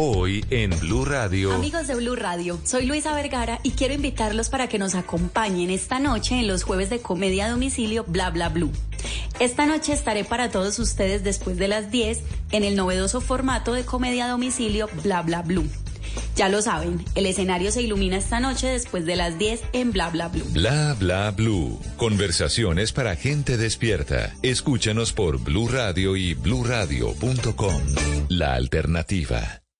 Hoy en Blue Radio. Amigos de Blue Radio, soy Luisa Vergara y quiero invitarlos para que nos acompañen esta noche en los jueves de comedia a domicilio Bla Bla Blue. Esta noche estaré para todos ustedes después de las 10 en el novedoso formato de comedia a domicilio Bla Bla Blue. Ya lo saben, el escenario se ilumina esta noche después de las 10 en Bla Bla Blue. Bla Bla Blue. Conversaciones para gente despierta. Escúchanos por Blue Radio y bluradio.com. La alternativa.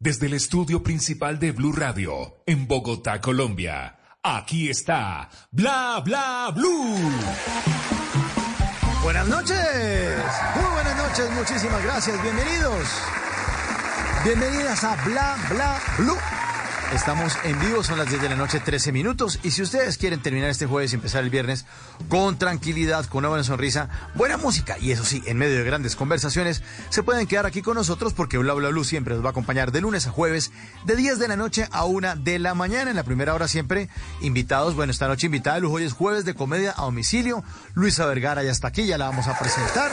desde el estudio principal de Blue Radio, en Bogotá, Colombia. Aquí está Bla Bla Blue. Buenas noches. Muy buenas noches. Muchísimas gracias. Bienvenidos. Bienvenidas a Bla Bla Blue. Estamos en vivo, son las 10 de la noche, 13 minutos. Y si ustedes quieren terminar este jueves y empezar el viernes con tranquilidad, con una buena sonrisa, buena música y eso sí, en medio de grandes conversaciones, se pueden quedar aquí con nosotros porque Bla Bla Blue siempre nos va a acompañar de lunes a jueves, de 10 de la noche a 1 de la mañana. En la primera hora siempre invitados. Bueno, esta noche invitada de hoy es jueves de comedia a domicilio. Luisa Vergara ya está aquí, ya la vamos a presentar.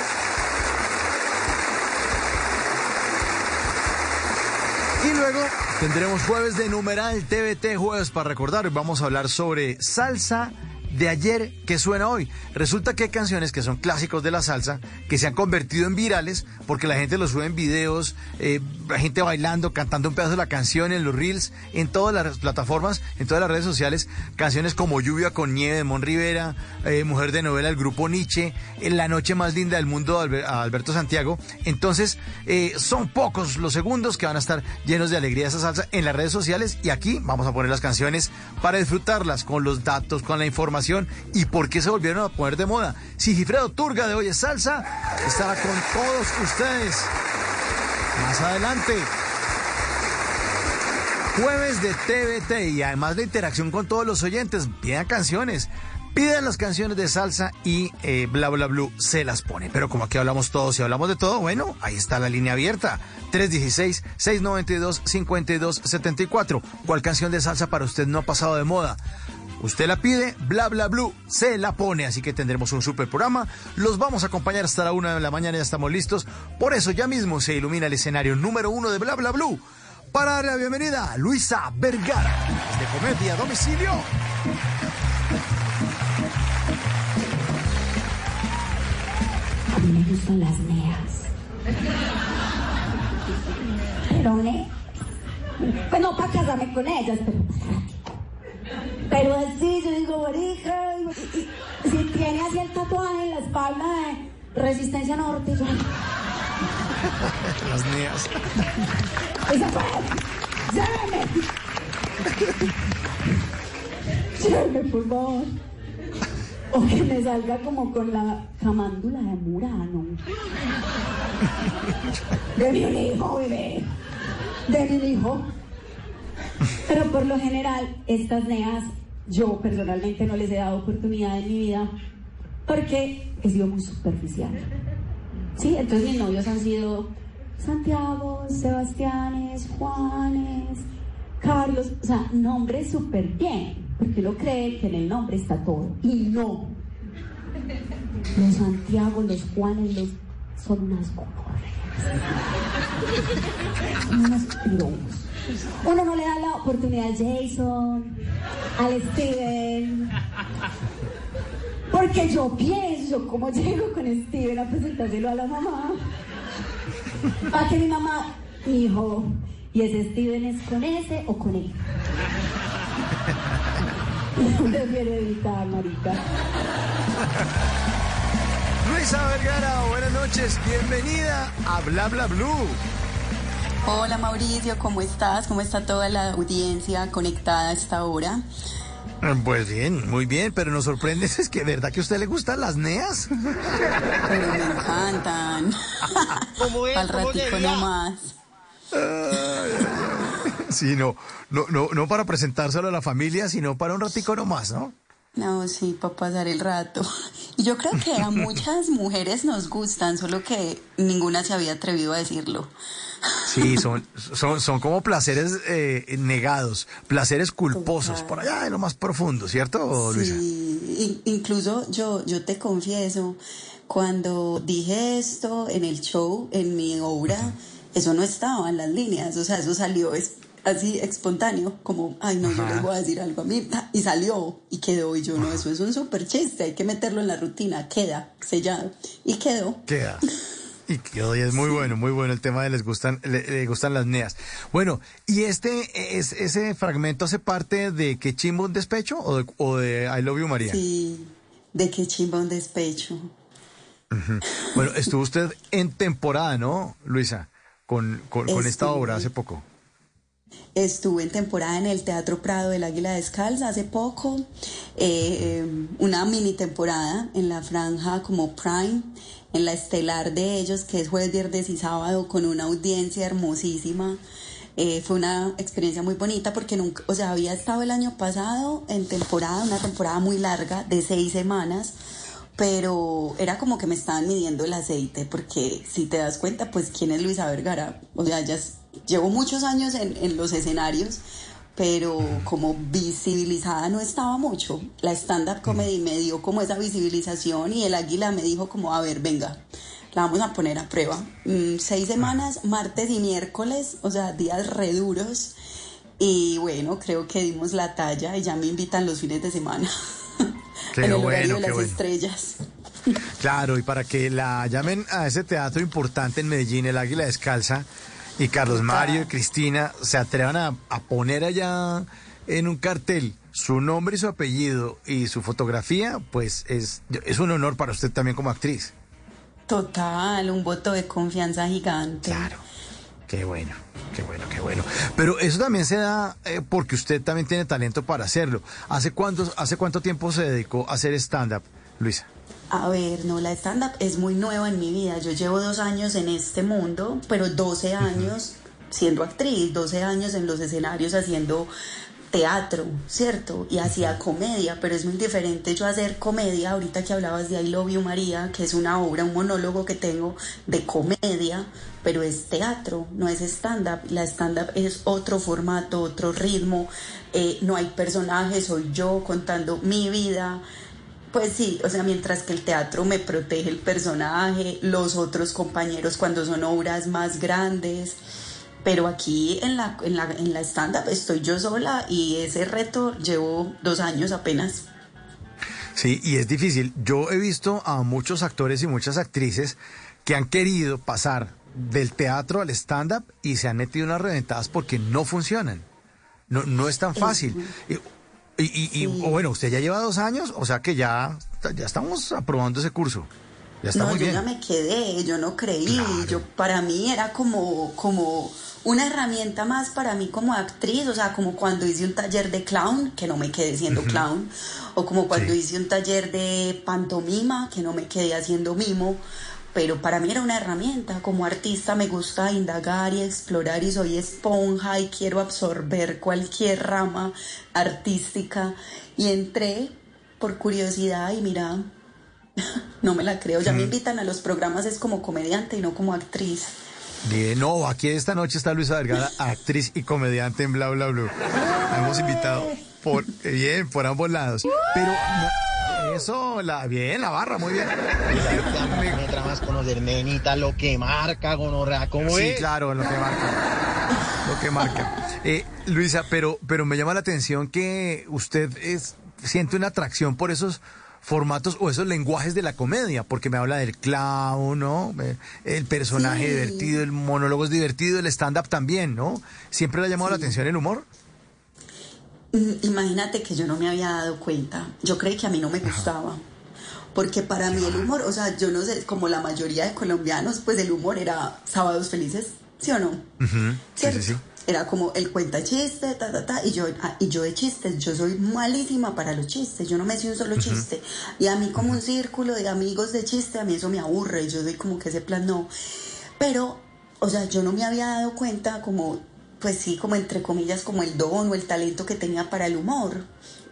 Y luego tendremos jueves de numeral TVT, jueves para recordar. Vamos a hablar sobre salsa de ayer que suena hoy. Resulta que hay canciones que son clásicos de la salsa que se han convertido en virales porque la gente los sube en videos, eh, la gente bailando, cantando un pedazo de la canción en los reels, en todas las plataformas, en todas las redes sociales. Canciones como Lluvia con Nieve de Mon Rivera, eh, Mujer de Novela del grupo Nietzsche, en La Noche Más Linda del Mundo de Alberto Santiago. Entonces, eh, son pocos los segundos que van a estar llenos de alegría esa salsa en las redes sociales y aquí vamos a poner las canciones para disfrutarlas con los datos, con la información y por qué se volvieron a poner de moda. Si Gifredo Turga de Hoy es Salsa estará con todos ustedes más adelante. Jueves de TVT y además de interacción con todos los oyentes, pidan canciones. Piden las canciones de salsa y eh, bla bla blue se las pone. Pero como aquí hablamos todos y hablamos de todo, bueno, ahí está la línea abierta. 316-692-5274. ¿Cuál canción de salsa para usted no ha pasado de moda? Usted la pide, bla bla blue, se la pone, así que tendremos un super programa. Los vamos a acompañar hasta la una de la mañana, ya estamos listos. Por eso ya mismo se ilumina el escenario número uno de bla bla blue. Para darle la bienvenida a Luisa Vergara, de Comedia a Domicilio. A mí me gustan las neas. Pero ne. Pues para casarme con ellas, pero pero así, yo digo, marica, si tiene así el tatuaje en la espalda de Resistencia Norte, yo... Las mías. Esa fue. Lléveme. Lléveme, por favor. O que me salga como con la camándula de Murano. De mi hijo, bebé. De mi hijo. Pero por lo general, estas neas, yo personalmente no les he dado oportunidad en mi vida porque he sido muy superficial. Sí, entonces mis novios han sido Santiago, Sebastianes, Juanes, Carlos, o sea, nombres súper bien, porque uno cree que en el nombre está todo, y no. Los Santiago, los Juanes, los son unas Son unos pirobos. Uno no le da la oportunidad al Jason, al Steven. Porque yo pienso, ¿cómo llego con Steven a presentárselo a la mamá? Para que mi mamá, hijo, ¿y ese Steven es con ese o con él? Prefiero evitar, marica. Luisa Vergara, buenas noches, bienvenida a Bla Bla Blue. Hola Mauricio, ¿cómo estás? ¿Cómo está toda la audiencia conectada a esta hora? Pues bien, muy bien, pero nos sorprende es que verdad que a usted le gustan las neas. Pero me encantan. ¿Cómo es? Al ratico nomás. sí, no, no, no, no para presentárselo a la familia, sino para un ratico nomás, ¿no? No, sí, para pasar el rato. Y yo creo que a muchas mujeres nos gustan, solo que ninguna se había atrevido a decirlo. Sí, son, son, son como placeres eh, negados, placeres culposos, por allá de lo más profundo, ¿cierto, Luisa? Sí, incluso yo, yo te confieso, cuando dije esto en el show, en mi obra, eso no estaba en las líneas, o sea, eso salió así espontáneo, como, ay, no, yo les voy a decir algo a mí, y salió, y quedó, y yo, no, eso es un súper chiste, hay que meterlo en la rutina, queda, sellado, y quedó. Queda. Y quedó, y es muy bueno, muy bueno el tema de les gustan, le, gustan las neas. Bueno, ¿y este, es, ese fragmento hace parte de Que chimbo un despecho o de, o de I Love You María? Sí, de Que chimbo un despecho. Bueno, estuvo usted en temporada, ¿no, Luisa? Con, con, esta obra hace poco. Estuve en temporada en el Teatro Prado del Águila Descalza hace poco, eh, una mini temporada en la franja como Prime, en la estelar de ellos, que es jueves, viernes y sábado, con una audiencia hermosísima. Eh, fue una experiencia muy bonita porque nunca, o sea, había estado el año pasado en temporada, una temporada muy larga de seis semanas pero era como que me estaban midiendo el aceite, porque si te das cuenta, pues quién es Luisa Vergara, o sea, ya llevo muchos años en, en los escenarios, pero como visibilizada no estaba mucho. La stand-up comedy me dio como esa visibilización y el águila me dijo como, a ver, venga, la vamos a poner a prueba. Mm, seis semanas, martes y miércoles, o sea, días reduros. Y bueno, creo que dimos la talla y ya me invitan los fines de semana. en el horario de las estrellas. Claro, y para que la llamen a ese teatro importante en Medellín, el Águila Descalza, y Carlos Mario y Cristina se atrevan a, poner allá en un cartel su nombre y su apellido y su fotografía, pues es, es un honor para usted también como actriz. Total, un voto de confianza gigante. Claro. Qué bueno, qué bueno, qué bueno. Pero eso también se da eh, porque usted también tiene talento para hacerlo. ¿Hace cuánto, ¿Hace cuánto tiempo se dedicó a hacer stand-up, Luisa? A ver, no, la stand-up es muy nueva en mi vida. Yo llevo dos años en este mundo, pero 12 años siendo actriz, 12 años en los escenarios haciendo teatro, ¿cierto? Y hacía comedia, pero es muy diferente yo hacer comedia, ahorita que hablabas de I Love You María, que es una obra, un monólogo que tengo de comedia, pero es teatro, no es stand-up. La stand-up es otro formato, otro ritmo, eh, no hay personajes, soy yo contando mi vida. Pues sí, o sea, mientras que el teatro me protege el personaje, los otros compañeros cuando son obras más grandes pero aquí en la, en la, en la stand-up estoy yo sola y ese reto llevo dos años apenas. Sí, y es difícil. Yo he visto a muchos actores y muchas actrices que han querido pasar del teatro al stand-up y se han metido unas reventadas porque no funcionan. No, no es tan fácil. Y, y, bueno, usted ya lleva dos años, o sea que ya, ya estamos aprobando ese curso. Ya está no, yo ya me quedé, yo no creí. Yo, para mí era como, como una herramienta más para mí como actriz, o sea, como cuando hice un taller de clown, que no me quedé siendo clown, o como cuando hice un taller de pantomima, que no me quedé haciendo mimo, pero para mí era una herramienta. Como artista me gusta indagar y explorar y soy esponja y quiero absorber cualquier rama artística. Y entré por curiosidad y mira, no me la creo, ya me invitan a los programas es como comediante y no como actriz. Bien, no, aquí esta noche está Luisa Vergara, actriz y comediante en Bla Bla Blue. hemos invitado por, bien, por ambos lados. Pero eso, la, bien, la barra, muy bien. Me tramas conocer, menita, lo que marca, gonorrea, ¿cómo sí, claro, lo que marca. Lo que marca. Eh, Luisa, pero, pero me llama la atención que usted es, siente una atracción por esos formatos o esos lenguajes de la comedia, porque me habla del clown, ¿no? El personaje divertido, el monólogo es divertido, el stand-up también, ¿no? ¿Siempre le ha llamado la atención el humor? Mm, imagínate que yo no me había dado cuenta. Yo creí que a mí no me gustaba. Porque para mí el humor, o sea, yo no sé, como la mayoría de colombianos, pues el humor era sábados felices, ¿sí o no? Sí, sí, sí. Era como el cuenta chiste, ta, ta, ta, y yo, ah, y yo de chistes, yo soy malísima para los chistes, yo no me sé un solo chiste, y a mí como un círculo de amigos de chiste, a mí eso me aburre, yo soy como que ese plan no, pero, o sea, yo no me había dado cuenta como pues sí, como entre comillas, como el don o el talento que tenía para el humor.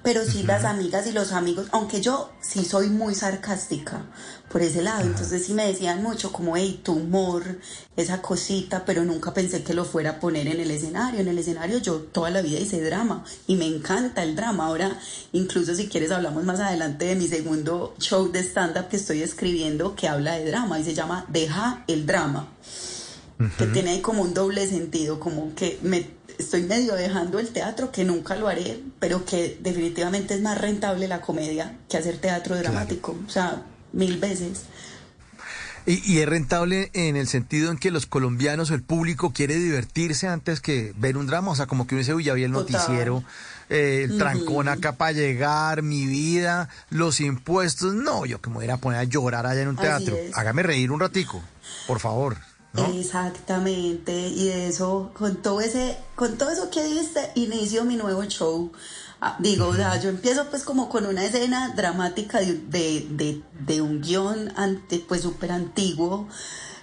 Pero sí las amigas y los amigos, aunque yo sí soy muy sarcástica por ese lado, entonces sí me decían mucho como, hey, tu humor, esa cosita, pero nunca pensé que lo fuera a poner en el escenario. En el escenario yo toda la vida hice drama y me encanta el drama. Ahora, incluso si quieres, hablamos más adelante de mi segundo show de stand-up que estoy escribiendo que habla de drama y se llama Deja el drama, que tiene ahí como un doble sentido, como que me estoy medio dejando el teatro, que nunca lo haré, pero que definitivamente es más rentable la comedia que hacer teatro dramático, o sea, mil veces. Y, es rentable en el sentido en que los colombianos o el público quiere divertirse antes que ver un drama, o sea, como que uno dice, uy, ya vi el noticiero, eh, el trancón acá para llegar, mi vida, los impuestos, no, yo que me voy a poner a llorar allá en un teatro, hágame reír un ratico, por favor. Exactamente, y de eso, con todo ese, con todo eso que dijiste, inicio mi nuevo show. Ah, digo, o sea, yo empiezo pues como con una escena dramática de, de, un guion ante, pues súper antiguo,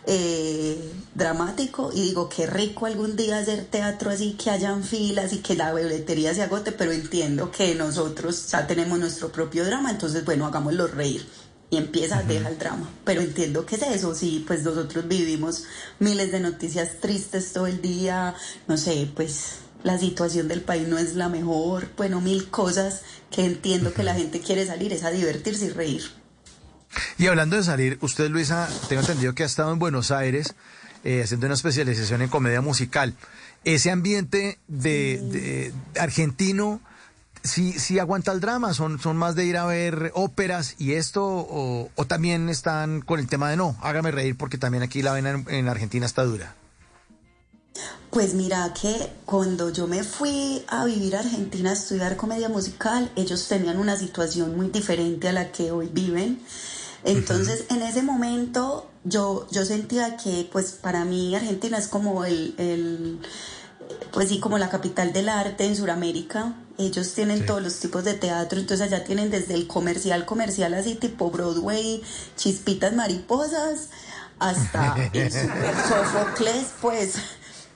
eh, dramático, y digo, qué rico algún día hacer teatro así, que hayan filas y que la boletería se agote, pero entiendo que nosotros ya tenemos nuestro propio drama, entonces bueno, hagámoslo reír y empieza, deja el drama. Pero entiendo que es eso, sí, pues nosotros vivimos miles de noticias tristes todo el día, no sé, pues la situación del país no es la mejor, bueno, mil cosas que entiendo que la gente quiere salir, es a divertirse y reír. Y hablando de salir, usted Luisa, tengo entendido que ha estado en Buenos Aires eh, haciendo una especialización en comedia musical. Ese ambiente de, de argentino sí, sí aguanta el drama, son, son más de ir a ver óperas y esto, o, también están con el tema de no, hágame reír porque también aquí la vena en, Argentina está dura. Pues mira que cuando yo me fui a vivir a Argentina a estudiar comedia musical, ellos tenían una situación muy diferente a la que hoy viven. Entonces, en ese momento yo, yo sentía que pues para mí Argentina es como el, el pues sí, como la capital del arte en Sudamérica. Ellos tienen todos los tipos de teatro, entonces allá tienen desde el comercial, comercial así tipo Broadway, chispitas mariposas, hasta el super Sofocles, pues.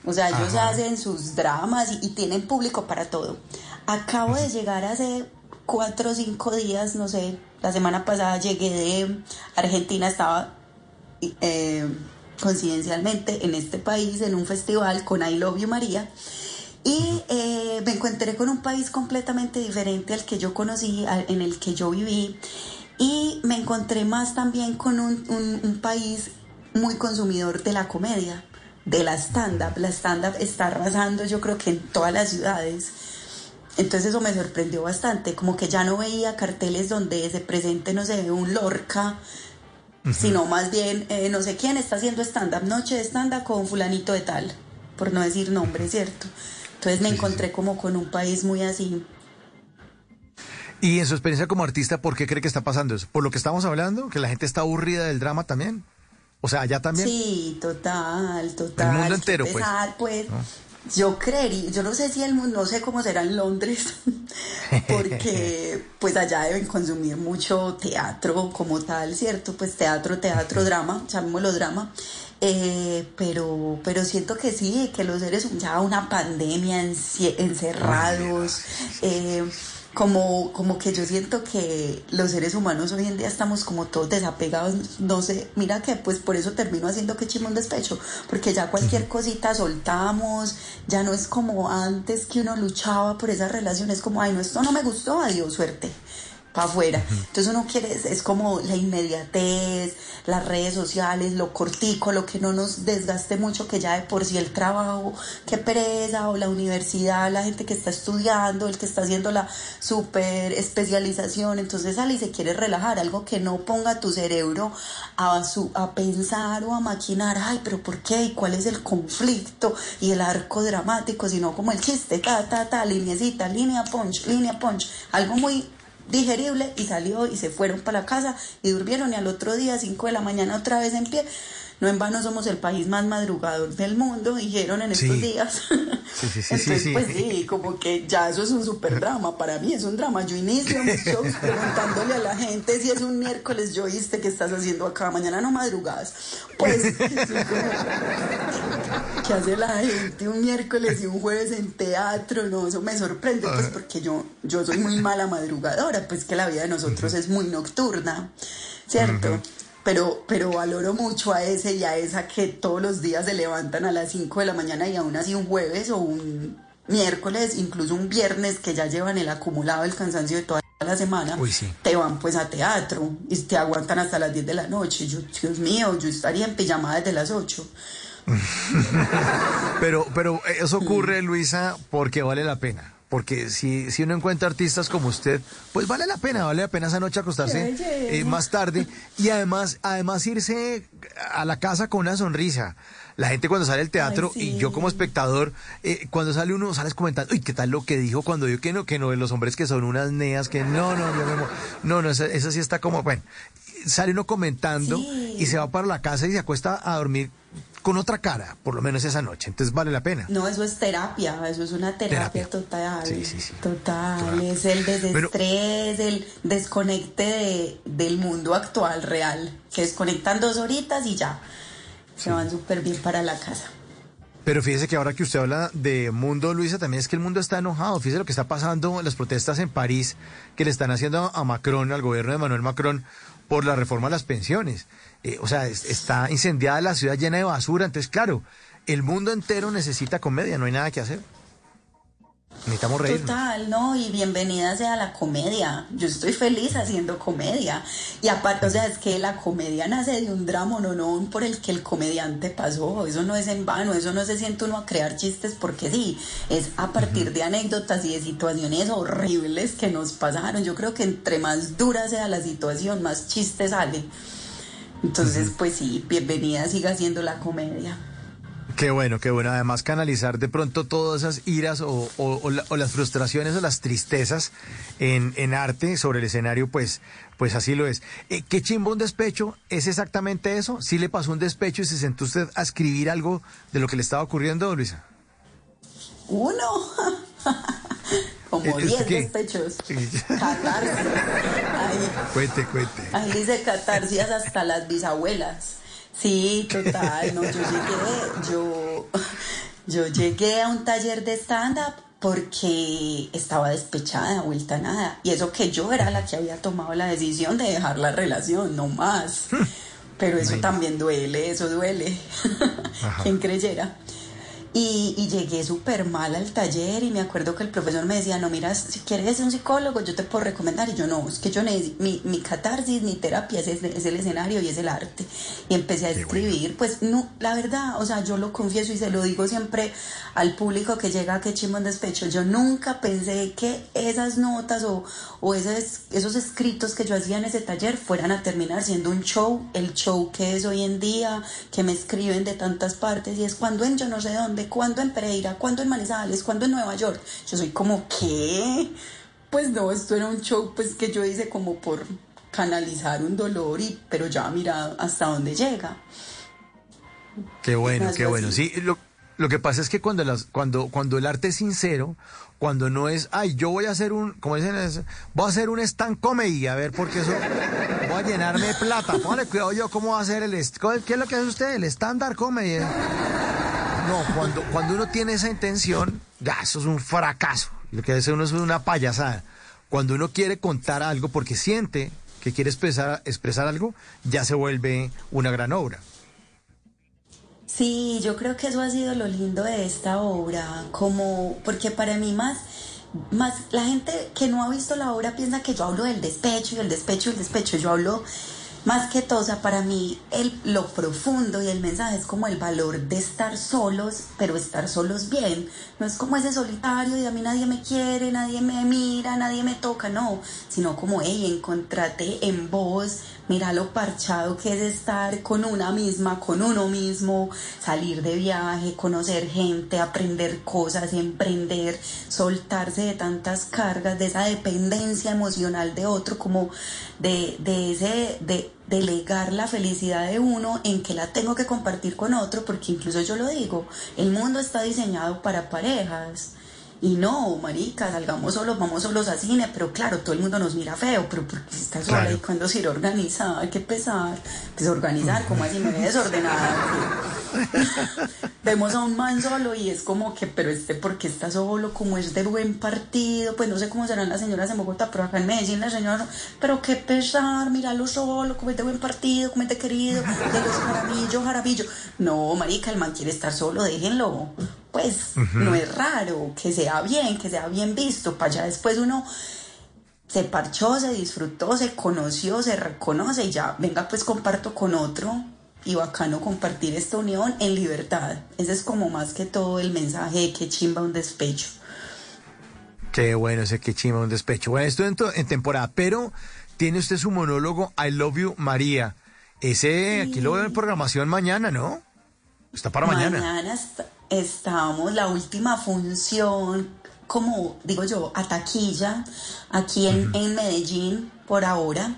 O sea, ellos hacen sus dramas y, tienen público para todo. Acabo de llegar hace cuatro o cinco días, no sé, la semana pasada llegué de Argentina, estaba eh, coincidencialmente en este país, en un festival con I Love You María. Y eh, me encontré con un país completamente diferente al que yo conocí, en el que yo viví. Y me encontré más también con un, un, país muy consumidor de la comedia, de la stand-up. La stand-up está arrasando yo creo que en todas las ciudades. Entonces eso me sorprendió bastante, como que ya no veía carteles donde se presente, no sé, un Lorca, sino más bien, eh, no sé quién está haciendo stand-up, noche de stand-up con fulanito de tal, por no decir nombre, ¿cierto? Entonces me encontré como con un país muy así. Y en su experiencia como artista, ¿por qué cree que está pasando eso? ¿Por lo que estamos hablando? ¿Que la gente está aburrida del drama también? O sea, allá también. Sí, total, total. El mundo entero, pues. pues yo creería, yo no sé si el mundo, no sé cómo será en Londres, porque pues allá deben consumir mucho teatro como tal, ¿cierto? Pues teatro, teatro, drama, llamémoslo drama. Eh, pero, pero siento que sí, que los seres, ya una pandemia, encerrados, eh, como, como que yo siento que los seres humanos hoy en día estamos como todos desapegados, no sé, mira que pues por eso termino haciendo que chimón despecho, porque ya cualquier cosita soltamos, ya no es como antes que uno luchaba por esa relación, es como, ay, no, esto no me gustó, adiós, suerte para afuera. Entonces uno quiere, es como la inmediatez, las redes sociales, lo cortico, lo que no nos desgaste mucho, que ya de por sí el trabajo, qué pereza, o la universidad, la gente que está estudiando, el que está haciendo la super especialización, entonces sale y se quiere relajar, algo que no ponga tu cerebro a, su, a pensar o a maquinar, ay, pero ¿por qué? ¿Y cuál es el conflicto? Y el arco dramático, sino como el chiste, ta, ta, ta, lineecita, línea punch, línea punch, algo muy digerible y salió y se fueron para la casa y durmieron y al otro día, 5 de la mañana, otra vez en pie. No en vano somos el país más madrugador del mundo, dijeron en estos días. Entonces, pues sí, como que ya eso es un super drama. Para mí es un drama. Yo inicio mis shows preguntándole a la gente si es un miércoles, yo oíste que estás haciendo acá, mañana no madrugadas. Pues. que hace la gente un miércoles y un jueves en teatro, no, eso me sorprende, pues porque yo, yo soy muy mala madrugadora, pues que la vida de nosotros es muy nocturna, ¿cierto? Pero, pero valoro mucho a ese y a esa que todos los días se levantan a las 5 de la mañana y aún así un jueves o un miércoles, incluso un viernes que ya llevan el acumulado el cansancio de toda la semana, te van pues a teatro y te aguantan hasta las 10 de la noche. Yo, Dios mío, yo estaría en pijama desde las 8. pero, pero eso ocurre, Luisa, porque vale la pena. Porque si, si uno encuentra artistas como usted, pues vale la pena, vale la pena esa noche acostarse eh, más tarde. Y además, además irse a la casa con una sonrisa. La gente cuando sale al teatro y yo como espectador, eh, cuando sale uno sales comentando, uy, ¿qué tal lo que dijo cuando yo que no, que no, los hombres que son unas neas, que no, no, no, no, no, eso, sí está como, bueno, sale uno comentando y se va para la casa y se acuesta a dormir con otra cara, por lo menos esa noche. Entonces vale la pena. No, eso es terapia, eso es una terapia, total. Sí, sí, sí. Total, es el desestrés, el desconecte del mundo actual real. Se desconectan dos horitas y ya, se van súper bien para la casa. Pero fíjese que ahora que usted habla de mundo, Luisa, también es que el mundo está enojado. Fíjese lo que está pasando, las protestas en París que le están haciendo a Macron, al gobierno de Manuel Macron, por la reforma a las pensiones. Eh, o sea, está incendiada la ciudad llena de basura. Entonces, claro, el mundo entero necesita comedia, no hay nada que hacer. Necesitamos reír. Total, no, y bienvenida sea la comedia. Yo estoy feliz haciendo comedia. Y aparte, o sea, es que la comedia nace de un drama no, no por el que el comediante pasó. Eso no es en vano, eso no se siente uno a crear chistes porque sí. Es a partir de anécdotas y de situaciones horribles que nos pasaron. Yo creo que entre más dura sea la situación, más chistes salen. Entonces, pues sí, bienvenida siga siendo la comedia. Qué bueno, qué bueno. Además, canalizar de pronto todas esas iras o, las frustraciones o las tristezas en, arte sobre el escenario, pues, pues así lo es. Eh, ¿Qué chimbo un despecho? ¿Es exactamente eso? ¿Sí le pasó un despecho y se sentó usted a escribir algo de lo que le estaba ocurriendo, Luisa? Uno. Como 10 despechos. Catarsis. cuente, cuente. Ahí dice catarsis hasta las bisabuelas. Sí, total. No, yo llegué, yo, yo llegué a un taller de stand-up porque estaba despechada, vuelta a nada. Y eso que yo era la que había tomado la decisión de dejar la relación, no más. Pero eso también duele, eso duele. Quien creyera. Y, llegué súper mal al taller y me acuerdo que el profesor me decía, no, mira, si quieres ser un psicólogo, yo te puedo recomendar. Y yo no, es que yo mi, mi catarsis, mi terapia es, es, el escenario y es el arte. Y empecé a escribir, pues no, la verdad, o sea, yo lo confieso y se lo digo siempre al público que llega a que chimón despecho. Yo nunca pensé que esas notas o, o esos, esos escritos que yo hacía en ese taller fueran a terminar siendo un show, el show que es hoy en día, que me escriben de tantas partes y es cuando en yo no sé dónde cuándo en Pereira, cuándo en Manizales, cuándo en Nueva York. Yo soy como, ¿qué? Pues no, esto era un show pues que yo hice como por canalizar un dolor, y, pero ya mira hasta dónde llega. Qué bueno, qué bueno. Sí, lo, lo que pasa es que cuando, las, cuando, cuando el arte es sincero, cuando no es, ay, yo voy a hacer un, como dicen, voy a hacer un stand comedy, a ver, porque eso, voy a llenarme de plata. Póngale cuidado yo cómo va a hacer el, ¿qué es lo que hace usted? El estándar comedy. No, cuando, cuando uno tiene esa intención, ya, eso es un fracaso. Lo que hace uno es una payasada. Cuando uno quiere contar algo porque siente que quiere expresar, expresar algo, ya se vuelve una gran obra. Sí, yo creo que eso ha sido lo lindo de esta obra, como porque para mí más más la gente que no ha visto la obra piensa que yo hablo del despecho y el despecho y el despecho, yo hablo más que todo, o sea, para mí el, lo profundo y el mensaje es como el valor de estar solos, pero estar solos bien. No es como ese solitario y a mí nadie me quiere, nadie me mira, nadie me toca, no, sino como, hey, encontrate en vos Mira lo parchado que es estar con una misma, con uno mismo, salir de viaje, conocer gente, aprender cosas, emprender, soltarse de tantas cargas, de esa dependencia emocional de otro, como de, de ese, de delegar la felicidad de uno en que la tengo que compartir con otro, porque incluso yo lo digo, el mundo está diseñado para parejas y no, marica, salgamos solos, vamos solos a cine, pero claro, todo el mundo nos mira feo, pero porque está sola y cuando se irá organizada, hay que empezar, pues organizar, como así me ve desordenada. vemos a un man solo y es como que, pero este, ¿por qué está solo? Como es de buen partido, pues no sé cómo serán las señoras en Bogotá, pero acá en Medellín la señora, pero qué pesar, míralo solo, como es de buen partido, como es de querido, de los jarabillos, jarabillo. No, marica, el man quiere estar solo, déjenlo. Pues no es raro, que sea bien, que sea bien visto, para allá después uno se parchó, se disfrutó, se conoció, se reconoce y ya, venga pues comparto con otro y bacano compartir esta unión en libertad. Ese es como más que todo el mensaje de que chimba un despecho. Qué bueno ese que chimba un despecho. Bueno, esto en, en temporada, pero tiene usted su monólogo I Love You María. Ese, aquí lo veo en programación mañana, ¿no? Está para mañana. Mañana estamos, la última función como digo yo, a taquilla aquí en, Medellín por ahora.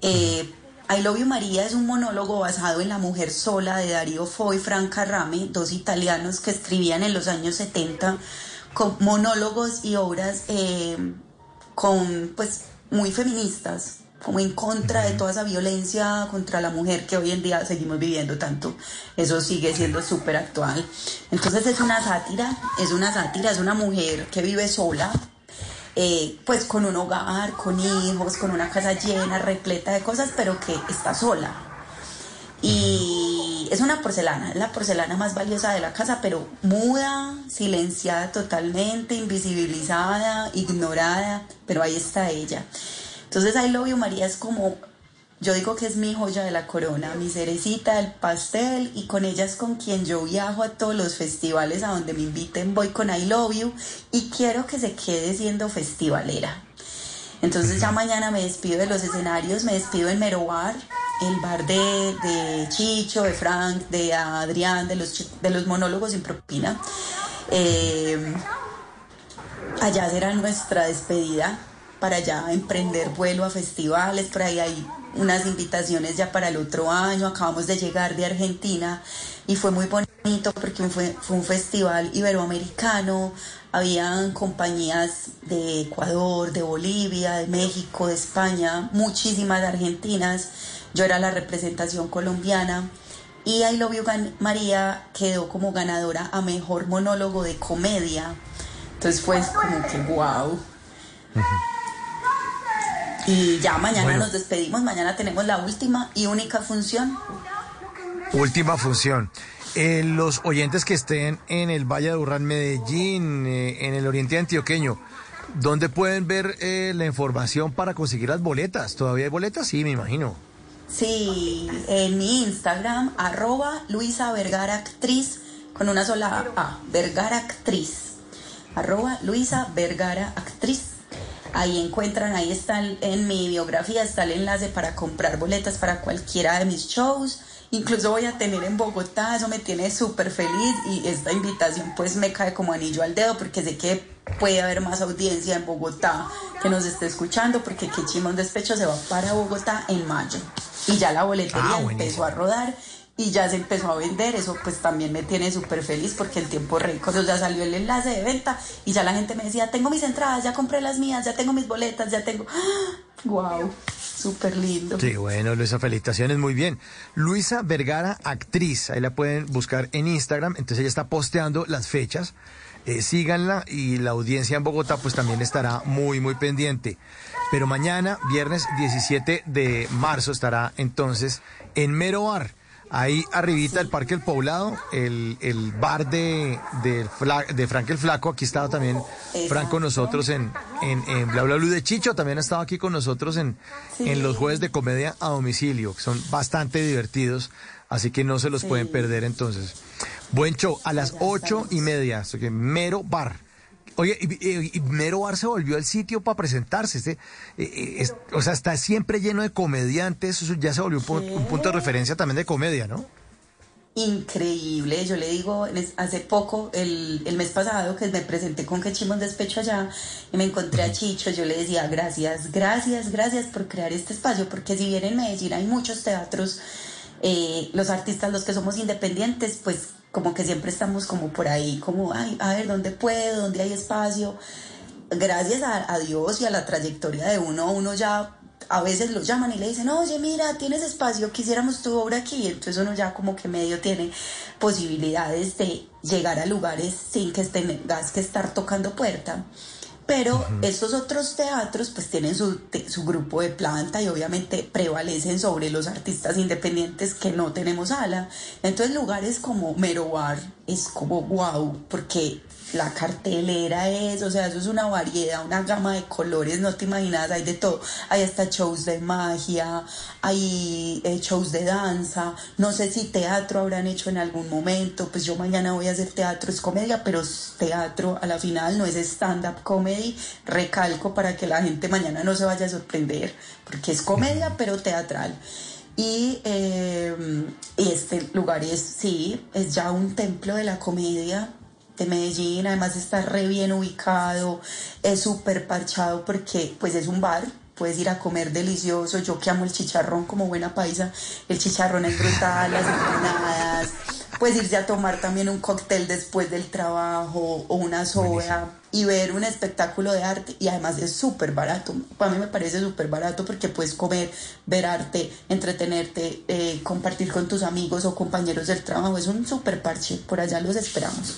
Eh, I Love You María es un monólogo basado en La Mujer Sola de Darío Fo y Franca Rame, dos italianos que escribían en los años 70 con monólogos y obras eh, con, pues, muy feministas como en contra de toda esa violencia contra la mujer que hoy en día seguimos viviendo tanto. Eso sigue siendo súper actual. Entonces es una sátira, es una sátira, es una mujer que vive sola, eh, pues con un hogar, con hijos, con una casa llena, repleta de cosas, pero que está sola. Y es una porcelana, es la porcelana más valiosa de la casa, pero muda, silenciada totalmente, invisibilizada, ignorada, pero ahí está ella. Entonces I Love You María es como, yo digo que es mi joya de la corona, mi cerecita del pastel y con ella es con quien yo viajo a todos los festivales a donde me inviten, voy con I Love You y quiero que se quede siendo festivalera. Entonces ya mañana me despido de los escenarios, me despido en Mero Bar, el bar de, Chicho, de Frank, de Adrián, de los, de los monólogos sin propina. Eh, allá será nuestra despedida para ya emprender vuelo a festivales, por ahí hay unas invitaciones ya para el otro año, acabamos de llegar de Argentina y fue muy bonito porque fue, fue un festival iberoamericano, habían compañías de Ecuador, de Bolivia, de México, de España, muchísimas argentinas, yo era la representación colombiana y ahí lo vio María quedó como ganadora a mejor monólogo de comedia. Entonces fue como que wow. Y ya mañana nos despedimos, mañana tenemos la última y única función. Última función. Eh, los oyentes que estén en el Valle de Urrán, Medellín, eh, en el oriente antioqueño, ¿dónde pueden ver eh, la información para conseguir las boletas? ¿Todavía hay boletas? Sí, me imagino. Sí, en mi Instagram, arroba Luisa Vergara Actriz, con una sola A, Vergara Actriz. Arroba Luisa Vergara Actriz. Ahí encuentran, ahí está en mi biografía, está el enlace para comprar boletas para cualquiera de mis shows. Incluso voy a tener en Bogotá, eso me tiene súper feliz y esta invitación pues me cae como anillo al dedo porque sé que puede haber más audiencia en Bogotá que nos esté escuchando porque Que Chimón Despecho se va para Bogotá en mayo y ya la boletería ah, empezó a rodar y ya se empezó a vender, eso pues también me tiene súper feliz porque en tiempo récord ya salió el enlace de venta y ya la gente me decía, tengo mis entradas, ya compré las mías, ya tengo mis boletas, ya tengo... ¡Wow! Súper lindo. Sí, bueno, Luisa, felicitaciones, muy bien. Luisa Vergara, actriz, ahí la pueden buscar en Instagram, entonces ella está posteando las fechas, eh, síganla y la audiencia en Bogotá pues también estará muy, muy pendiente. Pero mañana, viernes 17 de marzo, estará entonces en Mero Bar Ahí arribita el Parque El Poblado, el, el bar de, de, de, Frank el Flaco, aquí estaba también Frank con nosotros en, en, en, Bla Bla Blue de Chicho, también ha estado aquí con nosotros en, en los jueves de comedia a domicilio, que son bastante divertidos, así que no se los pueden perder entonces. Buen show, a las ocho y media, mero bar. Oye, y, Mero Bar se volvió el sitio para presentarse. Este, eh, eh, o sea, está siempre lleno de comediantes. Eso ya se volvió un, punto de referencia también de comedia, ¿no? Increíble. Yo le digo, hace poco, el, el mes pasado, que me presenté con Quechimos Despecho allá y me encontré a Chicho, yo le decía, gracias, gracias, gracias por crear este espacio, porque si bien en Medellín hay muchos teatros, eh, los artistas, los que somos independientes, pues como que siempre estamos como por ahí, como, ay, a ver, ¿dónde puedo? ¿Dónde hay espacio? Gracias a, Dios y a la trayectoria de uno, uno ya a veces lo llaman y le dicen, oye, mira, tienes espacio, quisiéramos tu obra aquí. Entonces uno ya como que medio tiene posibilidades de llegar a lugares sin que tengas que estar tocando puerta. Pero estos otros teatros pues tienen su, su grupo de planta y obviamente prevalecen sobre los artistas independientes que no tenemos ala. Entonces lugares como Mero Bar es como wow, porque la cartelera es, o sea, eso es una variedad, una gama de colores, no te imaginas, hay de todo. Hay hasta shows de magia, hay eh, shows de danza, no sé si teatro habrán hecho en algún momento, pues yo mañana voy a hacer teatro, es comedia, pero teatro a la final no es stand-up comedy, recalco para que la gente mañana no se vaya a sorprender, porque es comedia, pero teatral. Y, eh, y este lugar es, sí, es ya un templo de la comedia, de Medellín, además está re bien ubicado, es súper parchado porque pues es un bar, puedes ir a comer delicioso, yo que amo el chicharrón como buena paisa, el chicharrón es brutal, las empanadas, puedes irse a tomar también un cóctel después del trabajo o una soda y ver un espectáculo de arte y además es súper barato, a mí me parece súper barato porque puedes comer, ver arte, entretenerte, eh, compartir con tus amigos o compañeros del trabajo, es un súper parche, por allá los esperamos.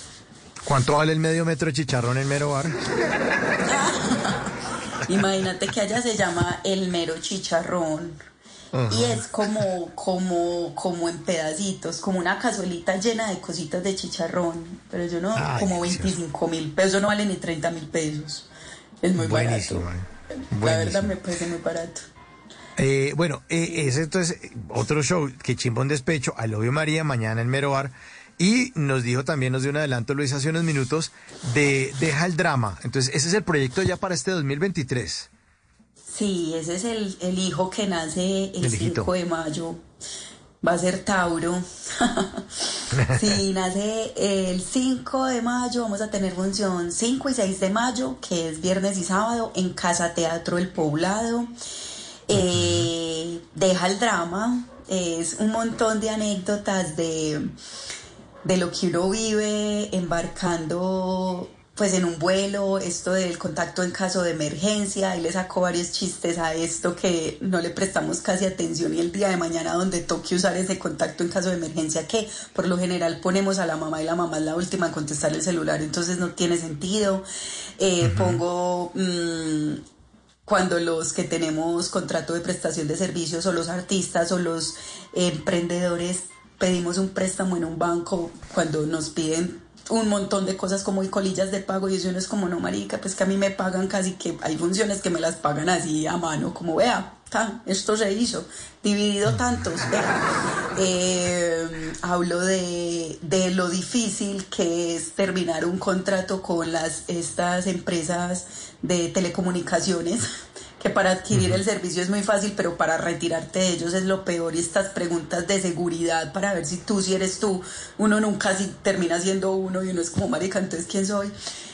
¿Cuánto vale el medio metro de chicharrón en Mero Bar? Imagínate que allá se llama el mero chicharrón. Y es como, como, como en pedacitos, como una cazuelita llena de cositas de chicharrón. Pero yo no, como 25 mil pesos, no vale ni 30 mil pesos. Es muy barato. La verdad me parece muy barato. Eh, bueno, eh, ese entonces otro show que chimbón despecho, al obvio María, mañana en Mero Bar. Y nos dijo también, nos dio un adelanto Luis hace unos minutos, de Deja el Drama. Entonces, ese es el proyecto ya para este 2023. Sí, ese es el, el hijo que nace el, 5 de mayo. Va a ser Tauro. sí, nace el 5 de mayo. Vamos a tener función 5 y 6 de mayo, que es viernes y sábado, en Casa Teatro El Poblado. Eh, deja el drama. Es un montón de anécdotas de de lo que uno vive embarcando pues en un vuelo, esto del contacto en caso de emergencia, y le sacó varios chistes a esto que no le prestamos casi atención y el día de mañana donde toque usar ese contacto en caso de emergencia que por lo general ponemos a la mamá y la mamá es la última en contestar el celular, entonces no tiene sentido. Eh, pongo... Mm, cuando los que tenemos contrato de prestación de servicios o los artistas o los emprendedores pedimos un préstamo en un banco cuando nos piden un montón de cosas como y colillas de pago y eso no es como no marica pues que a mí me pagan casi que hay funciones que me las pagan así a mano como vea esto se hizo dividido tantos eh, hablo de, de lo difícil que es terminar un contrato con las estas empresas de telecomunicaciones que para adquirir el servicio es muy fácil, pero para retirarte de ellos es lo peor. Y estas preguntas de seguridad para ver si tú, si eres tú, uno nunca si termina siendo uno y uno es como, marica, entonces, ¿quién soy?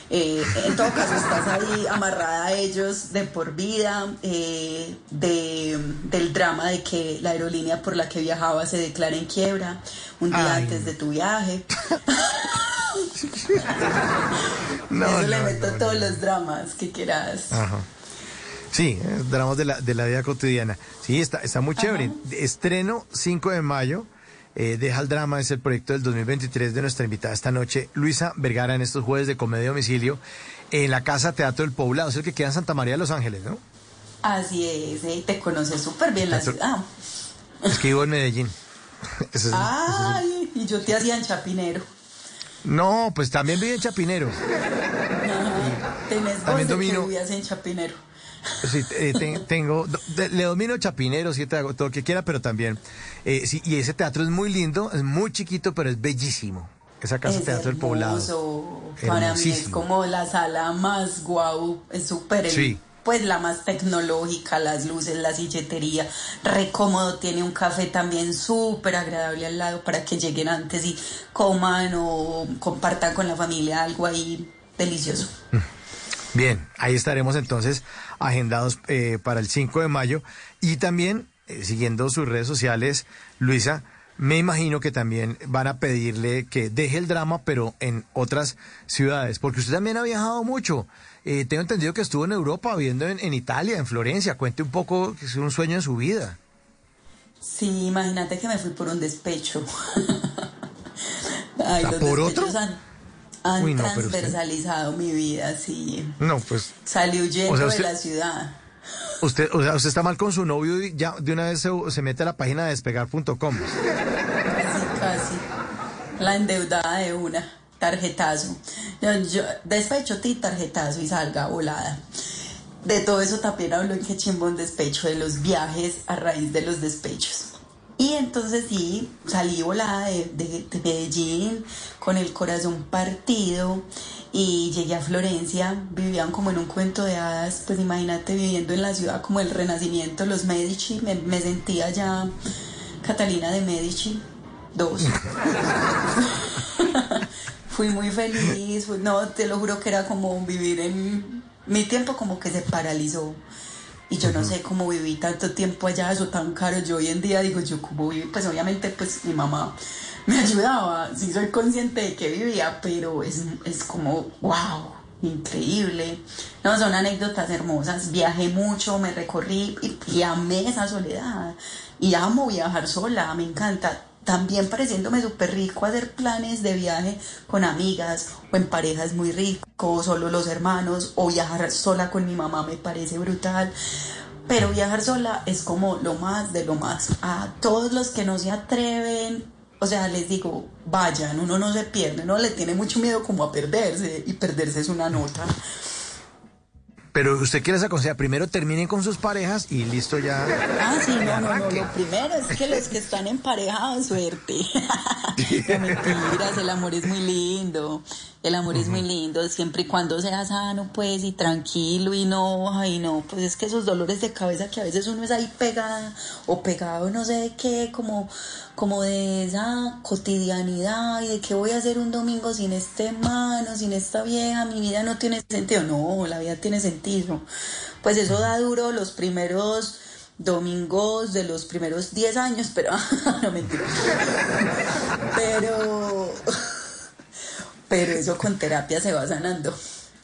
Eh, en todo caso, estás ahí amarrada a ellos de por vida, eh, de, del drama de que la aerolínea por la que viajaba se declara en quiebra un día antes de tu viaje. Eso le meto todos los dramas que quieras. Ajá. Sí, eh, dramas de la, de la vida cotidiana. Sí, está, está muy chévere. Estreno 5 de mayo. Eh, Deja el drama, es el proyecto del 2023 de nuestra invitada esta noche, Luisa Vergara, en estos jueves de comedia domicilio, en la Casa Teatro del Poblado, es el que queda en Santa María de Los Ángeles, ¿no? Así es, eh, te conoces súper bien la ciudad. Es que vivo en Medellín. Ay, y yo te hacía en Chapinero. No, pues también viví en Chapinero. tenés también domino... que en Chapinero. Sí, eh, tengo, le domino Chapinero, sí, todo lo que quiera, pero también, eh, sí, y ese teatro es muy lindo, es muy chiquito, pero es bellísimo. Esa casa de teatro del poblado. Para mí es como la sala más guau, es súper, pues la más tecnológica, las luces, la silletería, re cómodo, tiene un café también súper agradable al lado para que lleguen antes y coman o compartan con la familia algo ahí delicioso. Mm. Bien, ahí estaremos entonces agendados eh, para el 5 de mayo y también eh, siguiendo sus redes sociales, Luisa, me imagino que también van a pedirle que deje el drama, pero en otras ciudades, porque usted también ha viajado mucho eh, tengo entendido que estuvo en Europa, viviendo en, en Italia, en Florencia. Cuente un poco, que es un sueño de su vida. Sí, imagínate que me fui por un despecho. Ay, los ¿Por otro? Han, han transversalizado mi vida, sí. No, pues. Salí huyendo de la ciudad. Usted, o sea, usted está mal con su novio y ya de una vez se, mete a la página de despegar.com. Sí, casi. La endeudada de una. Tarjetazo. Yo, despecho ti, tarjetazo y salga volada. De todo eso también hablo en que chimbón despecho, de los viajes a raíz de los despechos. Y entonces sí, salí volada de, de, Medellín con el corazón partido y llegué a Florencia, vivían como en un cuento de hadas, pues imagínate viviendo en la ciudad como el renacimiento, los Medici, me, me sentía ya Catalina de Medici, dos. Fui muy feliz, no, te lo juro que era como vivir en mi tiempo como que se paralizó. Y yo no sé cómo viví tanto tiempo allá, eso tan caro. Yo hoy en día digo, yo cómo viví, pues obviamente pues mi mamá me ayudaba, sí soy consciente de que vivía, pero es, es como, wow, increíble. No, son anécdotas hermosas. Viajé mucho, me recorrí y, y amé esa soledad. Y amo viajar sola, me encanta también pareciéndome súper rico hacer planes de viaje con amigas o en parejas muy ricos, solo los hermanos, o viajar sola con mi mamá me parece brutal. Pero viajar sola es como lo más de lo más. A todos los que no se atreven, o sea, les digo, vayan, uno no se pierde, uno le tiene mucho miedo como a perderse y perderse es una nota. Pero usted quiere esa cosa, primero terminen con sus parejas y listo ya. Ah, sí, no, no, no, lo primero es que los que están en pareja, suerte. no mentiras, el amor es muy lindo. El amor es muy lindo, siempre y cuando sea sano, pues, y tranquilo, y no, ay, no, pues es que esos dolores de cabeza que a veces uno es ahí pegada o pegado, no sé de qué, como, como de esa cotidianidad y de qué voy a hacer un domingo sin este mano, sin esta vieja, mi vida no tiene sentido. No, la vida tiene sentido. Pues eso da duro los primeros domingos de los primeros 10 años, pero no mentira. Pero pero eso con terapia se va sanando.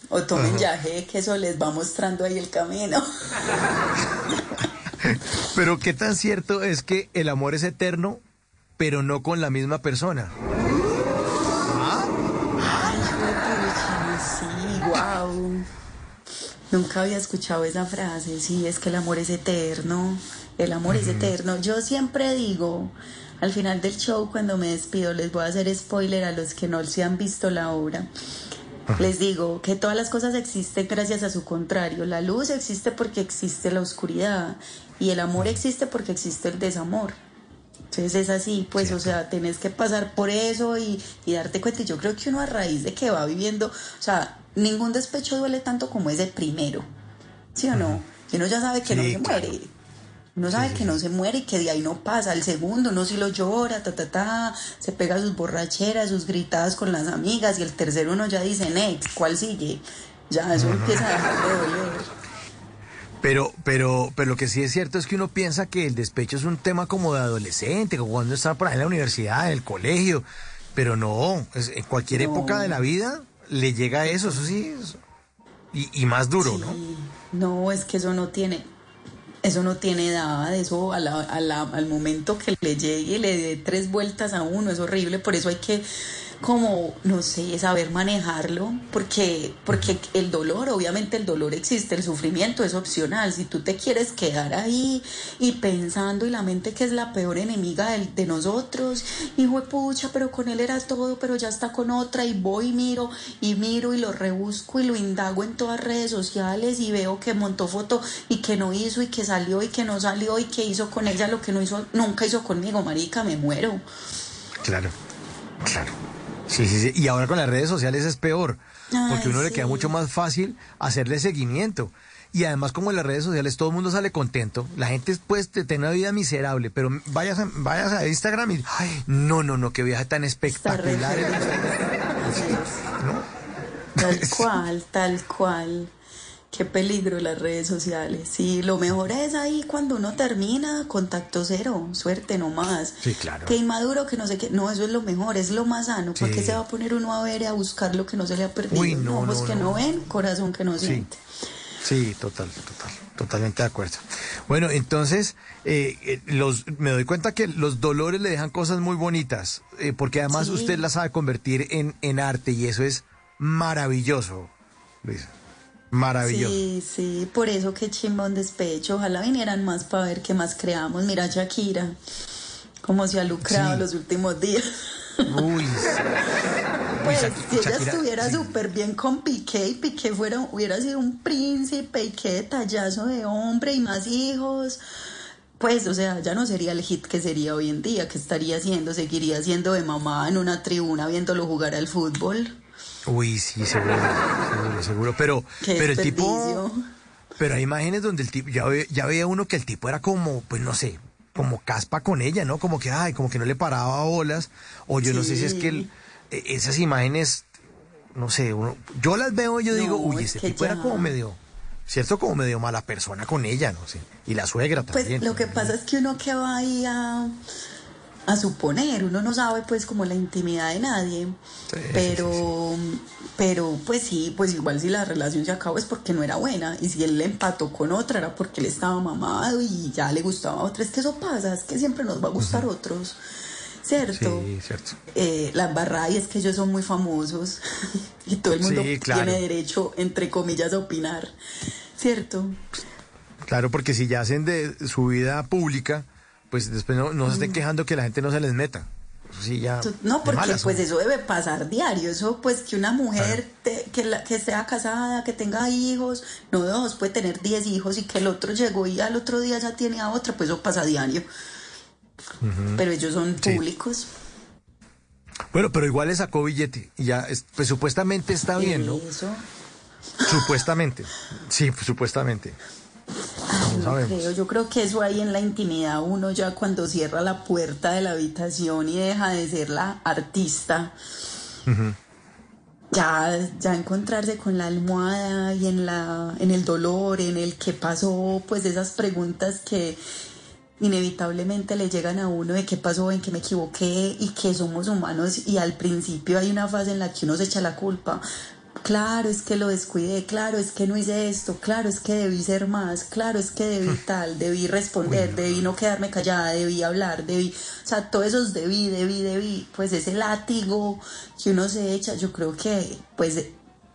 O tomen yaje, que eso les va mostrando ahí el camino. Pero qué tan cierto es que el amor es eterno, pero no con la misma persona. Ay, sí, wow. Nunca había escuchado esa frase. Sí, es que el amor es eterno. El amor es eterno. Yo siempre digo, al final del show, cuando me despido, les voy a hacer spoiler a los que no se han visto la obra. Les digo que todas las cosas existen gracias a su contrario. La luz existe porque existe la oscuridad y el amor existe porque existe el desamor. Entonces es así, pues, o sea, tenés que pasar por eso y, darte cuenta. Y yo creo que uno a raíz de que va viviendo, o sea, ningún despecho duele tanto como ese primero, ¿sí o no? Y uno ya sabe que no se muere. Uno sabe que no se muere y que de ahí no pasa. El segundo, uno sí lo llora, ta, ta, ta, se pega sus borracheras, sus gritadas con las amigas. Y el tercero, uno ya dice, next, ¿cuál sigue? Ya, eso empieza a dejar de doler. Pero, pero, pero lo que sí es cierto es que uno piensa que el despecho es un tema como de adolescente, como cuando está por ahí en la universidad, en el colegio. Pero no, en cualquier época de la vida le llega eso, eso sí. y, y, más duro, ¿no? No, es que eso no tiene eso no tiene edad, eso al momento que le llegue le dé tres vueltas a uno es horrible, por eso hay que como, no sé, saber manejarlo, porque, porque el dolor, obviamente el dolor existe, el sufrimiento es opcional. Si tú te quieres quedar ahí y pensando y la mente que es la peor enemiga de, de nosotros, hijo de pucha, pero con él era todo, pero ya está con otra, y voy y miro, y miro y lo rebusco y lo indago en todas redes sociales y veo que montó foto y que no hizo y que salió y que no salió y que hizo con ella lo que no hizo, nunca hizo conmigo, marica, me muero. Claro, claro. Sí, sí, sí. Y ahora con las redes sociales es peor, porque uno le queda mucho más fácil hacerle seguimiento. Y además, como en las redes sociales todo el mundo sale contento, la gente puede tener una vida miserable, pero vayas a, vayas a Instagram y, ay, no, no, no, qué viaje tan espectacular. Tal cual, tal cual. Qué peligro las redes sociales. Sí, lo mejor es ahí cuando uno termina, contacto cero, suerte nomás. Sí, claro. Que inmaduro, que no sé qué. No, eso es lo mejor, es lo más sano. ¿Para Sí. qué se va a poner uno a ver y a buscar lo que no se le ha perdido? Uy, no, Ojos no, que no. no ven, corazón que no Sí. siente. Sí, total, total, totalmente de acuerdo. Bueno, entonces, eh, eh, los, me doy cuenta que los dolores le dejan cosas muy bonitas, eh, porque además Sí. usted las sabe convertir en, en arte y eso es maravilloso, Luisa. Maravilloso. Sí, sí, por eso que chimbón despecho. Ojalá vinieran más para ver qué más creamos. Mira Shakira, cómo se ha lucrado Sí. los últimos días. Uy. Pues si ella Shakira, estuviera sí. súper bien con Piqué y Piqué fuera, hubiera sido un príncipe y qué detallazo de hombre y más hijos. Pues, o sea, ya no sería el hit que sería hoy en día, que estaría haciendo, seguiría siendo de mamá en una tribuna viéndolo jugar al fútbol. Uy, sí, seguro, seguro, seguro. Pero, pero el tipo, pero hay imágenes donde el tipo, ya, ve- ya veía uno que el tipo era como, pues no sé, como caspa con ella, ¿no? Como que, ay, como que no le paraba bolas. O yo no sé si es que el- e- esas imágenes, no sé, uno, yo las veo y yo No, digo, uy, es ese tipo era como medio, ¿cierto? Como medio mala persona con ella, no sé. Y la suegra Pues también. lo que pasa es que uno que va ahí a, a suponer, uno no sabe pues como la intimidad de nadie, Sí, pero, pero pues sí, pues igual si la relación se acabó es porque no era buena y si él le empató con otra era porque él estaba mamado y ya le gustaba a otra, es que eso pasa, es que siempre nos va a gustar otros, ¿cierto? Sí, cierto. Eh, la embarrada y es que ellos son muy famosos y todo el mundo claro. tiene derecho, entre comillas, a opinar, ¿cierto? Claro, porque si ya hacen de su vida pública, pues después no, no se estén quejando que la gente no se les meta. Sí, ya. No, porque malas, pues eso debe pasar diario, eso pues que una mujer te- que, la- que sea casada, que tenga hijos, no dos, puede tener 10 hijos y que el otro llegó y al otro día ya tiene a otra, pues eso pasa diario. Pero ellos son Sí. públicos. Bueno, pero igual le sacó billete y ya, es- pues supuestamente está bien, ¿no? Eso. Supuestamente. Sí, pues, supuestamente. No sabemos. creo, yo creo que eso ahí en la intimidad uno ya cuando cierra la puerta de la habitación y deja de ser la artista, ya, ya encontrarse con la almohada y en la, en el dolor, en el que pasó, pues esas preguntas que inevitablemente le llegan a uno de qué pasó, en qué me equivoqué y que somos humanos y al principio hay una fase en la que uno se echa la culpa. Claro, es que lo descuidé, claro, es que no hice esto, claro, es que debí ser más, claro, es que debí tal, debí responder, debí no. quedarme callada, debí hablar, debí, o sea, todos esos debí, debí, debí, pues ese látigo que uno se echa, yo creo que, pues,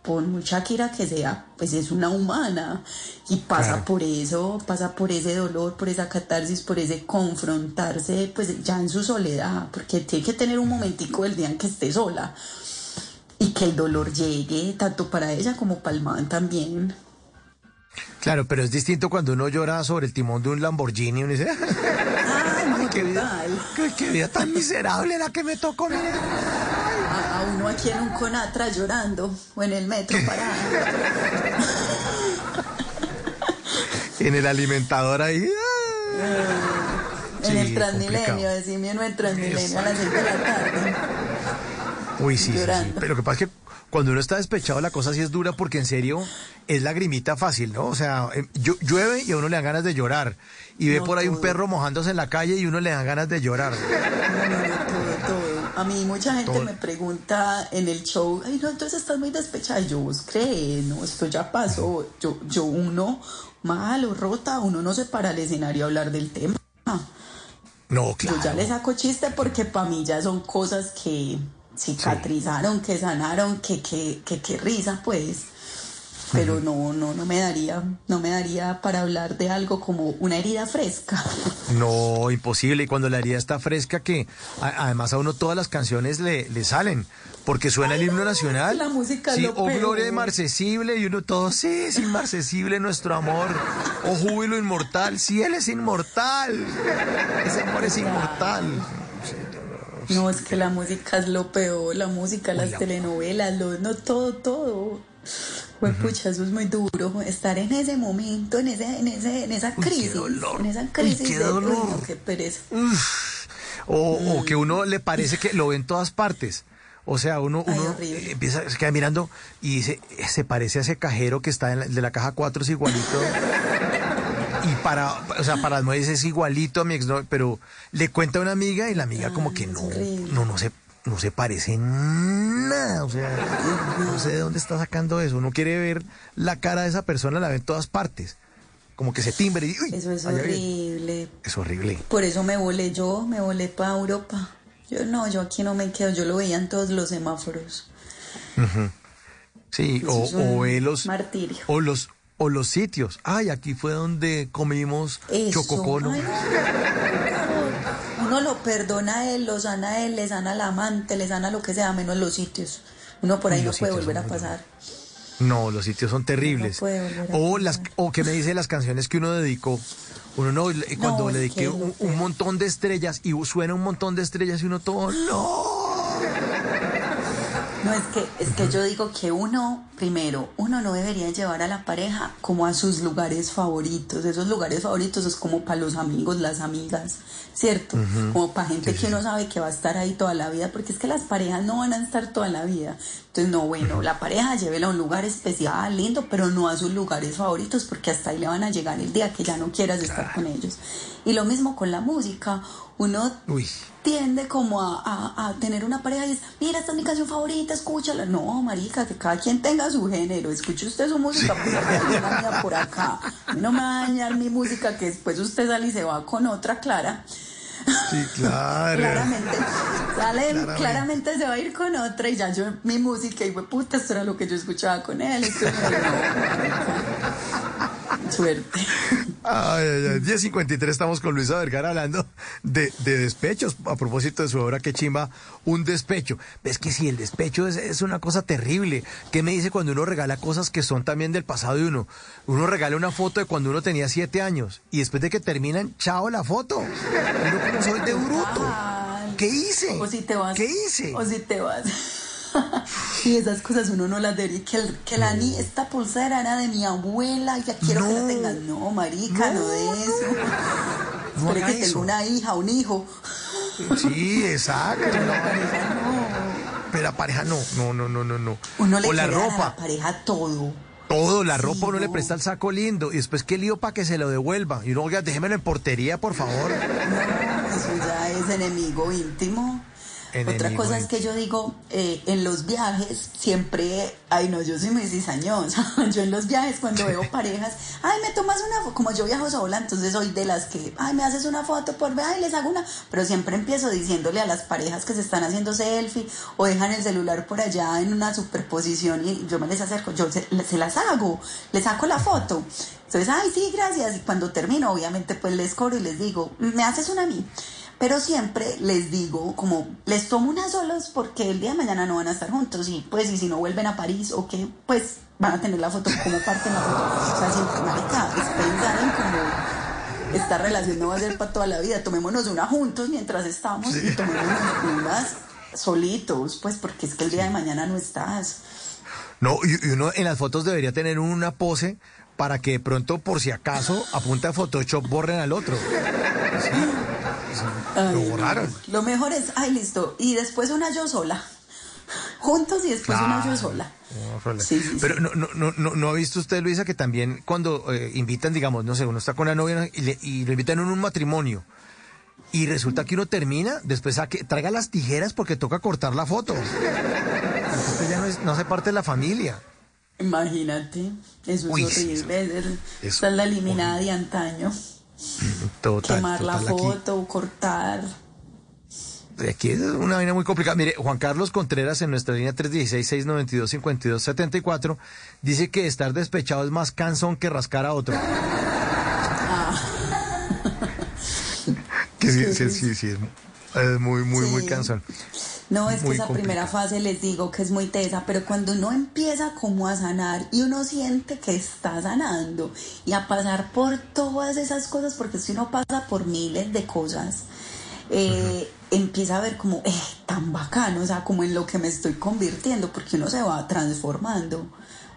por mucha Shakira que sea, pues es una humana y pasa Claro. por eso, pasa por ese dolor, por esa catarsis, por ese confrontarse, pues ya en su soledad, porque tiene que tener un momentico del día en que esté sola y que el dolor llegue tanto para ella como para el man también. Claro, pero es distinto cuando uno llora sobre el timón de un Lamborghini y uno dice, Ay, no, qué vida, qué, qué vida tan miserable la que me tocó. mire". A, a uno aquí en un conatra llorando o en el metro parado. En el alimentador ahí. en Sí, el Transmilenio, complicado. decime en el Transmilenio a las 6 de la tarde. Uy, sí, sí, sí. Pero lo que pasa es que cuando uno está despechado la cosa sí es dura porque en serio es lagrimita fácil, ¿no? O sea, eh, llu- llueve y a uno le dan ganas de llorar. Y ve No, por ahí un perro mojándose en la calle y uno le dan ganas de llorar. No, no, no, todo, todo. A mí mucha gente me pregunta en el show, ay, no, entonces estás muy despechada. Y yo, vos crees, no, esto ya pasó. Yo, yo uno, malo, rota, uno no se para al escenario a hablar del tema. No, claro. Yo ya le saco chiste porque para mí ya son cosas que cicatrizaron, que sanaron, que, que, que, que risa, pues. Pero no, no, no me daría, no me daría para hablar de algo como una herida fresca. No, imposible. Y cuando la herida está fresca, que a- además a uno todas las canciones le, le salen. Porque suena Ay, el himno no, nacional. la música Sí, o gloria inmarcesible. Y uno todo, sí, es inmarcesible nuestro amor. O júbilo inmortal. Sí, él es inmortal. Ese amor es inmortal. No, es que la música es lo peor, la música, las la- telenovelas, lo, no todo, todo. Pues pucha, eso es muy duro, estar en ese momento, en ese, en ese, en esa Uy, qué crisis, dolor. en esa Uy, crisis qué de, uy, dolor. no, qué pereza. O, o que uno le parece que lo ve en todas partes. O sea, uno, Ay, uno horrible. empieza, se queda mirando y dice, "Eh, se parece a ese cajero que está en la- de la caja 4, es igualito. y para, o sea, para las mujeres es igualito a mi ex, pero le cuenta a una amiga y la amiga como que es no, no, no se, no se parece en nada. O sea, no sé de dónde está sacando eso. Uno quiere ver la cara de esa persona, la ve en todas partes. Como que se timbre y, uy, Eso es horrible. Es horrible. Por eso me volé yo, me volé para Europa. Yo no, yo aquí no me quedo, yo lo veía en todos los semáforos. Sí, Eso o, o ve los, martirio. o los, o los sitios. Ay, aquí fue donde comimos Eso. Ay, no. Uno lo perdona a él, lo sana a él, le sana al amante, le sana lo que sea, menos los sitios. Uno por ahí no puede volver a pasar. No, los sitios son terribles. No o las o que me dice las canciones que uno dedicó. Uno no, cuando es le dediqué un, un montón de estrellas y suena un montón de estrellas y uno todo, no. No, es que, es que yo digo que uno, primero, uno no debería llevar a la pareja como a sus lugares favoritos. Esos lugares favoritos es como para los amigos, las amigas, ¿cierto? Como para gente que uno sabe que va a estar ahí toda la vida, porque es que las parejas no van a estar toda la vida. Entonces, no, bueno, la pareja llévela a un lugar especial, lindo, pero no a sus lugares favoritos, porque hasta ahí le van a llegar el día que ya no quieras estar con ellos. Y lo mismo con la música. Uno Uy. tiende como a, a- a tener una pareja y es, mira, esta es mi canción favorita, escúchala. No, marica, que cada quien tenga su género. Escuche usted su música, pues mía por acá. No me va a dañar mi música, que después usted sale y se va con otra clara. Sí, claro. Claramente. Sale, Claramente. claramente. se va a ir con otra y ya yo, mi música, y fue puta, esto era lo que yo escuchaba con él. Esto era- no, Suerte. Ay, ay, ay. 10.53 estamos con Luisa Vergara hablando de, de despechos. A propósito de su obra, que chimba, un despecho. Ves que si el despecho es, es una cosa terrible. ¿Qué me dice cuando uno regala cosas que son también del pasado de uno? Uno regala una foto de cuando uno tenía siete años y después de que terminan, chao la foto. Uno como soy de bruto. ¿Qué hice? O si te vas. ¿Qué hice? O si te vas. y esas cosas uno no las debería. Que, el- que la ni esta pulsera era de mi abuela, ya quiero que la tengas. No, marica, no, No. de eso. No que eso. tengo una hija, un hijo. Sí, exacto. Pero la pareja no. Pero la pareja no, no, no, no, no, no. Uno le o la dar a ropa. la pareja todo. Todo, la Sí, ropa uno le no. presta el saco lindo y después qué lío para que se lo devuelva. Y uno, oiga, déjemelo en portería, por favor. No, eso ya es enemigo íntimo. Otra cosa es que yo digo, eh, en los viajes siempre, ay no, yo soy muy cizañosa. Yo en los viajes cuando veo parejas, ay, me tomas una foto, como yo viajo sola, entonces soy de las que, ay, me haces una foto por ver, ay, les hago una, pero siempre empiezo diciéndole a las parejas que se están haciendo selfie o dejan el celular por allá en una superposición y yo me les acerco, yo se, se las hago, les saco la foto. Entonces, ay, sí, gracias. Y cuando termino, obviamente, pues les cobro y les digo, me haces una a mí. Pero siempre les digo, como, les tomo unas solos porque el día de mañana no van a estar juntos y pues, y si no vuelven a París o qué, pues van a tener la foto como parte de la foto. O sea, siempre, marica, es pensar en como esta relación no va a ser para toda la vida. Tomémonos una juntos mientras estamos y tomémonos unas solitos, pues porque es que el día de mañana no estás. No, y, uno en las fotos debería tener una pose para que de pronto, por si acaso, a punta de Photoshop borren al otro. Ay, Lo no. borraron. Lo mejor es, ay, listo. Y después una yo sola. Juntos y después una yo sola. No. Sí, sí, Pero no, no, no, no, ¿no ha visto usted, Luisa, que también cuando eh, invitan, digamos, no sé, uno está con la novia y, le- y lo invitan en un matrimonio y resulta que uno termina, después saque, traiga las tijeras porque toca cortar la foto. Ya no, es- no hace parte de la familia. Imagínate. Eso Uy, es horrible. eso- esa es la eliminada de antaño. Total, Quemar la aquí. foto, cortar. Aquí es una vaina muy complicada. Mire, Juan Carlos Contreras en nuestra línea 316-692-5274 dice que estar despechado es más cansón que rascar a otro. que sí, sí, sí, sí, es, muy, muy, muy cansón. No, es que esa primera fase les digo que es muy tesa, pero cuando uno empieza como a sanar y uno siente que está sanando y a pasar por todas esas cosas, porque si uno pasa por miles de cosas, eh, empieza a ver como, eh, tan bacano, o sea, como en lo que me estoy convirtiendo, porque uno se va transformando.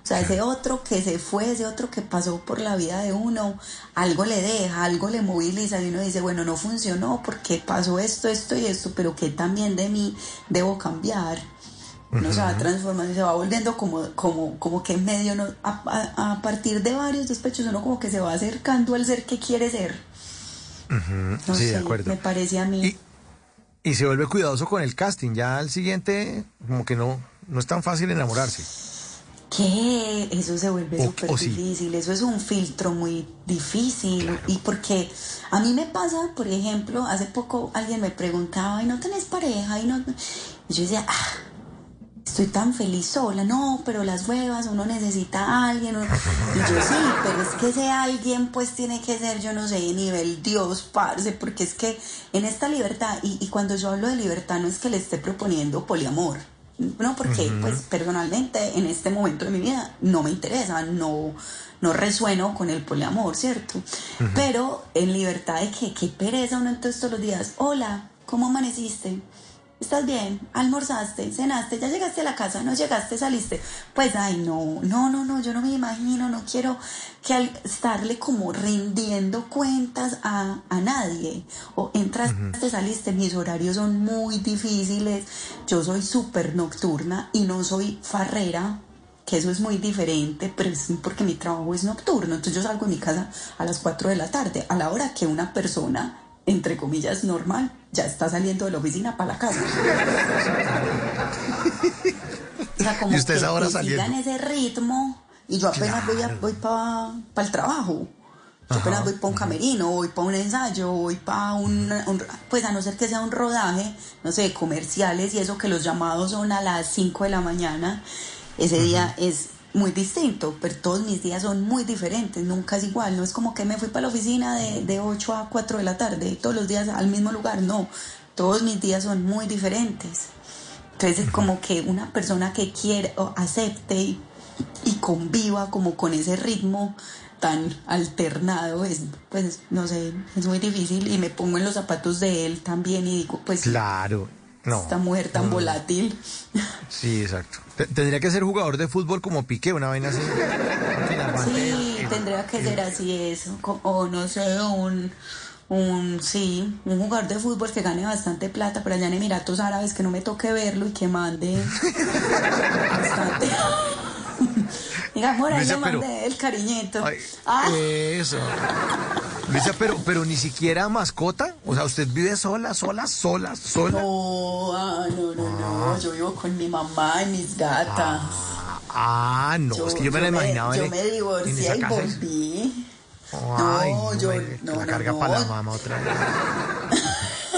O sea, ese otro que se fue, ese otro que pasó por la vida de uno, algo le deja, algo le moviliza y uno dice, bueno, no funcionó porque pasó esto, esto y esto, pero que también de mí debo cambiar. Uno se va transformando y se va volviendo como, como, como que en medio, no, a, partir de varios despechos, uno como que se va acercando al ser que quiere ser. No sí, sé, de acuerdo. me parece a mí. Y, y se vuelve cuidadoso con el casting. Ya al siguiente, como que no, no es tan fácil enamorarse. Que eso se vuelve súper sí. difícil, eso es un filtro muy difícil. Y porque a mí me pasa, por ejemplo, hace poco alguien me preguntaba, ¿y no tenés pareja? Y, no... y yo decía, ah, estoy tan feliz sola, no, pero las huevas, uno necesita a alguien, uno- y yo sí, pero es que ese alguien pues tiene que ser, yo no sé, nivel Dios, parce, porque es que en esta libertad, y, y cuando yo hablo de libertad no es que le esté proponiendo poliamor, no, porque pues personalmente en este momento de mi vida no me interesa, no, no resueno con el poliamor, ¿cierto? Pero en libertad de que, qué pereza uno entonces todos los días, hola, ¿cómo amaneciste? ¿Estás bien? ¿Almorzaste? ¿Cenaste? ¿Ya llegaste a la casa? ¿No llegaste? ¿Saliste? Pues, ay, no, no, no, no, yo no me imagino, no quiero que al estarle como rindiendo cuentas a, a nadie. O entras, te saliste, mis horarios son muy difíciles, yo soy súper nocturna y no soy farrera, que eso es muy diferente, pero es porque mi trabajo es nocturno, entonces yo salgo de mi casa a las 4 de la tarde, a la hora que una persona, entre comillas, normal, ya está saliendo de la oficina para la casa. O sea, como Y usted que, ahora que saliendo. sigan ese ritmo y yo apenas voy, a- voy para el trabajo. Yo apenas voy para un camerino, voy para un ensayo, voy para un, un- Pues a no ser que sea un rodaje, no sé, comerciales y eso que los llamados son a las 5 de la mañana, ese día es muy distinto, pero todos mis días son muy diferentes, nunca es igual, no es como que me fui para la oficina de, de 8 a 4 de la tarde, todos los días al mismo lugar, no, todos mis días son muy diferentes. Entonces, como que una persona que quiere o acepte y, y conviva como con ese ritmo tan alternado, es, pues, no sé, es muy difícil y me pongo en los zapatos de él también y digo, pues, Claro. No. esta mujer tan volátil. Sí, exacto. Te- Tendría que ser jugador de fútbol como Piqué, una vaina así. Sí, tendría que ser así eso, o no sé, un, un, sí, un jugador de fútbol que gane bastante plata, pero allá en Emiratos Árabes que no me toque verlo y que mande bastante. Diga, por ahí Luisa, le pero- mandé el cariñito. Ay, Ah, Eso. Luisa, pero, pero ni siquiera mascota. O sea, usted vive sola, sola, sola, sola. no, ah, no, no, no, yo vivo con mi mamá y mis gatas. Ah, no, es que yo me la imaginaba Yo en, me en divorcié y volví. Ay, No, yo- me- no, la no, carga no. para la mamá otra vez.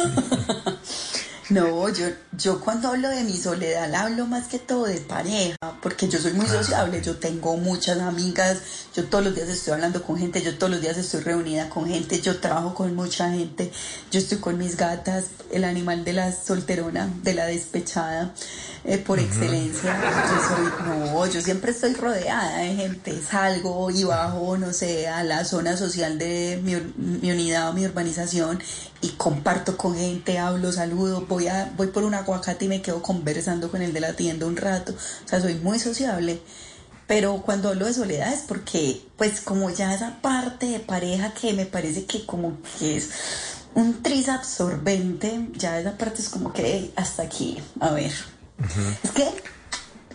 No, yo, yo cuando hablo de mi soledad hablo más que todo de pareja, porque yo soy muy sociable, yo tengo muchas amigas, yo todos los días estoy hablando con gente, yo todos los días estoy reunida con gente, yo trabajo con mucha gente, yo estoy con mis gatas, el animal de la solterona, de la despechada, eh, por excelencia. Yo soy, no, yo siempre estoy rodeada de gente, salgo y bajo, no sé, a la zona social de mi, mi unidad o mi urbanización y comparto con gente, hablo, saludo, voy a voy por un aguacate y me quedo conversando con el de la tienda un rato, o sea, soy muy sociable. Pero cuando hablo de soledad es porque, pues, como ya esa parte de pareja que me parece que como que es un tris absorbente, ya esa parte es como que hasta aquí, a ver. Es que,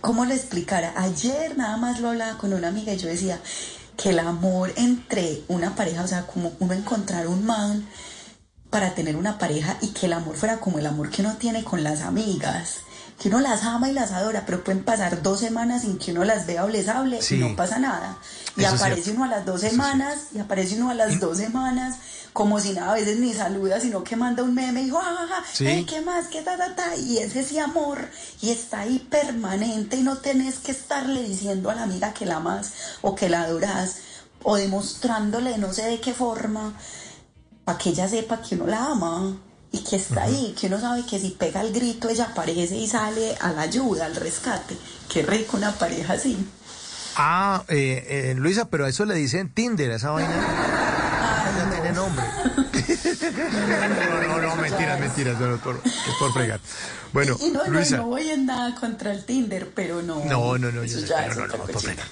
¿cómo le explicara? Ayer nada más lo hablaba con una amiga y yo decía que el amor entre una pareja, o sea, como uno encontrar un man para tener una pareja y que el amor fuera como el amor que uno tiene con las amigas. Que uno las ama y las adora, pero pueden pasar dos semanas sin que uno las vea o les hable Sí. y no pasa nada. Y Eso aparece uno a las dos semanas y aparece uno a las dos semanas como si nada, a veces ni saluda, sino que manda un meme y dijo, ah, ah, ah, Sí. "Ey, ¿qué más? ¿Qué ta, ta, ta? Y es ese amor y está ahí permanente y no tenés que estarle diciendo a la amiga que la amas o que la adoras o demostrándole no sé de qué forma para que ella sepa que uno la ama y que está ahí, que uno sabe que si pega el grito ella aparece y sale a la ayuda, al rescate. Qué rico una pareja así. Ah, eh, eh, Luisa, pero a eso le dicen Tinder, a esa vaina. Nombre. No, no, no, mentiras, mentiras, no, no, por, es por fregar. Bueno, y no, Luisa. no voy en nada contra el Tinder, pero no. No, no, no, yo sé, no, no, no, por fregar.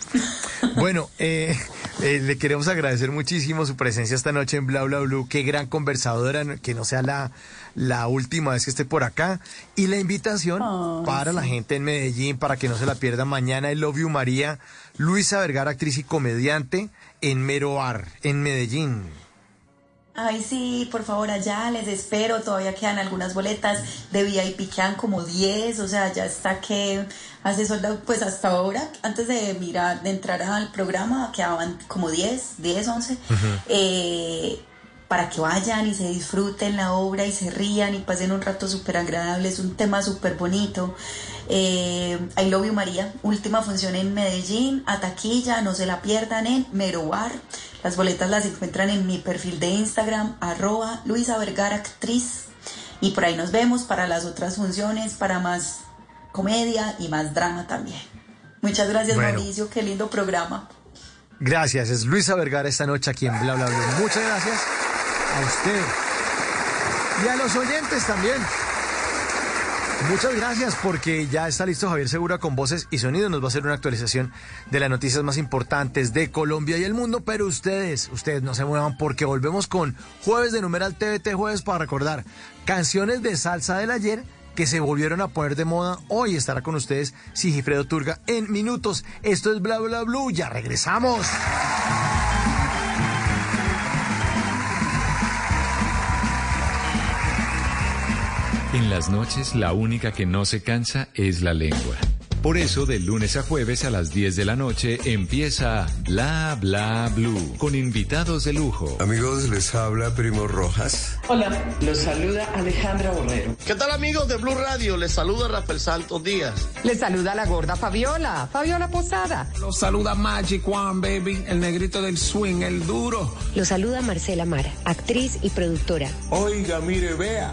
Bueno, eh, Eh, le queremos agradecer muchísimo su presencia esta noche en Bla Bla Blue. Qué gran conversadora, que no sea la, la última vez que esté por acá. Y la invitación para la gente en Medellín, para que no se la pierda mañana, el Love You María, Luisa Vergara, actriz y comediante, en Meroar, en Medellín. Ay, sí, por favor, allá les espero. Todavía quedan algunas boletas de VIP, quedan como 10, o sea, ya está que hace soldado, pues hasta ahora, antes de mirar, de entrar al programa, quedaban como 10, 10, 11. para que vayan y se disfruten la obra y se rían y pasen un rato súper agradable. Es un tema súper bonito. Eh, I Love You María, última función en Medellín, a taquilla, no se la pierdan en Merobar. Las boletas las encuentran en mi perfil de Instagram, arroba Luisa Vergara Actriz. Y por ahí nos vemos para las otras funciones, para más comedia y más drama también. Muchas gracias Mauricio, qué lindo programa. Gracias, es Luisa Vergara esta noche aquí en Bla Bla Bla. Muchas gracias a usted y a los oyentes también. Muchas gracias porque ya está listo Javier Segura con voces y sonidos. Nos va a hacer una actualización de las noticias más importantes de Colombia y el mundo. Pero ustedes, ustedes no se muevan porque volvemos con jueves de numeral TVT jueves para recordar canciones de salsa del ayer que se volvieron a poner de moda. Hoy estará con ustedes Sigifredo Turga en minutos. Esto es Bla Bla Blue. Ya regresamos. En las noches la única que no se cansa es la lengua. Por eso, de lunes a jueves a las 10 de la noche empieza Bla Bla Blue con invitados de lujo. Amigos, les habla Primo Rojas. Hola, los saluda Alejandra Borrero. ¿Qué tal, amigos de Blue Radio? Les saluda Rafael Santos Díaz. Les saluda la gorda Fabiola, Fabiola Posada. Los saluda Magic One, baby, el negrito del swing, el duro. Los saluda Marcela Mara, actriz y productora. Oiga, mire, vea,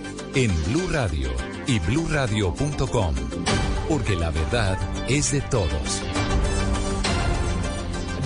en Blue Radio y bluradio.com porque la verdad es de todos.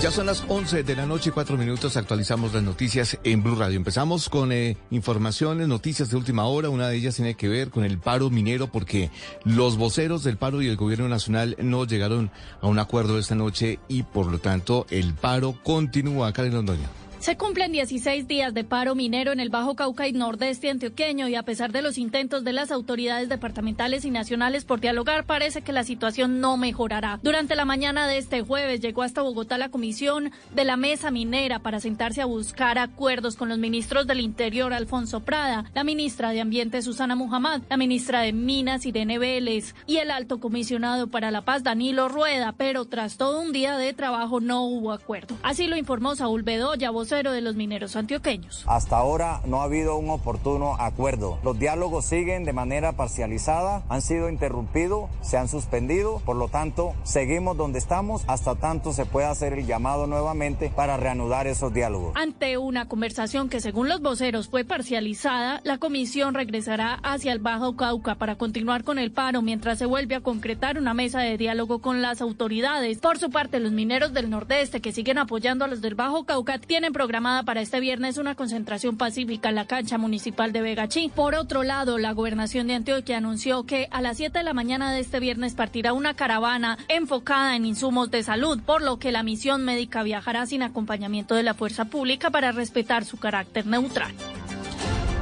Ya son las 11 de la noche y cuatro minutos. Actualizamos las noticias en Blue Radio. Empezamos con eh, informaciones, noticias de última hora. Una de ellas tiene que ver con el paro minero porque los voceros del paro y el gobierno nacional no llegaron a un acuerdo esta noche y por lo tanto el paro continúa. acá en Londoña. Se cumplen 16 días de paro minero en el Bajo Cauca y Nordeste antioqueño y a pesar de los intentos de las autoridades departamentales y nacionales por dialogar, parece que la situación no mejorará. Durante la mañana de este jueves llegó hasta Bogotá la comisión de la mesa minera para sentarse a buscar acuerdos con los ministros del Interior Alfonso Prada, la ministra de Ambiente Susana Muhammad, la ministra de Minas Irene Vélez y el alto comisionado para la paz Danilo Rueda, pero tras todo un día de trabajo no hubo acuerdo. Así lo informó Saúl Bedoya, vocero de los mineros antioqueños. Hasta ahora no ha habido un oportuno acuerdo. Los diálogos siguen de manera parcializada, han sido interrumpidos, se han suspendido, por lo tanto seguimos donde estamos hasta tanto se pueda hacer el llamado nuevamente para reanudar esos diálogos. Ante una conversación que según los voceros fue parcializada, la comisión regresará hacia el Bajo Cauca para continuar con el paro mientras se vuelve a concretar una mesa de diálogo con las autoridades. Por su parte, los mineros del Nordeste que siguen apoyando a los del Bajo Cauca tienen programada para este viernes una concentración pacífica en la cancha municipal de Vegachí. Por otro lado, la gobernación de Antioquia anunció que a las 7 de la mañana de este viernes partirá una caravana enfocada en insumos de salud, por lo que la misión médica viajará sin acompañamiento de la fuerza pública para respetar su carácter neutral.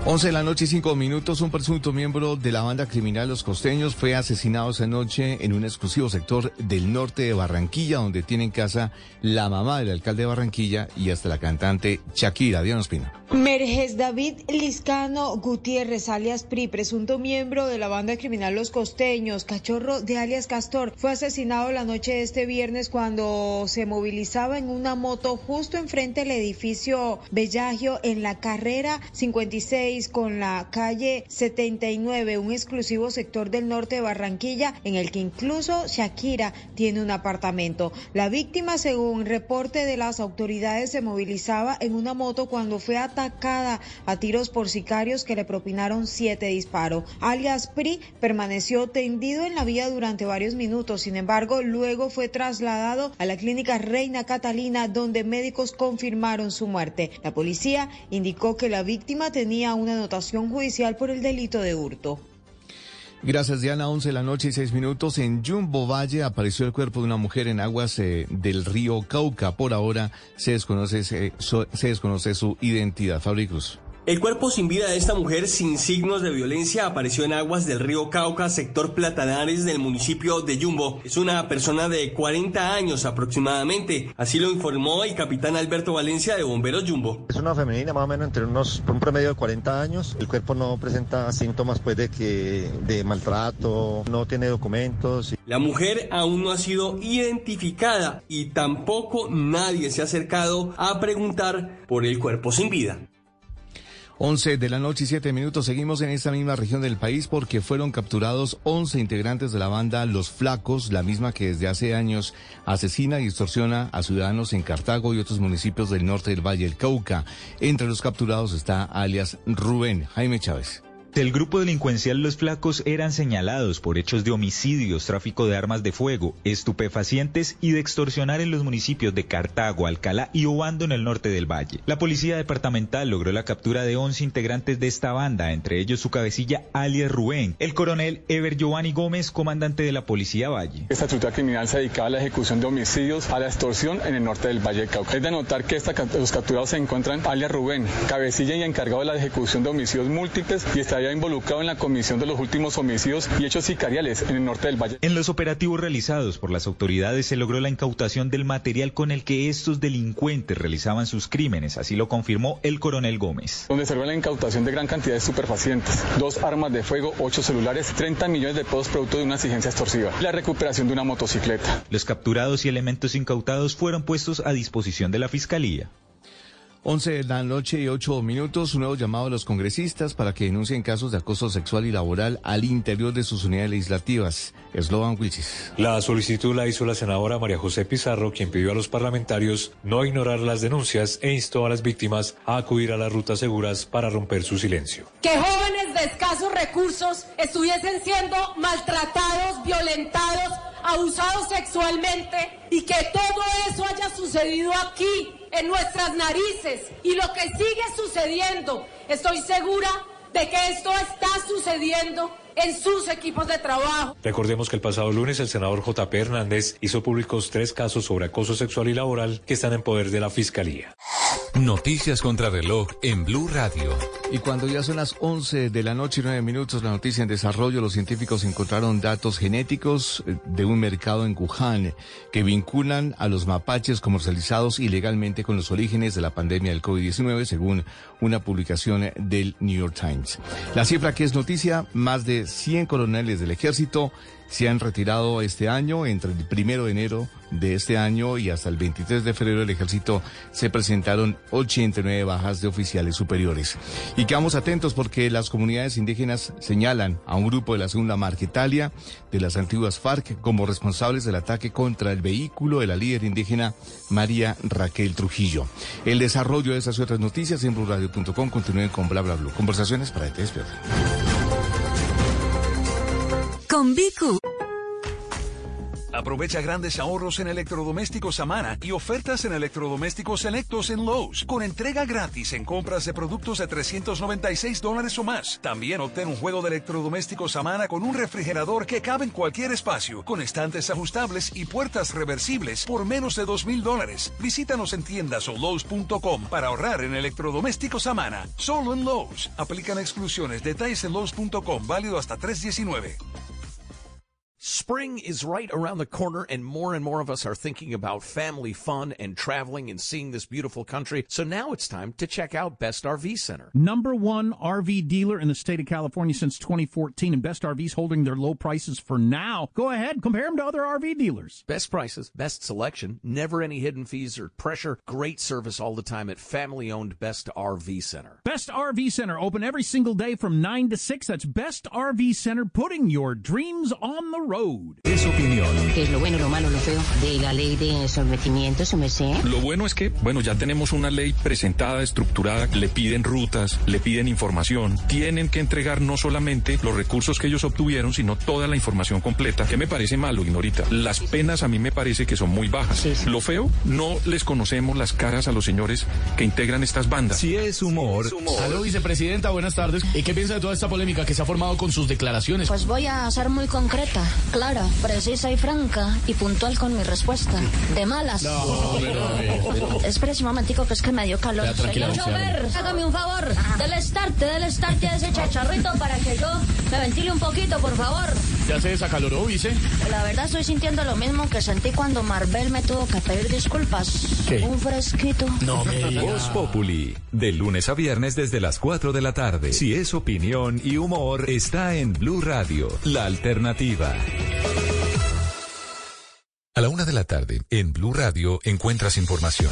11 de la noche y 5 minutos, un presunto miembro de la banda criminal Los Costeños fue asesinado esa noche en un exclusivo sector del norte de Barranquilla, donde tiene en casa la mamá del alcalde de Barranquilla y hasta la cantante Shakira. Diana Espina. Merges David Liscano Gutiérrez, alias PRI, presunto miembro de la banda criminal Los Costeños, cachorro de alias Castor, fue asesinado la noche de este viernes cuando se movilizaba en una moto justo enfrente del edificio Bellagio en la carrera 56 6 con la calle 79, un exclusivo sector del norte de Barranquilla en el que incluso Shakira tiene un apartamento. La víctima, según reporte de las autoridades, se movilizaba en una moto cuando fue atacada a tiros por sicarios que le propinaron siete disparos. Alias PRI permaneció tendido en la vía durante varios minutos, sin embargo, luego fue trasladado a la clínica Reina Catalina, donde médicos confirmaron su muerte. La policía indicó que la víctima tenía una anotación judicial por el delito de hurto. Gracias, Diana. 11 de la noche y 6 minutos. En Jumbo Valle apareció el cuerpo de una mujer en aguas eh, del río Cauca. Por ahora se desconoce, se, se desconoce su identidad. Fabricus. El cuerpo sin vida de esta mujer sin signos de violencia apareció en aguas del río Cauca, sector Platanares del municipio de Yumbo. Es una persona de 40 años aproximadamente, así lo informó el capitán Alberto Valencia de Bomberos Yumbo. Es una femenina más o menos entre unos, un promedio de 40 años. El cuerpo no presenta síntomas pues de que de maltrato, no tiene documentos. La mujer aún no ha sido identificada y tampoco nadie se ha acercado a preguntar por el cuerpo sin vida. 11 de la noche y 7 minutos. Seguimos en esta misma región del país porque fueron capturados 11 integrantes de la banda Los Flacos, la misma que desde hace años asesina y extorsiona a ciudadanos en Cartago y otros municipios del norte del Valle del Cauca. Entre los capturados está alias Rubén Jaime Chávez. El grupo delincuencial Los Flacos eran señalados por hechos de homicidios, tráfico de armas de fuego, estupefacientes y de extorsionar en los municipios de Cartago, Alcalá y Obando en el norte del valle. La policía departamental logró la captura de 11 integrantes de esta banda, entre ellos su cabecilla alias Rubén, el coronel Ever Giovanni Gómez, comandante de la policía Valle. Esta estructura criminal se dedicaba a la ejecución de homicidios, a la extorsión en el norte del Valle de Cauca. Es de notar que los capturados se encuentran alias Rubén, cabecilla y encargado de la ejecución de homicidios múltiples y está involucrado en la comisión de los últimos homicidios y hechos sicariales en el norte del Valle. En los operativos realizados por las autoridades se logró la incautación del material con el que estos delincuentes realizaban sus crímenes, así lo confirmó el coronel Gómez. Donde se logró la incautación de gran cantidad de superfacientes, dos armas de fuego, ocho celulares, 30 millones de pesos producto de una exigencia extorsiva, la recuperación de una motocicleta. Los capturados y elementos incautados fueron puestos a disposición de la Fiscalía. 11 de la noche y 8 minutos, un nuevo llamado a los congresistas para que denuncien casos de acoso sexual y laboral al interior de sus unidades legislativas. Slovan Wilchis. La solicitud la hizo la senadora María José Pizarro, quien pidió a los parlamentarios no ignorar las denuncias e instó a las víctimas a acudir a las rutas seguras para romper su silencio. Que jóvenes de escasos recursos estuviesen siendo maltratados, violentados, abusados sexualmente y que todo eso haya sucedido aquí en nuestras narices y lo que sigue sucediendo, estoy segura de que esto está sucediendo en sus equipos de trabajo. Recordemos que el pasado lunes el senador J.P. Hernández hizo públicos tres casos sobre acoso sexual y laboral que están en poder de la Fiscalía. Noticias contra reloj en Blue Radio. Y cuando ya son las 11 de la noche y 9 minutos, la noticia en desarrollo, los científicos encontraron datos genéticos eh, de un mercado en Wuhan que vinculan a los mapaches comercializados ilegalmente con los orígenes de la pandemia del COVID-19, según una publicación del New York Times. La cifra que es noticia, más de 100 coroneles del ejército se han retirado este año. Entre el primero de enero de este año y hasta el 23 de febrero del ejército se presentaron 89 bajas de oficiales superiores. Y quedamos atentos porque las comunidades indígenas señalan a un grupo de la segunda Marquetalia de las antiguas FARC como responsables del ataque contra el vehículo de la líder indígena María Raquel Trujillo. El desarrollo de esas y otras noticias en blurradio.com continúen con bla bla bla. Conversaciones para despierten. Con Vicu. Aprovecha grandes ahorros en electrodomésticos Samana y ofertas en electrodomésticos selectos en Lowe's con entrega gratis en compras de productos de 396 dólares o más. También obtén un juego de electrodomésticos Samana con un refrigerador que cabe en cualquier espacio, con estantes ajustables y puertas reversibles por menos de 2 mil dólares. Visítanos en tiendas o Lowe's.com para ahorrar en electrodomésticos Samana. Solo en Lowe's. Aplican exclusiones. Detalles en Lowe's.com. Válido hasta 319. Spring is right around the corner, and more and more of us are thinking about family fun and traveling and seeing this beautiful country. So now it's time to check out Best RV Center. Number one RV dealer in the state of California since 2014, and Best RVs holding their low prices for now. Go ahead, compare them to other RV dealers. Best prices, best selection, never any hidden fees or pressure, great service all the time at family owned Best RV Center. Best RV Center, open every single day from 9 to 6. That's Best RV Center, putting your dreams on the road. Es opinión. ¿Qué es lo bueno, lo malo, lo feo de la ley de sometimiento, su merced? Lo bueno es que, bueno, ya tenemos una ley presentada, estructurada, le piden rutas, le piden información, tienen que entregar no solamente los recursos que ellos obtuvieron, sino toda la información completa. ¿Qué me parece malo, Ignorita? Las penas a mí me parece que son muy bajas. Sí, sí. Lo feo, no les conocemos las caras a los señores que integran estas bandas. Si es humor, Aló, vicepresidenta, buenas tardes. ¿Y qué piensa de toda esta polémica que se ha formado con sus declaraciones? Pues voy a ser muy concreta, clara, precisa y franca y puntual con mi respuesta. De malas. No, pero- Espera un momentico que es que me dio calor. Ya, Señor chofer, hágame un favor. Del estarte, del estarte a ese chacharrito para que yo me ventile un poquito, por favor. ¿Ya se desacaloró, vice? La verdad estoy sintiendo lo mismo que sentí cuando Marvel me tuvo que pedir disculpas. ¿Qué? Un fresquito. No me diga. Voz Populi, de lunes a viernes desde las 4 de la tarde. Si es opinión y humor, está en Blue Radio, la alternativa. A la una de la tarde, en Blue Radio, encuentras información.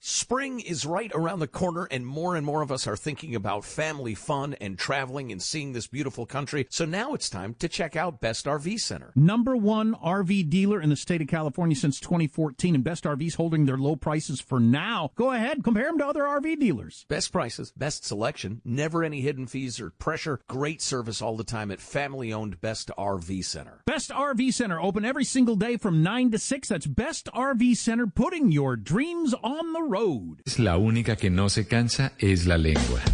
Spring is right around the corner, and more and more of us are thinking about family fun and traveling and seeing this beautiful country. So now it's time to check out Best RV Center. Number one RV dealer in the state of California since 2014, and Best RVs holding their low prices for now. Go ahead, compare them to other RV dealers. Best prices, best selection, never any hidden fees or pressure, great service all the time at family owned Best RV Center. Best RV Center, open every single day from 9 to 6. That's Best RV Center, putting your dreams on La única que no se cansa es la lengua.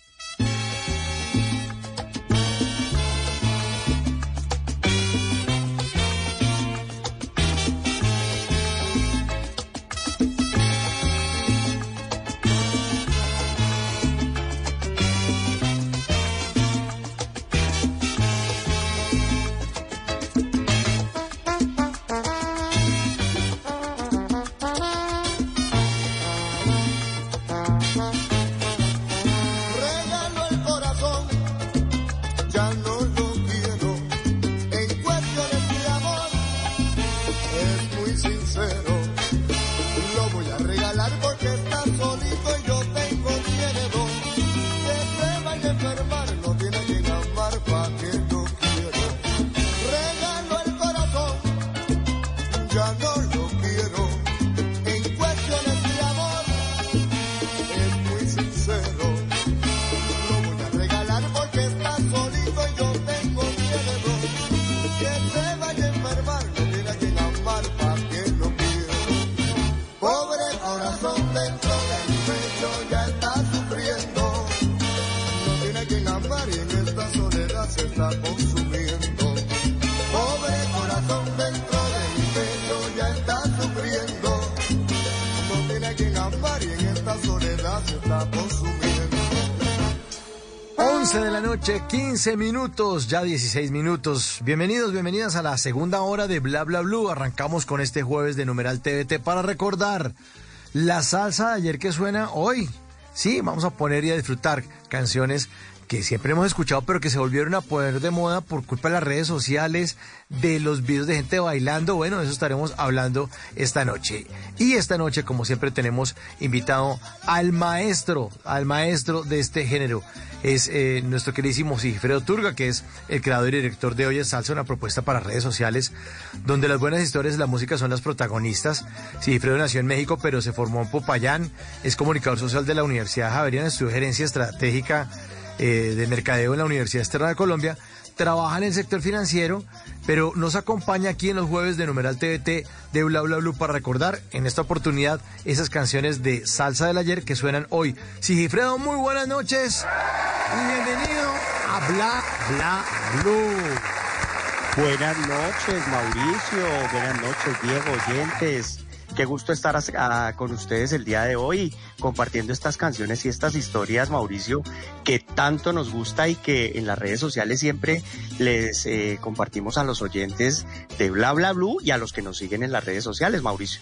15 minutos, ya 16 minutos. Bienvenidos, bienvenidas a la segunda hora de Bla Bla Blue. Arrancamos con este jueves de numeral TVT para recordar la salsa de ayer que suena hoy. Sí, vamos a poner y a disfrutar canciones que siempre hemos escuchado, pero que se volvieron a poner de moda por culpa de las redes sociales, de los videos de gente bailando. Bueno, de eso estaremos hablando esta noche. Y esta noche, como siempre, tenemos invitado al maestro, al maestro de este género. Es eh, nuestro queridísimo Sigifredo Turga, que es el creador y director de Hoy es Salsa, una propuesta para redes sociales, donde las buenas historias de la música son las protagonistas. Sigifredo nació en México, pero se formó en Popayán, es comunicador social de la Universidad Javeriana, estudió gerencia estratégica eh, de mercadeo en la Universidad Externa de Colombia, trabaja en el sector financiero, pero nos acompaña aquí en los jueves de Numeral TVT de Bla Bla Blue para recordar en esta oportunidad esas canciones de salsa del ayer que suenan hoy. Sigifredo, muy buenas noches y bienvenido a Bla Bla Blue. Buenas noches, Mauricio. Buenas noches, Diego, oyentes. Qué gusto estar con ustedes el día de hoy compartiendo estas canciones y estas historias, Mauricio, que tanto nos gusta y que en las redes sociales siempre les eh, compartimos a los oyentes de Bla Bla Blue y a los que nos siguen en las redes sociales, Mauricio.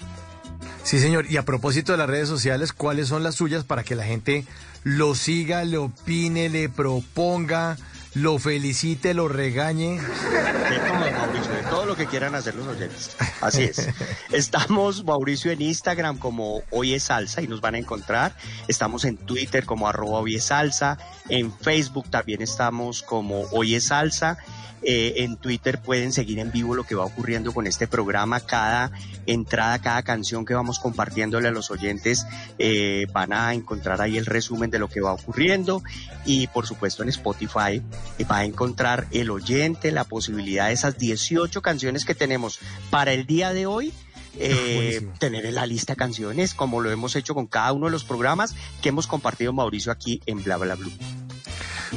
Sí, señor. Y a propósito de las redes sociales, ¿cuáles son las suyas para que la gente lo siga, le opine, le proponga? Lo felicite, lo regañe. De todo, Mauricio, de todo lo que quieran hacer los oyentes. Así es. Estamos, Mauricio, en Instagram como Hoy es Salsa y nos van a encontrar. Estamos en Twitter como arroba Hoy es Salsa. En Facebook también estamos como Hoy es Salsa. Eh, en Twitter pueden seguir en vivo lo que va ocurriendo con este programa. Cada entrada, cada canción que vamos compartiéndole a los oyentes, eh, van a encontrar ahí el resumen de lo que va ocurriendo. Y por supuesto en Spotify eh, va a encontrar el oyente la posibilidad de esas 18 canciones que tenemos para el día de hoy. tener en la lista canciones como lo hemos hecho con cada uno de los programas que hemos compartido Mauricio aquí en Bla Bla Blue.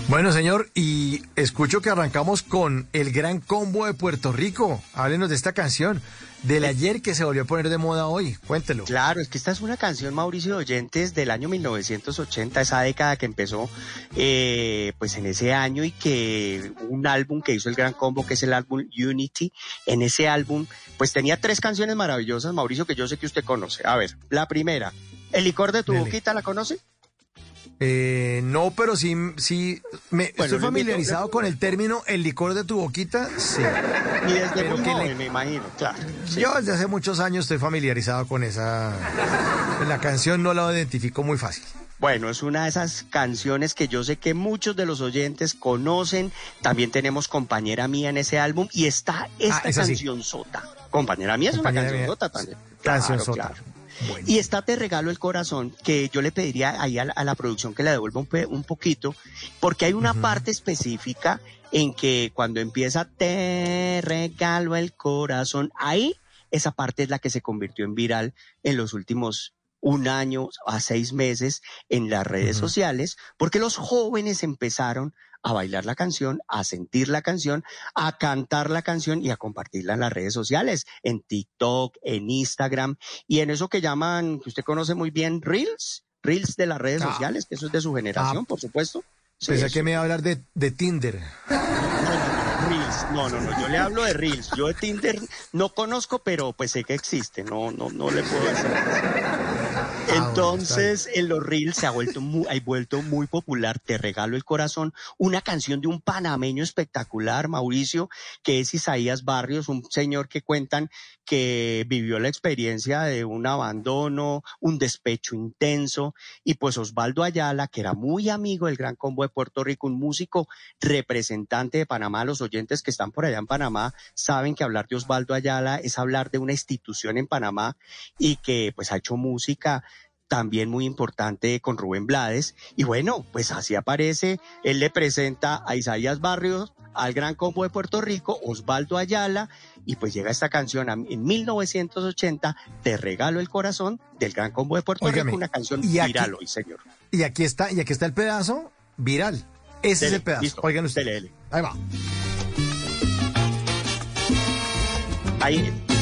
Bueno, señor, y escucho que arrancamos con el gran combo de Puerto Rico. Háblenos de esta canción, del ayer que se volvió a poner de moda hoy. Cuéntelo. Claro, es que esta es una canción, Mauricio Oyentes, del año 1980, esa década que empezó eh, pues en ese año y que un álbum que hizo el gran combo, que es el álbum Unity, en ese álbum, pues tenía tres canciones maravillosas, Mauricio, que yo sé que usted conoce. A ver, la primera, El licor de tu boquita, ¿la conoce? Eh, no, pero sí, sí, me estoy familiarizado con el término el licor de tu boquita, sí. Y desde muy joven, me imagino, claro. Yo desde hace muchos años estoy familiarizado con esa... La canción no la identifico muy fácil. Bueno, es una de esas canciones que yo sé que muchos de los oyentes conocen. También tenemos compañera mía en ese álbum y está esta ah, canción sota. Compañera mía es una canción sota también. Canción sota. Y está Te Regalo el Corazón, que yo le pediría ahí a la, producción que la devuelva un, poquito, porque hay una parte específica en que cuando empieza Te Regalo el Corazón, ahí esa parte es la que se convirtió en viral en los últimos un año a seis meses en las redes sociales, porque los jóvenes empezaron a bailar la canción, a sentir la canción, a cantar la canción y a compartirla en las redes sociales, en TikTok, en Instagram y en eso que llaman, que usted conoce muy bien, Reels, Reels de las redes ah. sociales, que eso es de su generación, ah. por supuesto. Pensé que me iba a hablar de, de Tinder. Reels, no, no, no, yo le hablo de Reels. Yo de Tinder no conozco, pero pues sé que existe, no, no, no le puedo decir. Ah, Entonces, en los reels se ha vuelto muy, ha vuelto muy popular Te regalo el corazón, una canción de un panameño espectacular, Mauricio, que es Isaías Barrios, un señor que cuentan que vivió la experiencia de un abandono, un despecho intenso, y pues Osvaldo Ayala, que era muy amigo del Gran Combo de Puerto Rico, un músico representante de Panamá, los oyentes que están por allá en Panamá saben que hablar de Osvaldo Ayala es hablar de una institución en Panamá y que pues ha hecho música también muy importante con Rubén Blades. Y bueno, pues así aparece, él le presenta a Isaías Barrios, al Gran Combo de Puerto Rico, Osvaldo Ayala, y pues llega esta canción en 1980, Te regalo el corazón, del Gran Combo de Puerto Rico, una canción viral hoy, señor. Y aquí está, y aquí está el pedazo viral. Ese es el pedazo. Oigan ustedes. Ahí va. Ahí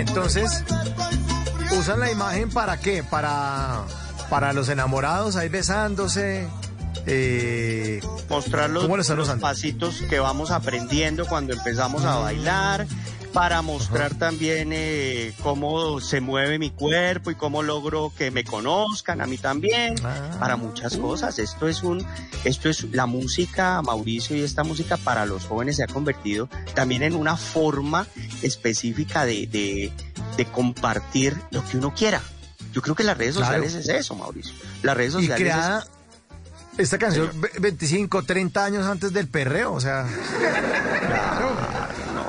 entonces, ¿usan la imagen para qué? Para, para los enamorados ahí besándose. Eh, Mostrar los, ¿Cómo lo están los pasitos que vamos aprendiendo cuando empezamos a bailar, para mostrar también eh, cómo se mueve mi cuerpo y cómo logro que me conozcan a mí también, Ah. para muchas cosas. Esto es un, esto es la música, Mauricio, y esta música para los jóvenes se ha convertido también en una forma específica de, de, de compartir lo que uno quiera. Yo creo que las redes Claro. sociales es eso, Mauricio. Las redes y sociales es- creada esta canción ve- 25, 30 años antes del perreo, o sea.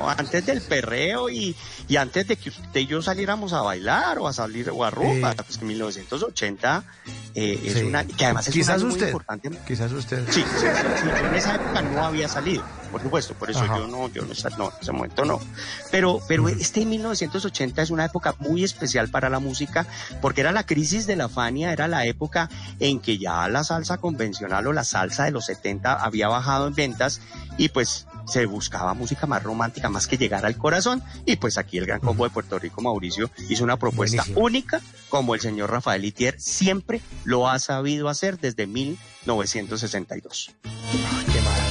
No, antes del perreo y, y antes de que usted y yo saliéramos a bailar o a salir o a rumba, Eh. pues que 1980 eh, es Sí. una, que además es Quizás año muy usted. importante. Quizás usted. Sí, sí, sí, sí, yo en esa época no había salido, por supuesto, por eso Ajá. yo no, yo no, no, en ese momento no. Pero, pero este 1980 es una época muy especial para la música, porque era la crisis de la Fania, era la época en que ya la salsa convencional o la salsa de los 70 había bajado en ventas y pues se buscaba música más romántica, más que llegar al corazón, y pues aquí el Gran Combo de Puerto Rico, Mauricio, hizo una propuesta Buenísimo. única, como el señor Rafael Itier siempre lo ha sabido hacer desde 1962. Qué maravilla.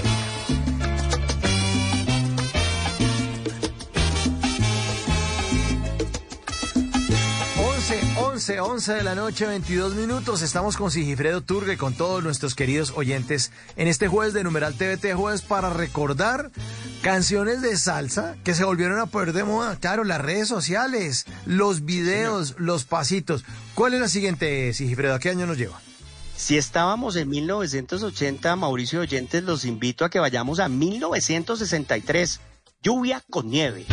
11, 11, 11 de la noche, 22 minutos. Estamos con Sigifredo Turga y con todos nuestros queridos oyentes en este jueves de Numeral TVT Jueves para recordar canciones de salsa que se volvieron a poner de moda. Claro, las redes sociales, los videos, los pasitos. ¿Cuál es la siguiente, Sigifredo? ¿A qué año nos lleva? Si estábamos en 1980, Mauricio Oyentes, los invito a que vayamos a 1963. Lluvia con nieve.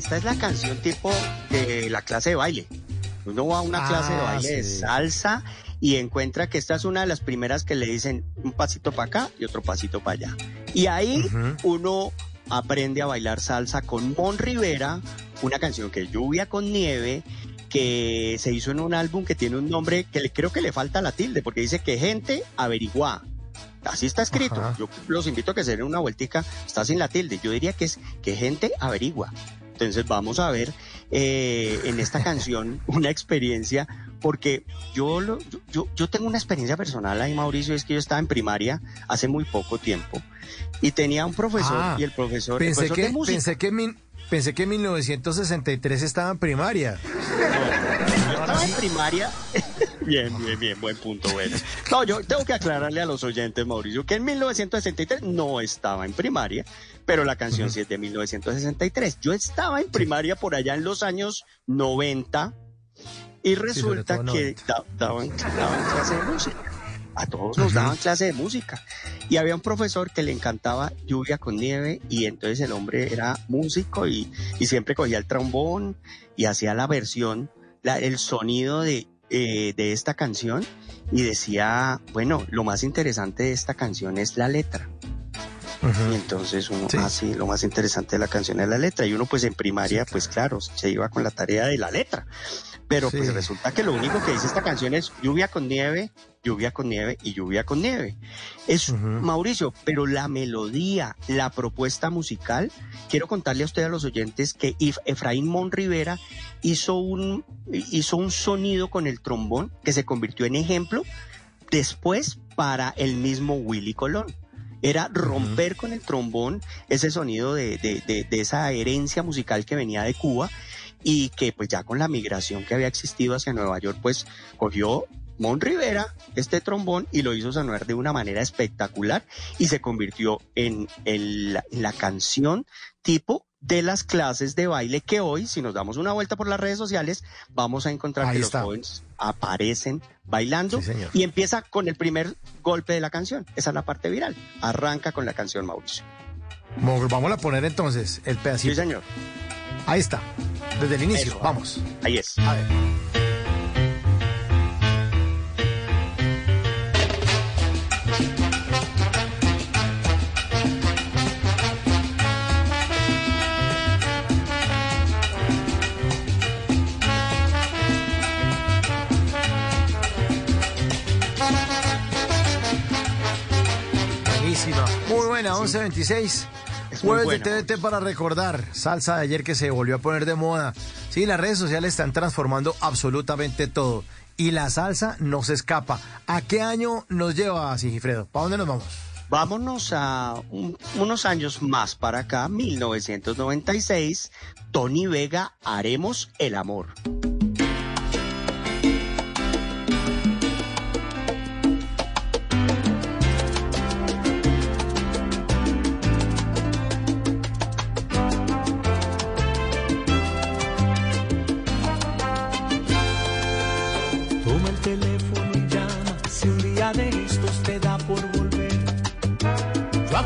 Esta, es la canción tipo de la clase de baile. Uno va a una Ah, clase de baile de salsa y encuentra que esta es una de las primeras que le dicen un pasito para acá y otro pasito para allá. Y ahí uno aprende a bailar salsa con Mon Rivera, una canción que es Lluvia con Nieve, que se hizo en un álbum que tiene un nombre que le, creo que le falta la tilde, porque dice que gente averigua. Así está escrito. Ajá. Yo los invito a que se den una vueltica. Está sin la tilde. Yo diría que es que gente averigua. Entonces vamos a ver eh, en esta canción una experiencia, porque yo, lo- yo- yo, tengo una experiencia personal ahí, Mauricio, es que yo estaba en primaria hace muy poco tiempo y tenía un profesor Ah, y el profesor, el Pensé de que, música. que pensé que en 1963 estaba en primaria. Yo estaba en primaria. Bien, bien, bien, buen punto, bueno. No, yo tengo que aclararle a los oyentes, Mauricio, que en 1963 no estaba en primaria, pero la canción sí es de 1963. Yo estaba en primaria por allá en los años 90 y resulta que da- daban, daban clase de música. A todos nos daban clase de música. Y había un profesor que le encantaba lluvia con nieve y entonces el hombre era músico y, y siempre cogía el trombón y hacía la versión, la- el sonido de, eh, de esta canción y decía, bueno, lo más interesante de esta canción es la letra. Y entonces uno, ah, sí, lo más interesante de la canción es la letra. Y uno pues en primaria, pues claro, se iba con la tarea de la letra. Pero pues resulta que lo único que dice esta canción es lluvia con nieve, lluvia con nieve y lluvia con nieve. Es Mauricio, pero la melodía, la propuesta musical, quiero contarle a usted a los oyentes que If- Efraín Mon Rivera hizo un, hizo un sonido con el trombón que se convirtió en ejemplo después para el mismo Willy Colón. Era romper con el trombón ese sonido de, de- de- de esa herencia musical que venía de Cuba y que pues ya con la migración que había existido hacia Nueva York pues cogió Mon Rivera este trombón y lo hizo sonar de una manera espectacular y se convirtió en, el- la canción tipo de las clases de baile que hoy, si nos damos una vuelta por las redes sociales, vamos a encontrar Ahí que está. los jóvenes aparecen bailando Sí, y empieza con el primer golpe de la canción. Esa es la parte viral. Arranca con la canción Mauricio. Mo- Vamos a poner entonces el pedacito. Sí, señor. Ahí está. Desde el inicio. Eso. Vamos. Ahí es. A ver. Buenísima. Muy buena, 11.26. Es muy Jueves buena, de TVT para recordar. Salsa de ayer que se volvió a poner de moda. Sí, las redes sociales están transformando absolutamente todo. Y la salsa no se escapa. ¿A qué año nos lleva, Sigifredo? ¿Para dónde nos vamos? Vámonos a un- unos años más para acá, 1996. Tony Vega, Haremos el Amor.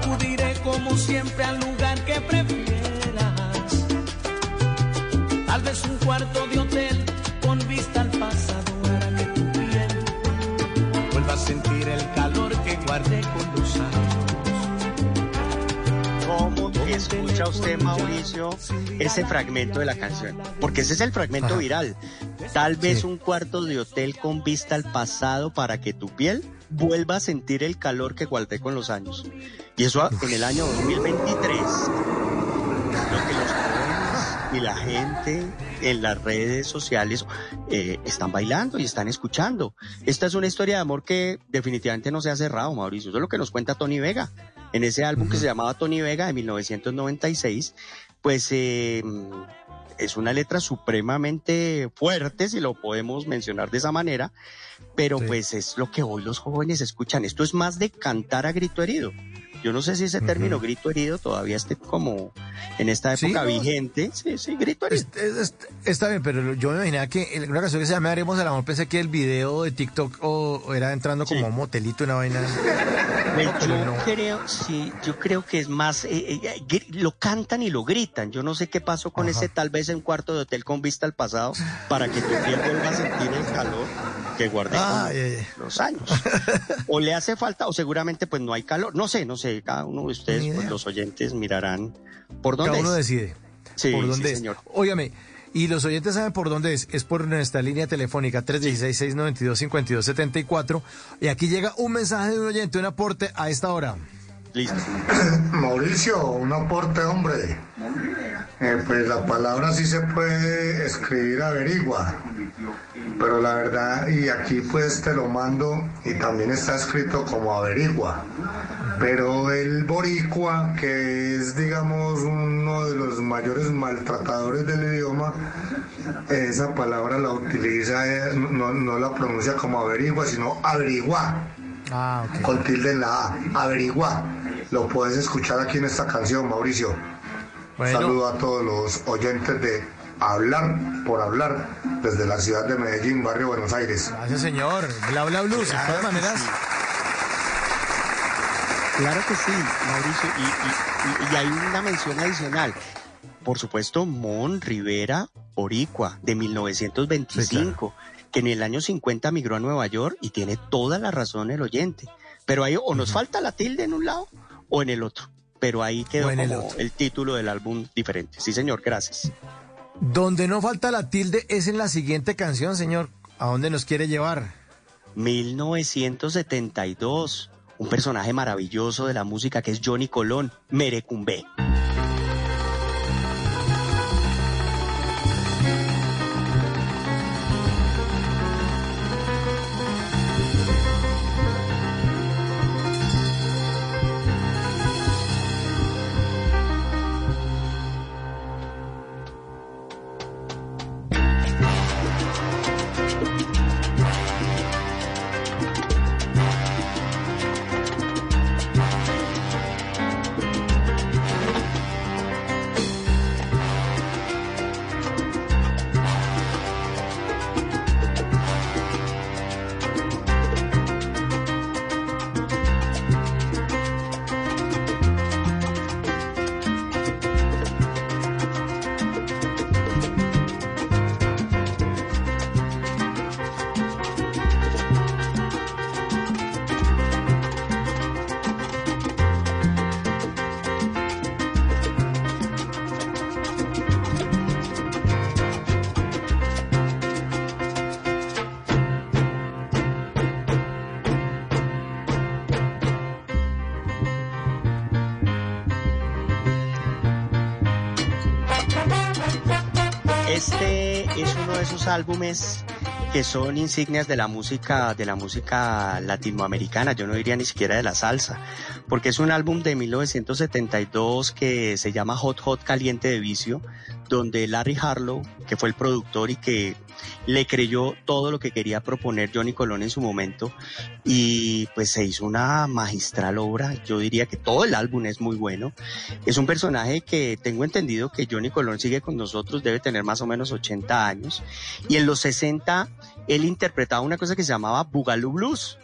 Acudiré como siempre al lugar que prefieras. Tal vez un cuarto de hotel con vista al pasado hará que tu piel vuelva a sentir el calor que guardé con los años. ¿Cómo escucha usted, Mauricio, ese fragmento de la canción? Porque ese es el fragmento Ajá. viral. Tal vez Sí. un cuarto de hotel con vista al pasado para que tu piel vuelva a sentir el calor que guardé con los años. Y eso en el año 2023. Lo que los jóvenes y la gente en las redes sociales eh, están bailando y están escuchando. Esta es una historia de amor que definitivamente no se ha cerrado, Mauricio. Eso es lo que nos cuenta Tony Vega. En ese álbum que se llamaba Tony Vega de 1996, pues eh, es una letra supremamente fuerte, si lo podemos mencionar de esa manera, pero Sí. pues es lo que hoy los jóvenes escuchan. Esto es más de cantar a grito herido. Yo no sé si ese término grito herido todavía esté como en esta época vigente. Sí, sí, grito herido. Es- es- es- está bien, pero yo me imaginaba que en una canción que se llama Haremos el amor, pensé que el video de TikTok o, era entrando como Sí. un motelito, una vaina. Yo no. creo, sí, yo creo que es más, eh, eh, lo cantan y lo gritan. Yo no sé qué pasó con Ajá. ese tal vez en cuarto de hotel con vista al pasado para que tu piel vuelva a sentir el calor que guardé con los años. O le hace falta, o seguramente pues no hay calor. No sé, no sé, cada uno de ustedes, pues, los oyentes mirarán por dónde Cada uno decide Sí, por sí, dónde es. señor. Óigame, y los oyentes saben por dónde es. Es por nuestra línea telefónica 316-692-5274. Y aquí llega un mensaje de un oyente, un aporte a esta hora. Listo. Mauricio, un aporte, hombre. Eh, pues la palabra sí se puede escribir averigua, pero la verdad, y aquí pues te lo mando, y también está escrito como averigua, pero el boricua, que es digamos uno de los mayores maltratadores del idioma, esa palabra la utiliza, eh, no, no la pronuncia como averigua, sino averigua Ah, ok. con tilde en la A, averigua. Lo puedes escuchar aquí en esta canción, Mauricio. Bueno. Saludo a todos los oyentes de Hablar por Hablar desde la ciudad de Medellín, barrio Buenos Aires. Gracias, señor. Bla, bla, blues. De todas maneras, Claro que sí, Mauricio. Y, y- y- y hay una mención adicional. Por supuesto, Mon Rivera Boricua, de 1925, que en el año 50 migró a Nueva York y tiene toda la razón el oyente. Pero ahí o nos falta la tilde en un lado o en el otro. Pero ahí quedó el como el título del álbum diferente. Sí, señor, gracias. donde no falta la tilde es en la siguiente canción, señor. ¿A dónde nos quiere llevar? 1972. Un personaje maravilloso de la música que es Johnny Colón, Merecumbe. Son insignias de la música de la música latinoamericana, yo no diría ni siquiera de la salsa, porque es un álbum de 1972 que se llama Hot Hot Caliente de Vicio, donde Larry Harlow, que fue el productor y que le creyó todo lo que quería proponer Johnny Colón en su momento y pues se hizo una magistral obra. Yo diría que todo el álbum es muy bueno. Es un personaje que tengo entendido que Johnny Colón sigue con nosotros, debe tener más o menos 80 años y en los 60 él interpretaba una cosa que se llamaba Boogaloo Blues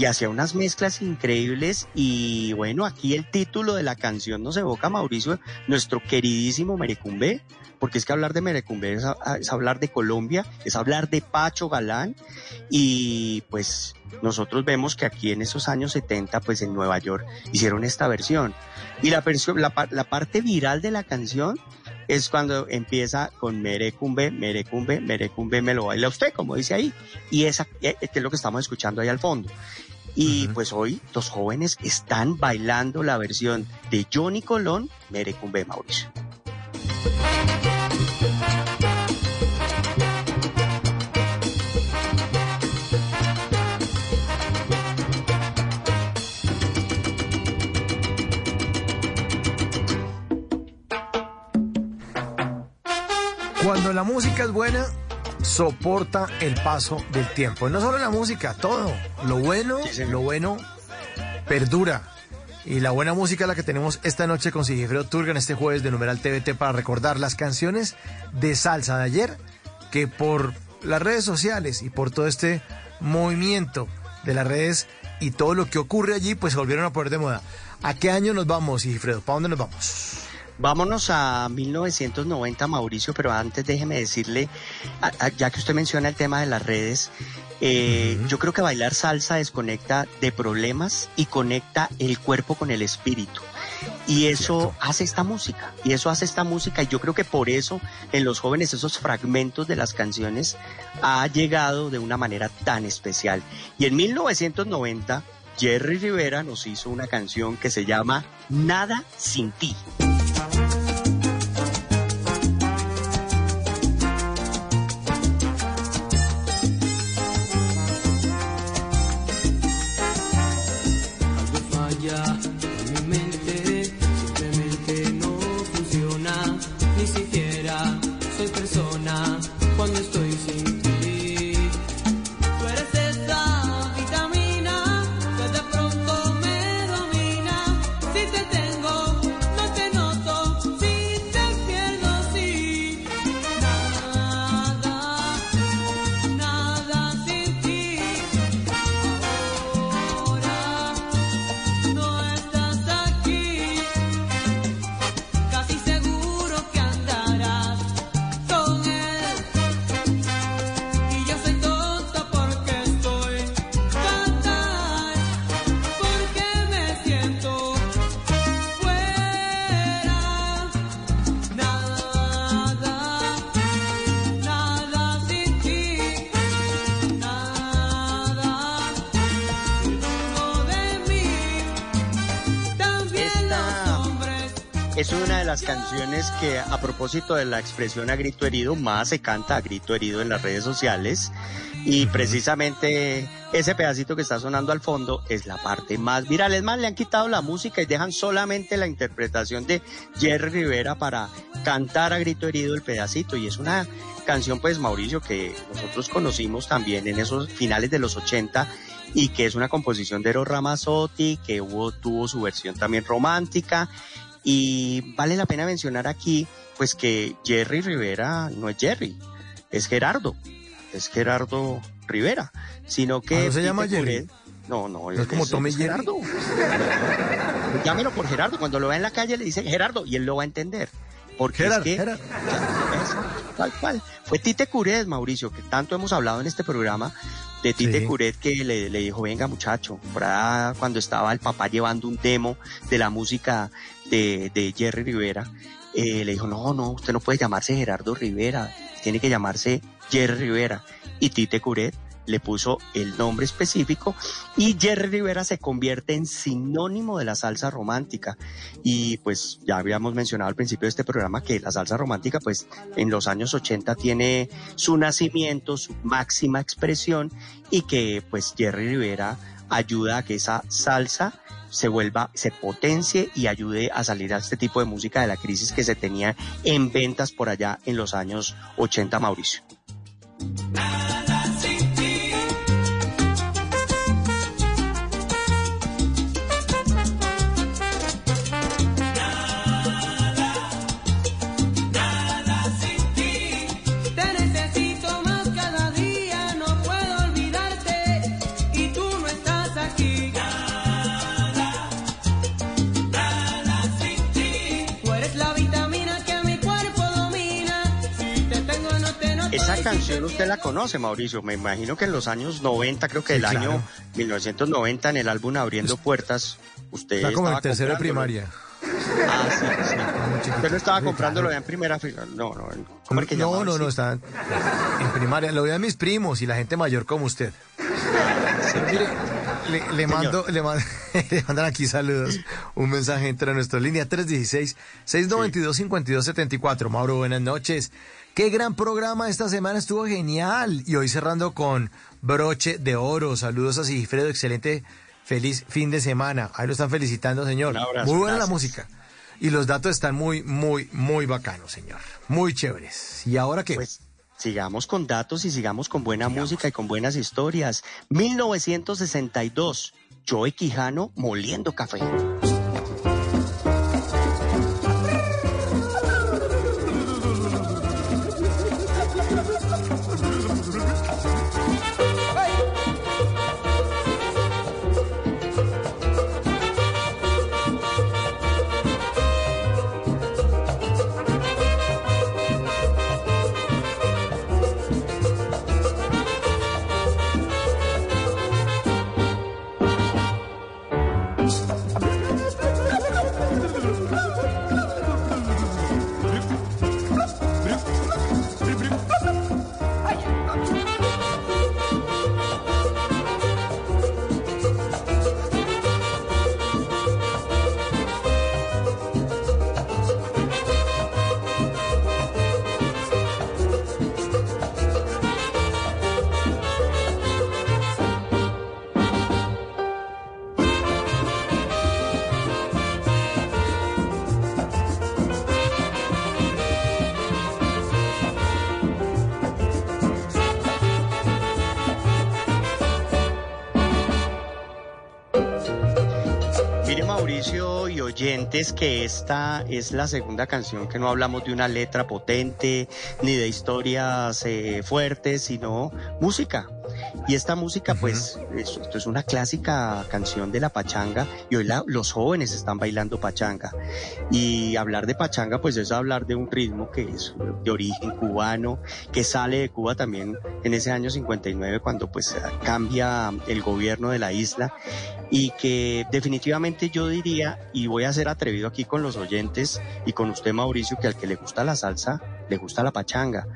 y hacía unas mezclas increíbles y bueno, aquí el título de la canción nos evoca, Mauricio, nuestro queridísimo Merecumbe, porque es que hablar de Merecumbe es, es, hablar de Colombia, es hablar de Pacho Galán y pues nosotros vemos que aquí en esos años 70 pues en Nueva York hicieron esta versión y la, versión, la, la parte viral de la canción es cuando empieza con Merecumbe, Merecumbe, Merecumbe me lo baila usted, como dice ahí. Y esa que es lo que estamos escuchando ahí al fondo. Y pues hoy los jóvenes están bailando la versión de Johnny Colón, Merecumbe Mauricio. Cuando la música es buena, soporta el paso del tiempo. Y no solo la música, todo. Lo bueno, lo bueno perdura. Y la buena música la que tenemos esta noche con Sigifredo Turga en este jueves de Numeral TVT para recordar las canciones de salsa de ayer que por las redes sociales y por todo este movimiento de las redes y todo lo que ocurre allí, pues se volvieron a poner de moda. ¿A qué año nos vamos, Sigifredo? ¿Para dónde nos vamos? Vámonos a 1990, Mauricio, pero antes déjeme decirle, ya que usted menciona el tema de las redes, eh, yo creo que bailar salsa desconecta de problemas y conecta el cuerpo con el espíritu. Y eso hace esta música, y eso hace esta música, y yo creo que por eso en los jóvenes esos fragmentos de las canciones ha llegado de una manera tan especial. Y en 1990, Jerry Rivera nos hizo una canción que se llama Nada sin ti. Es una de las canciones que a propósito de la expresión a grito herido, más se canta a grito herido en las redes sociales. Y precisamente ese pedacito que está sonando al fondo es la parte más viral. Es más, le han quitado la música y dejan solamente la interpretación de Jerry Rivera para cantar a grito herido el pedacito. Y es una canción, pues, Mauricio, que nosotros conocimos también en esos finales de los 80 y que es una composición de Eros Ramazzotti, que hubo, tuvo su versión también romántica y vale la pena mencionar aquí, pues que Jerry Rivera no es Jerry, es Gerardo, es Gerardo Rivera, sino que... Ah, ¿No se llama Jerry? No, no, es, como Tommy Gerardo. Llámelo por Gerardo, cuando lo ve en la calle le dice Gerardo y él lo va a entender. Porque Gerard, es que, Gerard. tal cual. Fue Tite Curet, Mauricio, que tanto hemos hablado en este programa, de Tite Sí. Curet que le, le dijo, venga muchacho, por cuando estaba el papá llevando un demo de la música de, de Jerry Rivera, eh, le dijo, no, no, usted no puede llamarse Gerardo Rivera, tiene que llamarse Jerry Rivera. Y Tite Curet le puso el nombre específico y Jerry Rivera se convierte en sinónimo de la salsa romántica. Y pues ya habíamos mencionado al principio de este programa que la salsa romántica pues en los años 80 tiene su nacimiento, su máxima expresión y que pues Jerry Rivera ayuda a que esa salsa se vuelva, se potencie y ayude a salir a este tipo de música de la crisis que se tenía en ventas por allá en los años 80, Mauricio. Canción usted la conoce, Mauricio. Me imagino que en los años 90, creo que el año 1990, en el álbum Abriendo Puertas, usted Está como en estaba tercero de comprándolo. primaria. Ah, sí, sí. Usted no estaba comprándolo ya en primera fila. No, no. ¿Cómo es que no, no, Sí. no, está en primaria. Lo vean mis primos y la gente mayor como usted. Mire, le, le mando, le, man- le mandan aquí saludos. Un mensaje entre nuestra línea 316-692-5274. Mauro, buenas noches. Qué gran programa esta semana, estuvo genial. Y hoy cerrando con broche de oro. Saludos a Sigifredo, excelente, feliz fin de semana. Ahí lo están felicitando, señor. Abrazo, muy buena la música. Y los datos están muy, muy, muy bacanos, señor. Muy chéveres. ¿Y ahora qué? Pues sigamos con datos y sigamos con buena música y con buenas historias. 1962, Joe Quijano moliendo café. Que esta es la segunda canción que no hablamos de una letra potente ni de historias eh, fuertes, sino música. Y esta música, pues, es- esto es una clásica canción de la pachanga y hoy la- los jóvenes están bailando pachanga. Y hablar de pachanga, pues es hablar de un ritmo que es de origen cubano, que sale de Cuba también en ese año 59 cuando pues cambia el gobierno de la isla y que definitivamente yo diría, y voy a ser atrevido aquí con los oyentes y con usted Mauricio, que al que le gusta la salsa, le gusta la pachanga.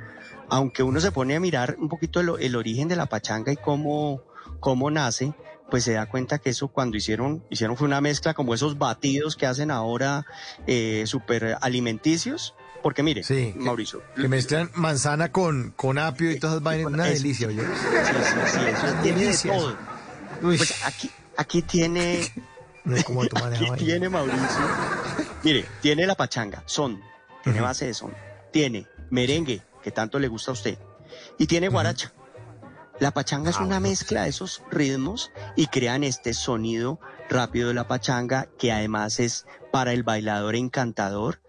Aunque uno se pone a mirar un poquito el, el origen de la pachanga y cómo, cómo nace, pues se da cuenta que eso cuando hicieron, hicieron fue una mezcla como esos batidos que hacen ahora eh, súper alimenticios. Porque mire, Mauricio, Que mezclan manzana con, con apio y todas esas vainas. Una delicia, oye. Sí, sí, sí, eso tiene de Delicia eso. todo. Pues aquí, aquí tiene, No es como esa aquí tiene Mauricio. Mire, tiene la pachanga, son, tiene base de son, tiene merengue, que tanto le gusta a usted, y tiene guaracha. La pachanga Ah, es una mezcla de esos ritmos y crean este sonido rápido de la pachanga que además es para el bailador encantador.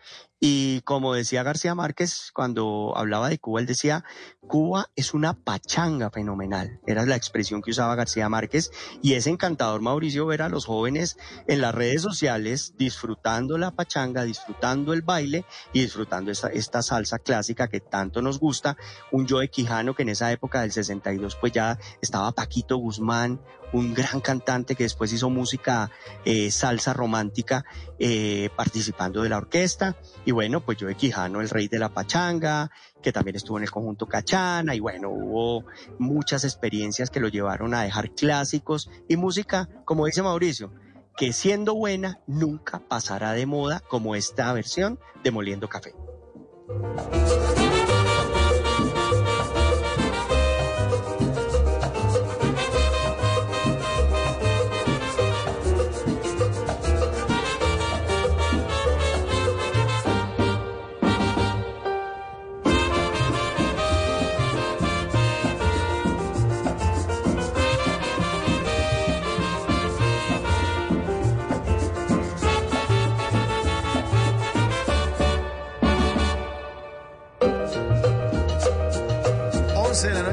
Y como decía García Márquez cuando hablaba de Cuba, él decía, Cuba es una pachanga fenomenal. Era la expresión que usaba García Márquez y es encantador, Mauricio, ver a los jóvenes en las redes sociales disfrutando la pachanga, disfrutando el baile y disfrutando esta, salsa clásica que tanto nos gusta. Un Joe Quijano que en esa época del 62 pues ya estaba Paquito Guzmán, un gran cantante que después hizo música eh, salsa romántica eh, participando de la orquesta. Y bueno, pues yo de Quijano, el rey de la pachanga, que también estuvo en el conjunto Cachana. Y bueno, hubo muchas experiencias que lo llevaron a dejar clásicos y música, como dice Mauricio, que siendo buena nunca pasará de moda como esta versión de Moliendo Café.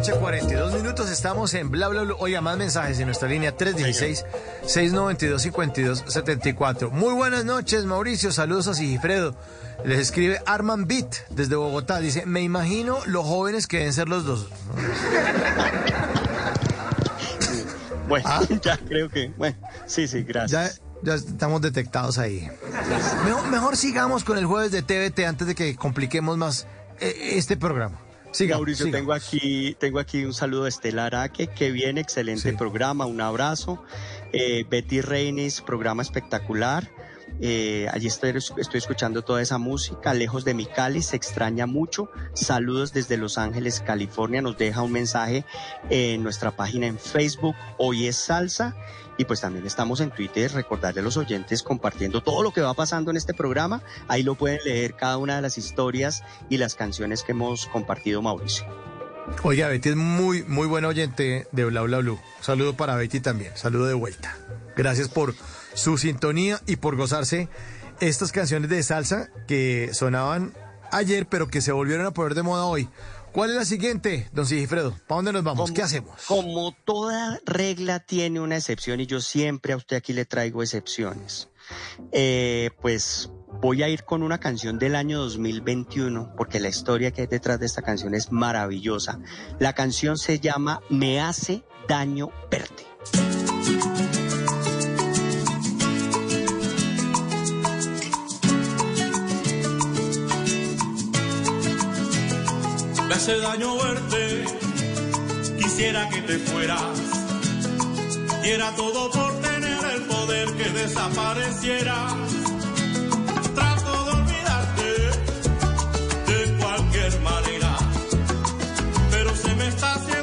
Noche, 42 minutos. Estamos en bla bla bla. Oiga, más mensajes en nuestra línea 316-692-5274. Muy buenas noches, Mauricio. Saludos a Sigifredo. Les escribe Arman Beat desde Bogotá. Dice: Me imagino los jóvenes que deben ser los dos. Bueno, ya creo que. Bueno, sí, sí, gracias. Ya, ya estamos detectados ahí. Mejor, mejor sigamos con el jueves de TVT antes de que compliquemos más eh, este programa. Siga, Mauricio, tengo aquí, tengo aquí un saludo de Estela Araque, que bien, excelente programa, un abrazo. Eh, Betty Reinis, programa espectacular. Eh, allí estoy, estoy escuchando toda esa música, lejos de mi Cali, se extraña mucho. Saludos desde Los Ángeles, California. Nos deja un mensaje en nuestra página en Facebook, Hoy es Salsa. Y pues también estamos en Twitter, recordarle a los oyentes compartiendo todo lo que va pasando en este programa. Ahí lo pueden leer cada una de las historias y las canciones que hemos compartido, Mauricio. Oiga, Betty es muy, muy buen oyente de Bla Bla Blue. Saludo para Betty también. Saludo de vuelta. Gracias por su sintonía y por gozarse estas canciones de salsa que sonaban ayer, pero que se volvieron a poner de moda hoy. ¿Cuál es la siguiente, don Sigifredo? ¿Para dónde nos vamos? Como- ¿Qué hacemos? Como toda regla tiene una excepción y yo siempre a usted aquí le traigo excepciones. Eh, pues voy a ir con una canción del año 2021 porque la historia que hay detrás de esta canción es maravillosa. La canción se llama Me hace daño verte. Me hace daño verte, quisiera que te fueras. Diera todo por tener el poder que desaparecieras. Trato de olvidarte de cualquier manera, pero se me está haciendo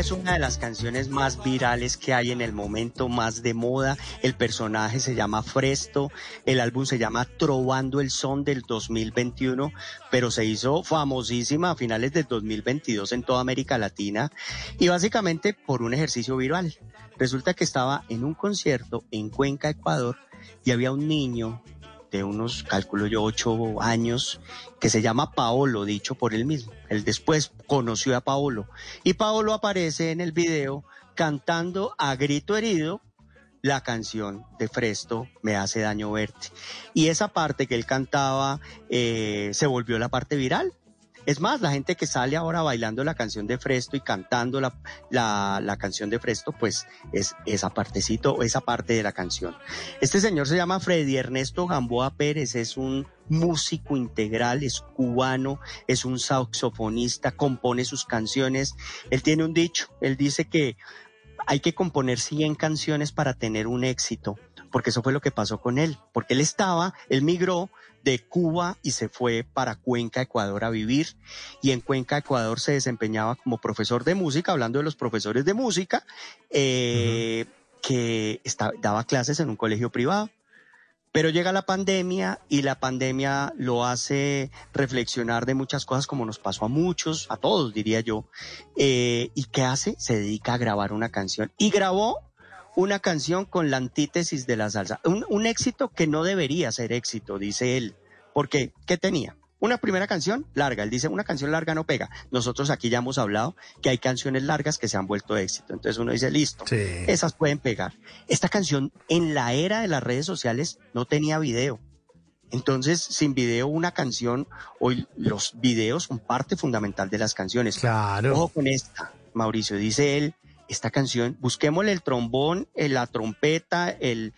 es una de las canciones más virales que hay en el momento, más de moda. El personaje se llama Fresto, el álbum se llama Trovando el Son del 2021, pero se hizo famosísima a finales del 2022 en toda América Latina y básicamente por un ejercicio viral. Resulta que estaba en un concierto en Cuenca, Ecuador, y había un niño unos, calculo yo, ocho años, que se llama Paolo, dicho por él mismo. Él después conoció a Paolo. Y Paolo aparece en el video cantando a grito herido la canción de Fresto, Me hace daño verte. Y esa parte que él cantaba eh, se volvió la parte viral. Es más, la gente que sale ahora bailando la canción de Fresto y cantando la, la, canción de Fresto, pues es esa partecito, esa parte de la canción. Este señor se llama Freddy Ernesto Gamboa Pérez, es un músico integral, es cubano, es un saxofonista, compone sus canciones. Él tiene un dicho, él dice que hay que componer 100 canciones para tener un éxito, porque eso fue lo que pasó con él, porque él estaba, él migró de Cuba y se fue para Cuenca, Ecuador a vivir. Y en Cuenca, Ecuador se desempeñaba como profesor de música, hablando de los profesores de música, eh, que daba clases en un colegio privado. Pero llega la pandemia y la pandemia lo hace reflexionar de muchas cosas como nos pasó a muchos, a todos diría yo. Eh, ¿Y qué hace? Se dedica a grabar una canción. Y grabó una canción con la antítesis de la salsa. Un, un éxito que no debería ser éxito, dice él. Porque, ¿qué tenía? Una primera canción larga, él dice, una canción larga no pega. Nosotros aquí ya hemos hablado que hay canciones largas que se han vuelto éxito. Entonces uno dice, listo, esas pueden pegar. Esta canción en la era de las redes sociales no tenía video. Entonces, sin video, una canción, hoy los videos son parte fundamental de las canciones. Claro. Ojo con esta, Mauricio, dice él, esta canción, busquémosle el trombón, eh, la trompeta, el,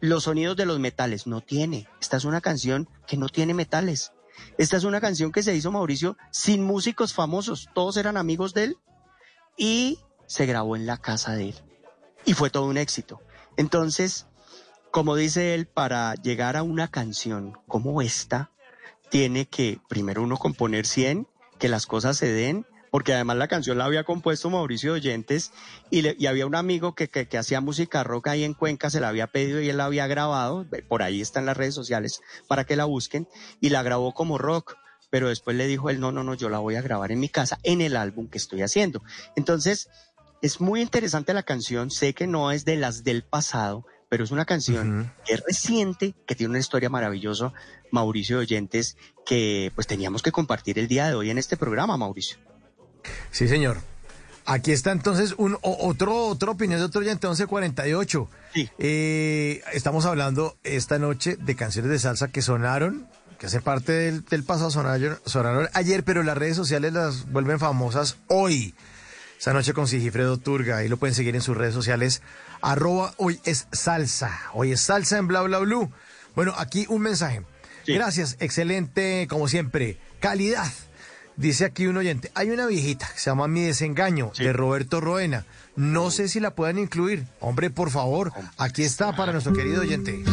los sonidos de los metales. No tiene. Esta es una canción que no tiene metales. Esta es una canción que se hizo Mauricio sin músicos famosos, todos eran amigos de él y se grabó en la casa de él. Y fue todo un éxito. Entonces, como dice él, para llegar a una canción como esta, tiene que primero uno componer 100, que las cosas se den porque además la canción la había compuesto Mauricio Oyentes y, había un amigo que, que, hacía música rock ahí en Cuenca, se la había pedido y él la había grabado, por ahí está en las redes sociales para que la busquen, y la grabó como rock. Pero después le dijo él, no, no, no, yo la voy a grabar en mi casa, en el álbum que estoy haciendo. Entonces, es muy interesante la canción, sé que no es de las del pasado, pero es una canción que es reciente, que tiene una historia maravillosa, Mauricio Oyentes, que pues teníamos que compartir el día de hoy en este programa, Mauricio. Sí, señor. Aquí está entonces un, otro, otra opinión de otro oyente, 1148. Sí. Eh, estamos hablando esta noche de canciones de salsa que sonaron, que hacen parte del, pasado, sonaron, sonaron, ayer, pero las redes sociales las vuelven famosas hoy. Esta noche con Sigifredo Turga, ahí lo pueden seguir en sus redes sociales, arroba hoy es salsa, hoy es salsa en bla bla blue. Bueno, aquí un mensaje. Gracias, excelente, como siempre, calidad Dice aquí un oyente, hay una viejita que se llama Mi Desengaño, de Roberto Roena. No sé si la puedan incluir. Hombre, por favor, aquí está para nuestro querido oyente.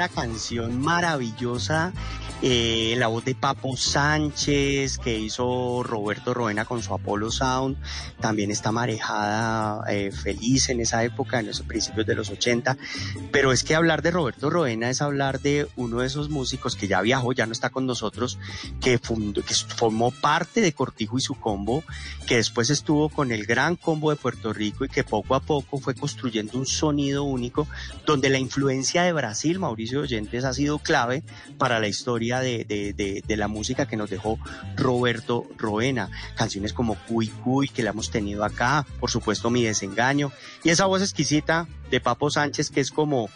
Una canción maravillosa eh, la voz de Papo Sánchez, que hizo Roberto Roena con su Apollo Sound, también está marejada eh, feliz en esa época, en los principios de los 80, pero es que hablar de Roberto Roena es hablar de uno de esos músicos que ya viajó, ya no está con nosotros, que, formó parte de Cortijo y su combo, que después estuvo con el gran combo de Puerto Rico y que poco a poco fue construyendo un sonido único, donde la influencia de Brasil, Mauricio Oyentes, ha sido clave para la historia de, la música que nos dejó Roberto Roena. Canciones como Cuy Cuy, que la hemos tenido acá, por supuesto Mi Desengaño, y esa voz exquisita de Papo Sánchez, que es como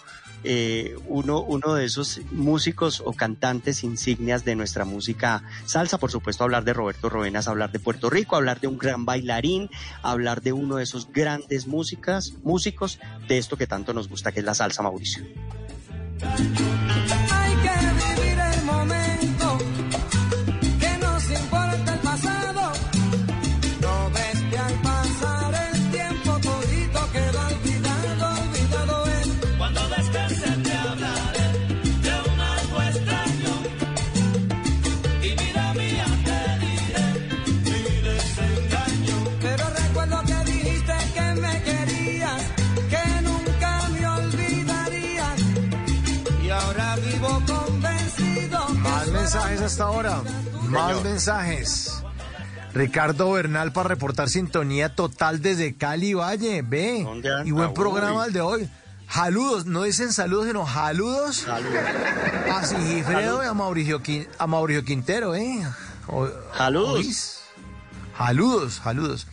eh, uno, uno de esos músicos o cantantes insignias de nuestra música salsa. Por supuesto, hablar de Roberto Roena es hablar de Puerto Rico, hablar de un gran bailarín, hablar de uno de esos grandes músicas, músicos de esto que tanto nos gusta, que es la salsa, Mauricio. Mensajes hasta ahora. Más mensajes. Ricardo Bernal para reportar sintonía total desde Cali Valle. Ve. Y buen programa el de hoy. Saludos, no dicen saludos, sino saludos. Saludos. A Sigifredo y a Mauricio, a Mauricio Quintero, ¿eh? Saludos. Saludos, saludos.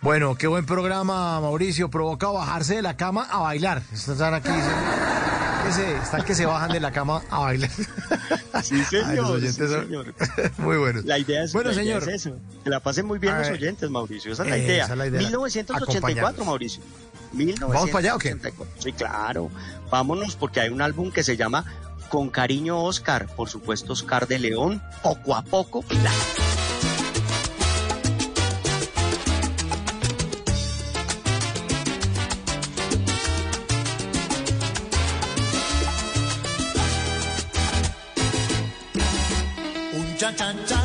Bueno, qué buen programa, Mauricio. Provoca bajarse de la cama a bailar. Están aquí. Que se- están que se bajan de la cama a bailar. Sí, señor. sí, señor. Muy buenos. La idea es, Bueno, la idea señor. es eso. Que la pasen muy bien A los ver. oyentes, Mauricio. Esa es la Esa idea. es la idea. 1984, Acompañarlos. Mauricio. ¿Vamos para allá o qué? 1984. Sí, claro. Vámonos porque hay un álbum que se llama Con cariño Oscar. Por supuesto, Oscar de León. Poco a poco. La- cha cha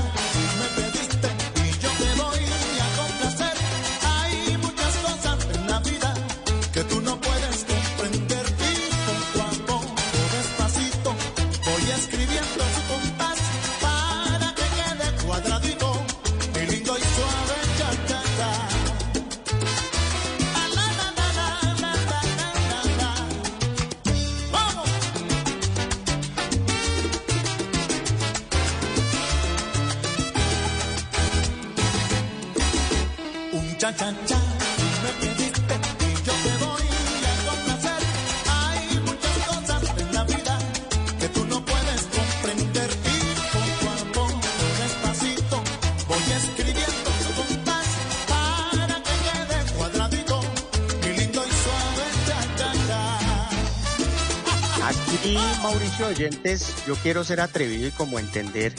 Oyentes, yo quiero ser atrevido y como entender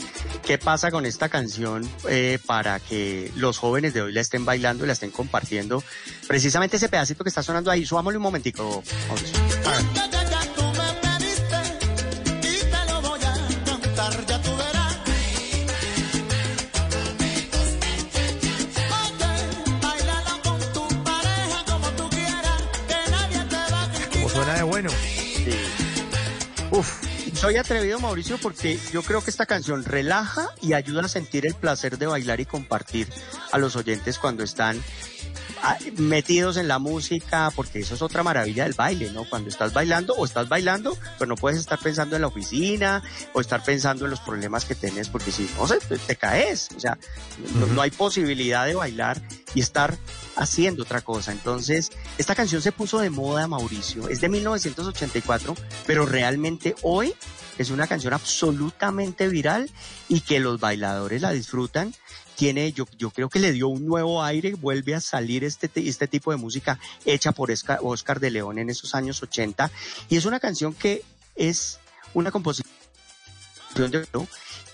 qué pasa con esta canción eh, para que los jóvenes de hoy la estén bailando y la estén compartiendo. Precisamente ese pedacito que está sonando ahí, subámosle un momentico, ver. Soy atrevido, Mauricio, porque yo creo que esta canción relaja y ayuda a sentir el placer de bailar y compartir a los oyentes cuando están metidos en la música, porque eso es otra maravilla del baile, ¿no? Cuando estás bailando o estás bailando, pero no puedes estar pensando en la oficina o estar pensando en los problemas que tienes, porque si no, se- te caes. O sea, no, no hay posibilidad de bailar y estar haciendo otra cosa. Entonces, esta canción se puso de moda, Mauricio. Es de 1984, pero realmente hoy es una canción absolutamente viral y que los bailadores la disfrutan. Tiene, yo, yo creo que le dio un nuevo aire, vuelve a salir este, te- este tipo de música hecha por Oscar de León en esos años 80. Y es una canción que es una composición de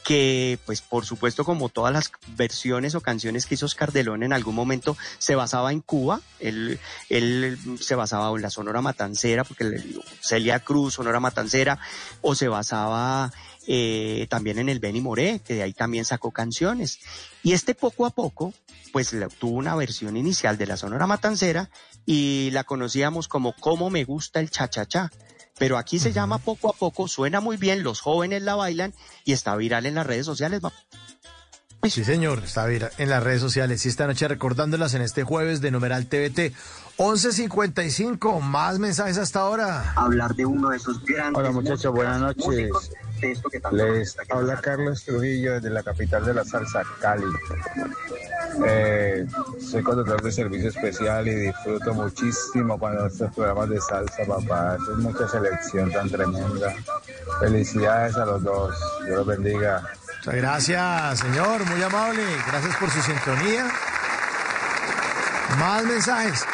que pues por supuesto como todas las versiones o canciones que hizo Oscar de León en algún momento se basaba en Cuba, él, él se basaba en la Sonora Matancera, porque Celia Cruz, Sonora Matancera, o se basaba eh, también en el Benny Moré, que de ahí también sacó canciones. Y este poco a poco, pues la- tuvo una versión inicial de la Sonora Matancera y la conocíamos como Cómo me gusta el cha-cha-cha. Pero aquí se llama poco a poco, suena muy bien, los jóvenes la bailan y está viral en las redes sociales. Sí, señor, está viral en las redes sociales y esta noche recordándolas en este jueves de numeral TVT. 11.55, más mensajes hasta ahora. Hablar de uno de esos grandes. Hola muchachos, buenas noches. músicos de esto que tanto Les habla Carlos Trujillo desde la capital de la salsa, Cali. Eh, soy conductor de servicio especial y disfruto muchísimo cuando estos programas de salsa, papá. Es mucha selección tan tremenda. Felicidades a los dos. Dios los bendiga. Muchas gracias, señor, muy amable. Gracias por su sintonía. Más mensajes.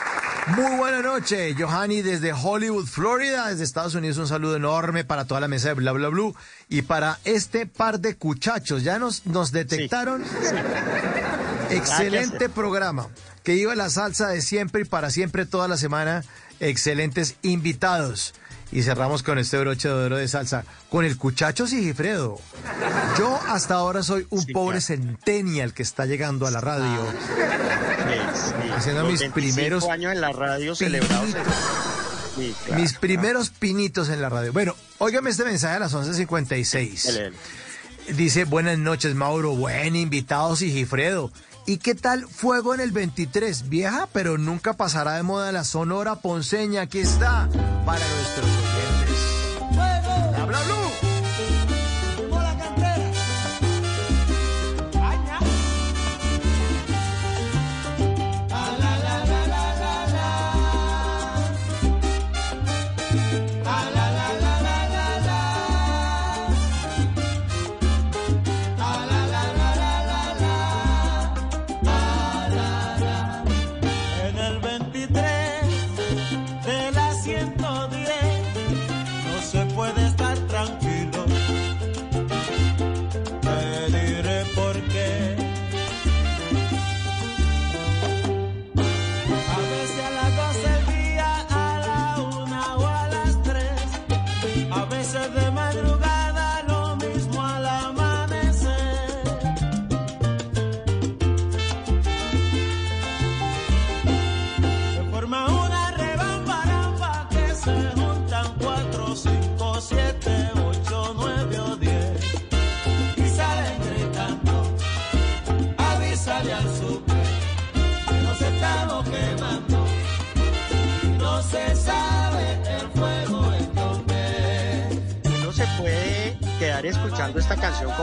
Muy buena noche, Johanny desde Hollywood, Florida, desde Estados Unidos. Un saludo enorme para toda la mesa de Bla Bla Blue y para este par de cuchachos. Ya nos, nos detectaron. Excelente programa. Que iba la salsa de siempre y para siempre toda la semana. Excelentes invitados. Y cerramos con este broche de oro de salsa. Con el cuchacho Sigifredo. Yo hasta ahora soy un pobre centennial que está llegando a la radio. Haciendo Los mis 25 primeros años en la radio celebrados. Sí, claro. mis primeros pinitos en la radio. Bueno, óigame este mensaje a las 11.56. Dele, dele. Dice, buenas noches, Mauro. Buen invitado, Sigifredo. ¿Y qué tal Fuego en el 23? Vieja, pero nunca pasará de moda la Sonora Ponceña. Aquí está para nuestros oyentes.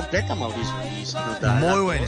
Completa, Mauricio. Muy buena.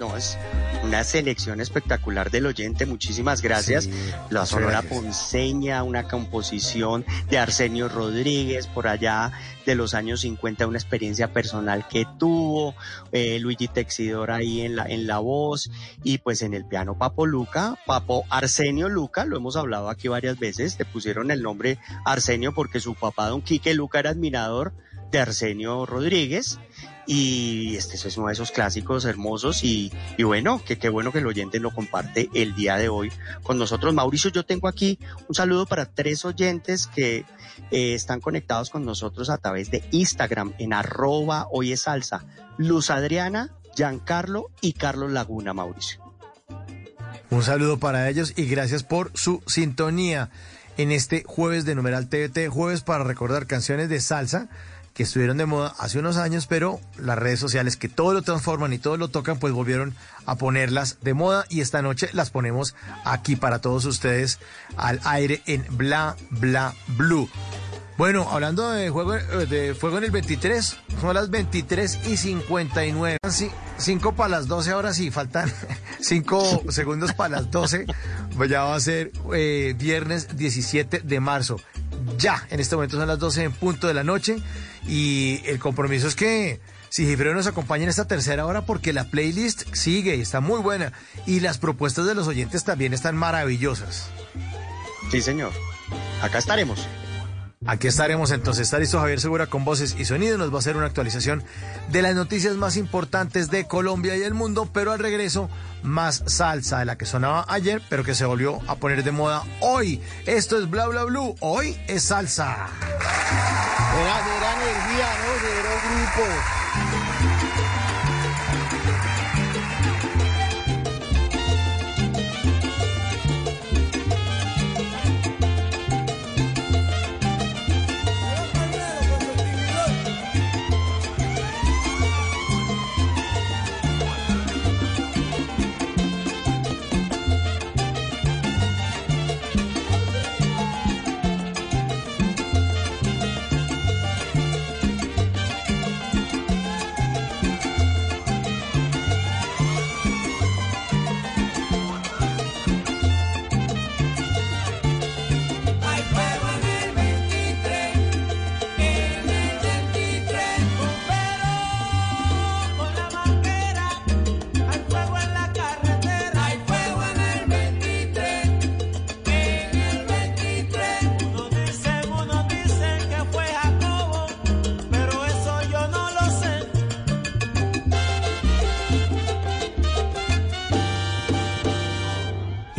no, es una selección espectacular del oyente. Muchísimas gracias. la Sonora Ponceña, una composición de Arsenio Rodríguez por allá de los años 50, una experiencia personal que tuvo. Eh, Luigi Texidor ahí en la, en la voz y pues en el piano Papo Luca, Papo Arsenio Luca, lo hemos hablado aquí varias veces. Le pusieron el nombre Arsenio porque su papá, don Quique Luca, era admirador de Arsenio Rodríguez. Y este es uno de esos clásicos hermosos y, bueno, que qué bueno que el oyente lo comparte el día de hoy con nosotros. Mauricio, yo tengo aquí un saludo para tres oyentes que eh, están conectados con nosotros a través de Instagram en arroba hoy salsa. Luz Adriana, Giancarlo y Carlos Laguna, Mauricio. Un saludo para ellos y gracias por su sintonía en este jueves de numeral TVT, jueves para recordar canciones de salsa que estuvieron de moda hace unos años, pero las redes sociales que todo lo transforman y todo lo tocan, pues volvieron a ponerlas de moda y esta noche las ponemos aquí para todos ustedes al aire en Bla Bla Blue. Bueno, hablando de, juego, de fuego en el 23, son las 23 y 59. 5 para las 12 horas y faltan 5 segundos para las 12. Pues ya va a ser eh, viernes 17 de marzo. Ya, en este momento son las 12 en punto de la noche. Y el compromiso es que Sigifredo nos acompañe en esta tercera hora porque la playlist sigue y está muy buena. Y las propuestas de los oyentes también están maravillosas. Sí, señor. Acá estaremos. Aquí estaremos entonces. Está listo Javier Segura con voces y sonido. Nos va a hacer una actualización de las noticias más importantes de Colombia y el mundo, pero al regreso más salsa de la que sonaba ayer, pero que se volvió a poner de moda hoy. Esto es Bla Bla Blue. Hoy es salsa. Era, era energía, ¿no? grupo.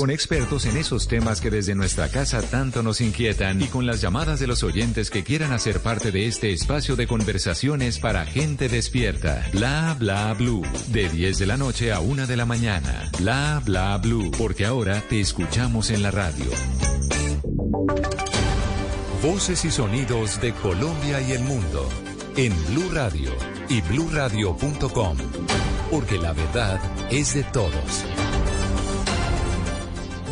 con expertos en esos temas que desde nuestra casa tanto nos inquietan y con las llamadas de los oyentes que quieran hacer parte de este espacio de conversaciones para gente despierta. Bla bla blue. De 10 de la noche a 1 de la mañana. Bla bla blue. Porque ahora te escuchamos en la radio. Voces y sonidos de Colombia y el mundo. En Blue Radio y bluradio.com. Porque la verdad es de todos.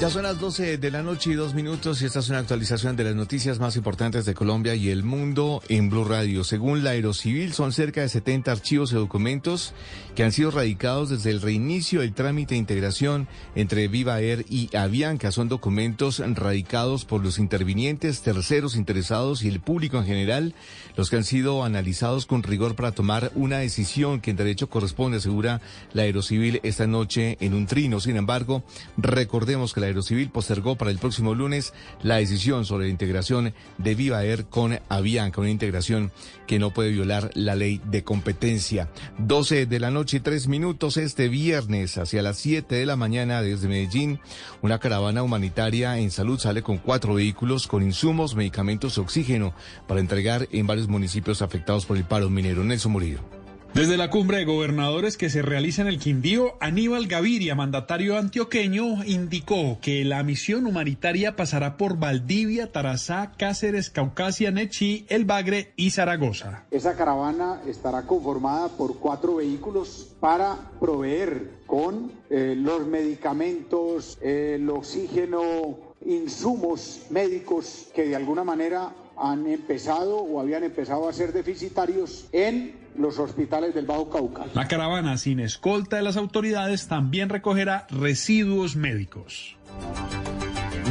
Ya son las 12 de la noche y dos minutos y esta es una actualización de las noticias más importantes de Colombia y el mundo en Blue Radio. Según la Aerocivil, son cerca de 70 archivos y documentos que han sido radicados desde el reinicio del trámite de integración entre Viva Air y Avianca. Son documentos radicados por los intervinientes, terceros interesados y el público en general, los que han sido analizados con rigor para tomar una decisión que en derecho corresponde, asegura la Aerocivil esta noche en un trino. Sin embargo, recordemos que la Aerocivil postergó para el próximo lunes la decisión sobre la integración de Viva Air con Avianca, una integración que no puede violar la ley de competencia. 12 de la noche y tres minutos este viernes hacia las 7 de la mañana desde Medellín, una caravana humanitaria en salud sale con cuatro vehículos con insumos, medicamentos y oxígeno para entregar en varios municipios afectados por el paro minero. Nelson Murillo. Desde la cumbre de gobernadores que se realiza en el Quindío, Aníbal Gaviria, mandatario antioqueño, indicó que la misión humanitaria pasará por Valdivia, Tarazá, Cáceres, Caucasia, Nechí, El Bagre y Zaragoza. Esa caravana estará conformada por cuatro vehículos para proveer con eh, los medicamentos, el oxígeno, insumos médicos que de alguna manera han empezado o habían empezado a ser deficitarios en los hospitales del Bajo Cauca. La caravana sin escolta de las autoridades también recogerá residuos médicos.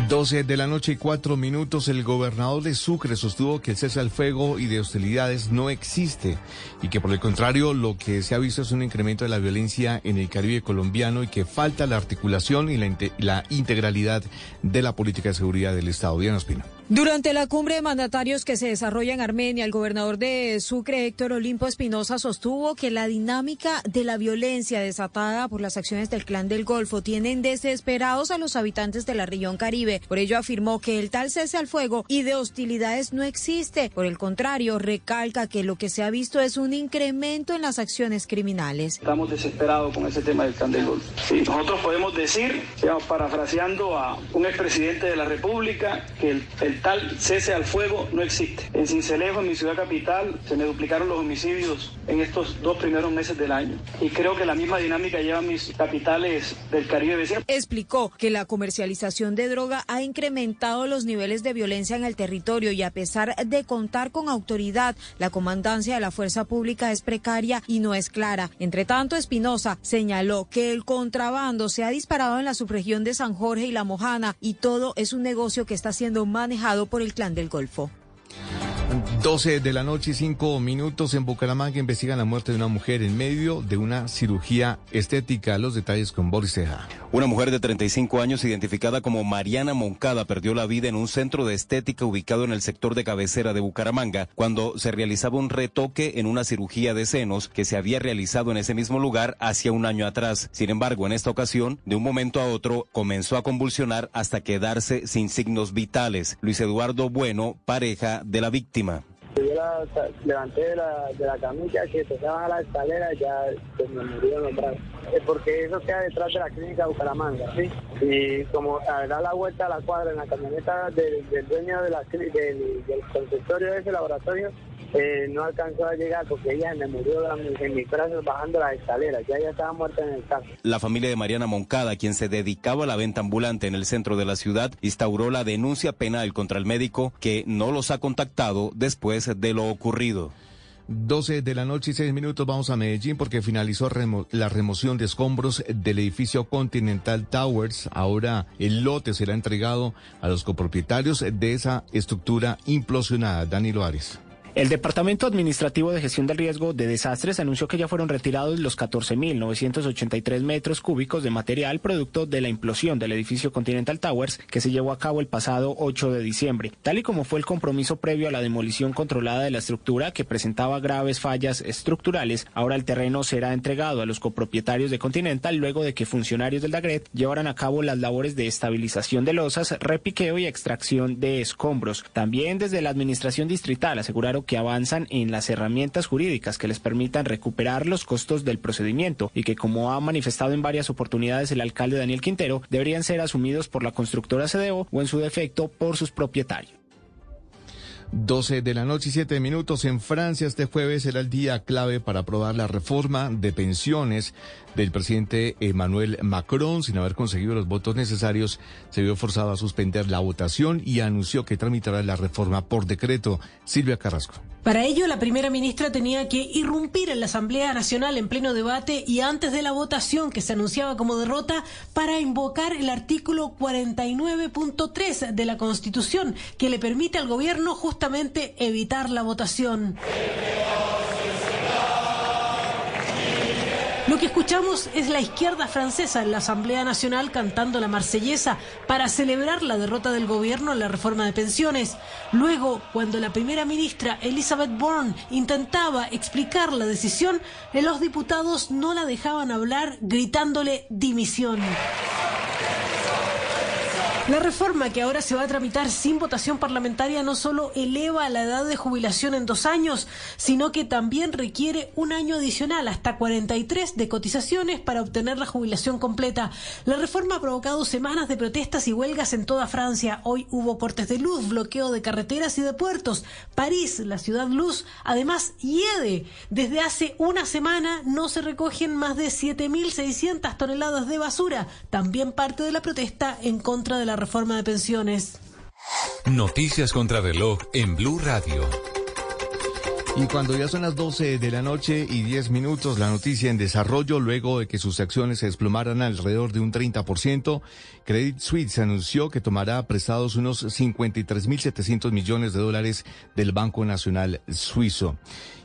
12 de la noche y cuatro minutos, el gobernador de Sucre sostuvo que el cese al fuego y de hostilidades no existe y que por el contrario lo que se ha visto es un incremento de la violencia en el Caribe colombiano y que falta la articulación y la, la integralidad de la política de seguridad del Estado. Diana Espina. Durante la cumbre de mandatarios que se desarrolla en Armenia, el gobernador de Sucre, Héctor Olimpo Espinosa, sostuvo que la dinámica de la violencia desatada por las acciones del Clan del Golfo tienen desesperados a los habitantes de la región Caribe. Por ello afirmó que el tal cese al fuego y de hostilidades no existe. Por el contrario, recalca que lo que se ha visto es un incremento en las acciones criminales. Estamos desesperados con ese tema del Clan del Golfo. Sí, nosotros podemos decir, parafraseando a un expresidente de la República, que el tal cese al fuego no existe. En Cincelejo, en mi ciudad capital, se me duplicaron los homicidios en estos dos primeros meses del año. Y creo que la misma dinámica lleva a mis capitales del Caribe. Explicó que la comercialización de droga ha incrementado los niveles de violencia en el territorio y a pesar de contar con autoridad, la comandancia de la fuerza pública es precaria y no es clara. Entre tanto, Espinosa señaló que el contrabando se ha disparado en la subregión de San Jorge y La Mojana y todo es un negocio que está siendo manejado por el Clan del Golfo. 12 de la noche y 5 minutos en Bucaramanga investigan la muerte de una mujer en medio de una cirugía estética. Los detalles con Boris Ceja. Una mujer de 35 años identificada como Mariana Moncada perdió la vida en un centro de estética ubicado en el sector de cabecera de Bucaramanga cuando se realizaba un retoque en una cirugía de senos que se había realizado en ese mismo lugar hacia un año atrás. Sin embargo, en esta ocasión, de un momento a otro, comenzó a convulsionar hasta quedarse sin signos vitales. Luis Eduardo Bueno, pareja de la víctima víctima. Yo la levanté de la, de la camilla que empezaba a la escalera ya se me murieron los brazos. Porque eso queda detrás de la clínica de Bucaramanga, ¿sí? Y como a dar la vuelta a la cuadra en la camioneta del, dueño de la, del, del consultorio de ese laboratorio, eh, no alcanzó a llegar porque ella me murió en mis brazos bajando las escaleras, ya ella estaba muerta en el caso. La familia de Mariana Moncada, quien se dedicaba a la venta ambulante en el centro de la ciudad, instauró la denuncia penal contra el médico que no los ha contactado después de lo ocurrido. 12 de la noche y 6 minutos vamos a Medellín porque finalizó la remoción de escombros del edificio Continental Towers. Ahora el lote será entregado a los copropietarios de esa estructura implosionada. Dani Loares. El Departamento Administrativo de Gestión del Riesgo de Desastres anunció que ya fueron retirados los 14.983 metros cúbicos de material producto de la implosión del edificio Continental Towers que se llevó a cabo el pasado 8 de diciembre. Tal y como fue el compromiso previo a la demolición controlada de la estructura que presentaba graves fallas estructurales, ahora el terreno será entregado a los copropietarios de Continental luego de que funcionarios del DAGRET llevaran a cabo las labores de estabilización de losas, repiqueo y extracción de escombros. También desde la Administración Distrital aseguraron que avanzan en las herramientas jurídicas que les permitan recuperar los costos del procedimiento y que, como ha manifestado en varias oportunidades el alcalde Daniel Quintero, deberían ser asumidos por la constructora CDO o, en su defecto, por sus propietarios. 12 de la noche y 7 minutos en Francia. Este jueves será el día clave para aprobar la reforma de pensiones del presidente Emmanuel Macron. Sin haber conseguido los votos necesarios, se vio forzado a suspender la votación y anunció que tramitará la reforma por decreto. Silvia Carrasco. Para ello, la primera ministra tenía que irrumpir en la Asamblea Nacional en pleno debate y antes de la votación que se anunciaba como derrota para invocar el artículo 49.3 de la Constitución que le permite al gobierno justamente evitar la votación. Lo que escuchamos es la izquierda francesa en la Asamblea Nacional cantando la marsellesa para celebrar la derrota del gobierno en la reforma de pensiones. Luego, cuando la primera ministra Elizabeth Bourne intentaba explicar la decisión, los diputados no la dejaban hablar gritándole dimisión. La reforma que ahora se va a tramitar sin votación parlamentaria no solo eleva la edad de jubilación en dos años, sino que también requiere un año adicional, hasta 43 de cotizaciones para obtener la jubilación completa. La reforma ha provocado semanas de protestas y huelgas en toda Francia. Hoy hubo cortes de luz, bloqueo de carreteras y de puertos. París, la ciudad luz, además hiede. Desde hace una semana no se recogen más de 7.600 toneladas de basura, también parte de la protesta en contra de la reforma de pensiones. Noticias contra reloj en Blue Radio. Y cuando ya son las 12 de la noche y 10 minutos, la noticia en desarrollo, luego de que sus acciones se desplomaran alrededor de un 30%, Credit Suisse anunció que tomará prestados unos 53.700 millones de dólares del Banco Nacional Suizo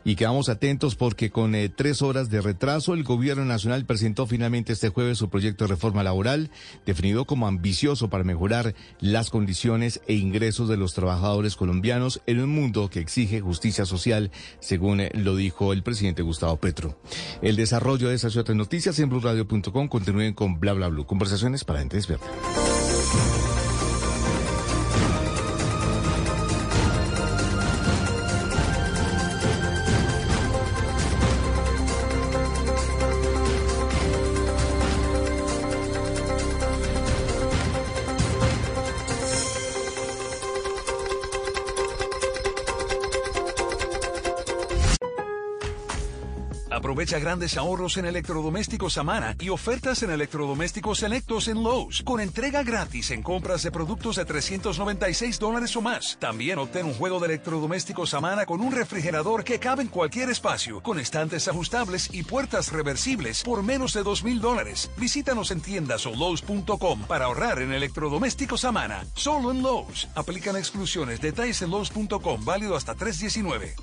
y quedamos atentos porque con eh, tres horas de retraso el gobierno nacional presentó finalmente este jueves su proyecto de reforma laboral definido como ambicioso para mejorar las condiciones e ingresos de los trabajadores colombianos en un mundo que exige justicia social, según eh, lo dijo el presidente Gustavo Petro. El desarrollo de esas y otras noticias en blueradio.com continúen con bla bla. Conversaciones para gente despierta. Aprovecha grandes ahorros en electrodomésticos Samana y ofertas en electrodomésticos selectos en Lowe's, con entrega gratis en compras de productos de 396 dólares o más. También obtén un juego de electrodomésticos Samana con un refrigerador que cabe en cualquier espacio, con estantes ajustables y puertas reversibles por menos de 2 mil dólares. Visítanos en tiendas o Lowe's.com para ahorrar en electrodomésticos Samana. Solo en Lowe's. Aplican exclusiones. Detalles en Lowe's.com. Válido hasta 319.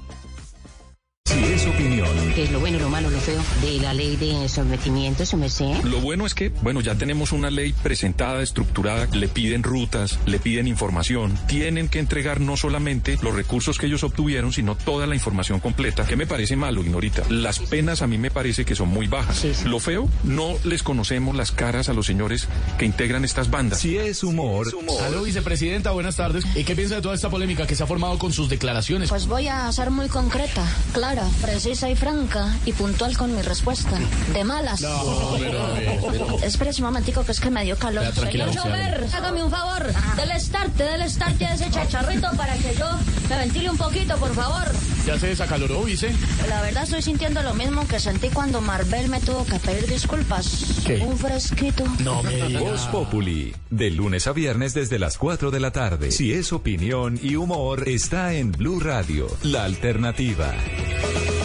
Si es opinión. ¿Qué es lo bueno, lo malo, lo feo de la ley de sometimiento, su Lo bueno es que, bueno, ya tenemos una ley presentada, estructurada, le piden rutas, le piden información, tienen que entregar no solamente los recursos que ellos obtuvieron, sino toda la información completa. ¿Qué me parece malo, Ignorita? Las penas a mí me parece que son muy bajas. Lo feo, no les conocemos las caras a los señores que integran estas bandas. Si es humor. Si Aló, vicepresidenta, buenas tardes. ¿Y qué piensa de toda esta polémica que se ha formado con sus declaraciones? Pues voy a ser muy concreta, claro precisa y franca y puntual con mi respuesta. De malas. No, pero, Espérese un momentico que es que me dio calor. Señor chofer, hágame un favor. Del estarte, del estarte a ese chacharrito para que yo me ventile un poquito, por favor. ¿Ya se desacaloró, vice? La verdad estoy sintiendo lo mismo que sentí cuando Marvel me tuvo que pedir disculpas. ¿Qué? Un fresquito. No me diga. Voz Populi, de lunes a viernes desde las 4 de la tarde. Si es opinión y humor, está en Blue Radio, la alternativa. Bye.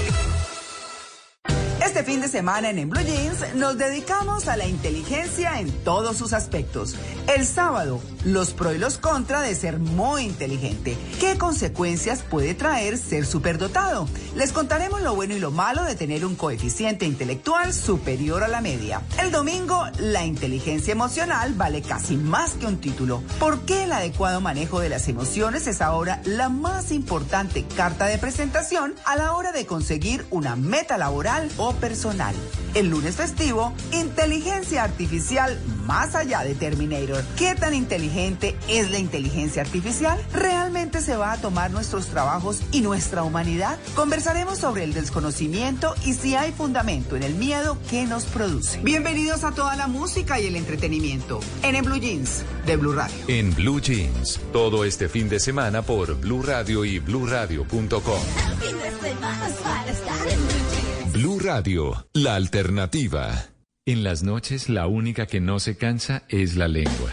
Semana en, en Blue Jeans nos dedicamos a la inteligencia en todos sus aspectos. El sábado, los pro y los contra de ser muy inteligente. ¿Qué consecuencias puede traer ser superdotado? Les contaremos lo bueno y lo malo de tener un coeficiente intelectual superior a la media. El domingo, la inteligencia emocional vale casi más que un título. ¿Por qué el adecuado manejo de las emociones es ahora la más importante carta de presentación a la hora de conseguir una meta laboral o personal? El lunes festivo, inteligencia artificial más allá de Terminator. ¿Qué tan inteligente es la inteligencia artificial? ¿Realmente se va a tomar nuestros trabajos y nuestra humanidad? Conversaremos sobre el desconocimiento y si hay fundamento en el miedo que nos produce. Bienvenidos a toda la música y el entretenimiento en, en Blue Jeans de Blue Radio. En Blue Jeans, todo este fin de semana por Blue Radio y bluradio.com. Blue Radio, la alternativa. En las noches la única que no se cansa es la lengua.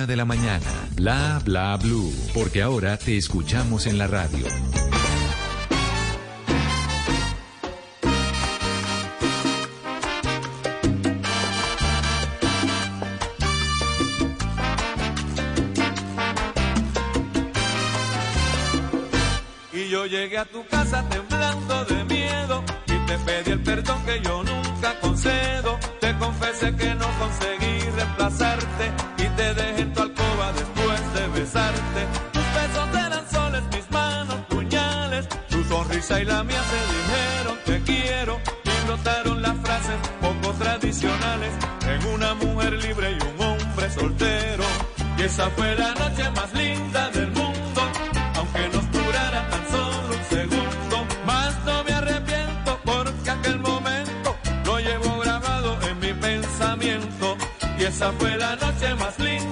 de la mañana. Bla Bla Blue, porque ahora te escuchamos en la radio. Y yo llegué a tu casa temblando de miedo y te pedí el perdón que yo nunca concedo. Te confesé que no conseguí reemplazarte Tus besos eran soles, mis manos puñales. Tu sonrisa y la mía se dijeron te quiero y brotaron las frases poco tradicionales en una mujer libre y un hombre soltero. Y esa fue la noche más linda del mundo, aunque nos durara tan solo un segundo. Más no me arrepiento porque aquel momento lo llevo grabado en mi pensamiento. Y esa fue la noche más linda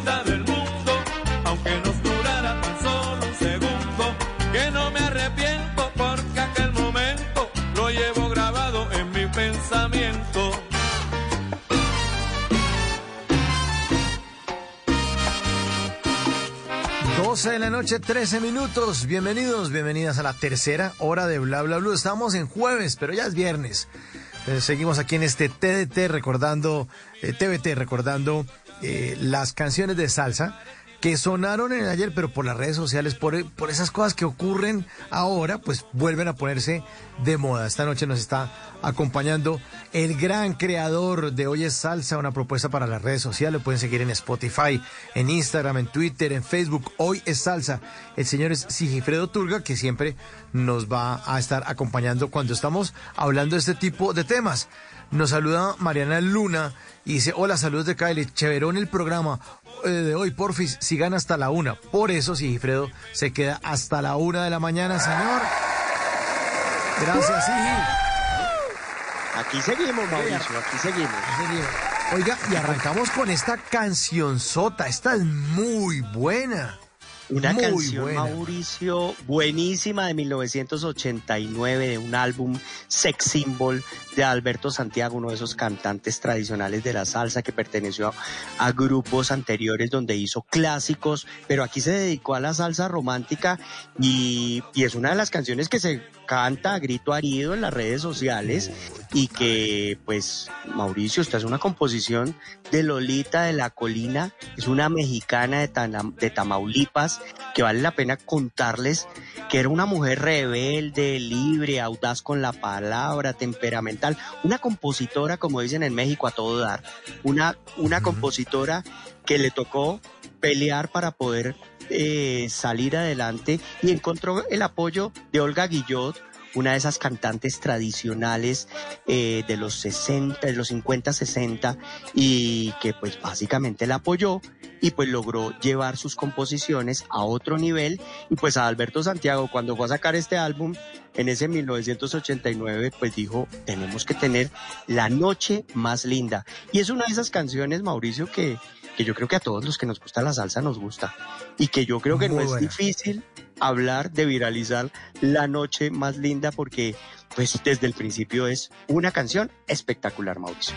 12 de la noche, 13 minutos. Bienvenidos, bienvenidas a la tercera hora de Bla Bla Blue. Estamos en jueves, pero ya es viernes. Eh, seguimos aquí en este TDT recordando, eh, TBT recordando eh, las canciones de salsa que sonaron en ayer, pero por las redes sociales, por, por esas cosas que ocurren ahora, pues vuelven a ponerse de moda. Esta noche nos está acompañando el gran creador de Hoy es Salsa, una propuesta para las redes sociales. Lo pueden seguir en Spotify, en Instagram, en Twitter, en Facebook. Hoy es Salsa. El señor es Sigifredo Turga, que siempre nos va a estar acompañando cuando estamos hablando de este tipo de temas. Nos saluda Mariana Luna y dice, hola, saludos de Cali, chéverón el programa eh, de hoy, porfis, sigan hasta la una. Por eso Sigifredo se queda hasta la una de la mañana, señor. Gracias, Sigi. Aquí seguimos, Mauricio, aquí seguimos. Oiga, y arrancamos con esta canción sota. Esta es muy buena. Una Muy canción, buena. Mauricio, buenísima de 1989, de un álbum Sex Symbol de Alberto Santiago, uno de esos cantantes tradicionales de la salsa que perteneció a, a grupos anteriores donde hizo clásicos, pero aquí se dedicó a la salsa romántica y, y es una de las canciones que se canta a grito herido en las redes sociales y que, pues, Mauricio, esta es una composición de Lolita de la Colina, es una mexicana de Tamaulipas, que vale la pena contarles que era una mujer rebelde, libre, audaz con la palabra, temperamental, una compositora, como dicen en México, a todo dar, una, una compositora que le tocó pelear para poder eh, salir adelante y encontró el apoyo de Olga Guillot, una de esas cantantes tradicionales eh, de los 60, de los 50, 60, y que pues básicamente la apoyó y pues logró llevar sus composiciones a otro nivel. Y pues a Alberto Santiago, cuando fue a sacar este álbum, en ese 1989, pues dijo, tenemos que tener la noche más linda. Y es una de esas canciones, Mauricio, que, que yo creo que a todos los que nos gusta la salsa nos gusta. Y que yo creo que no es difícil hablar de viralizar la noche más linda porque pues desde el principio es una canción espectacular, Mauricio.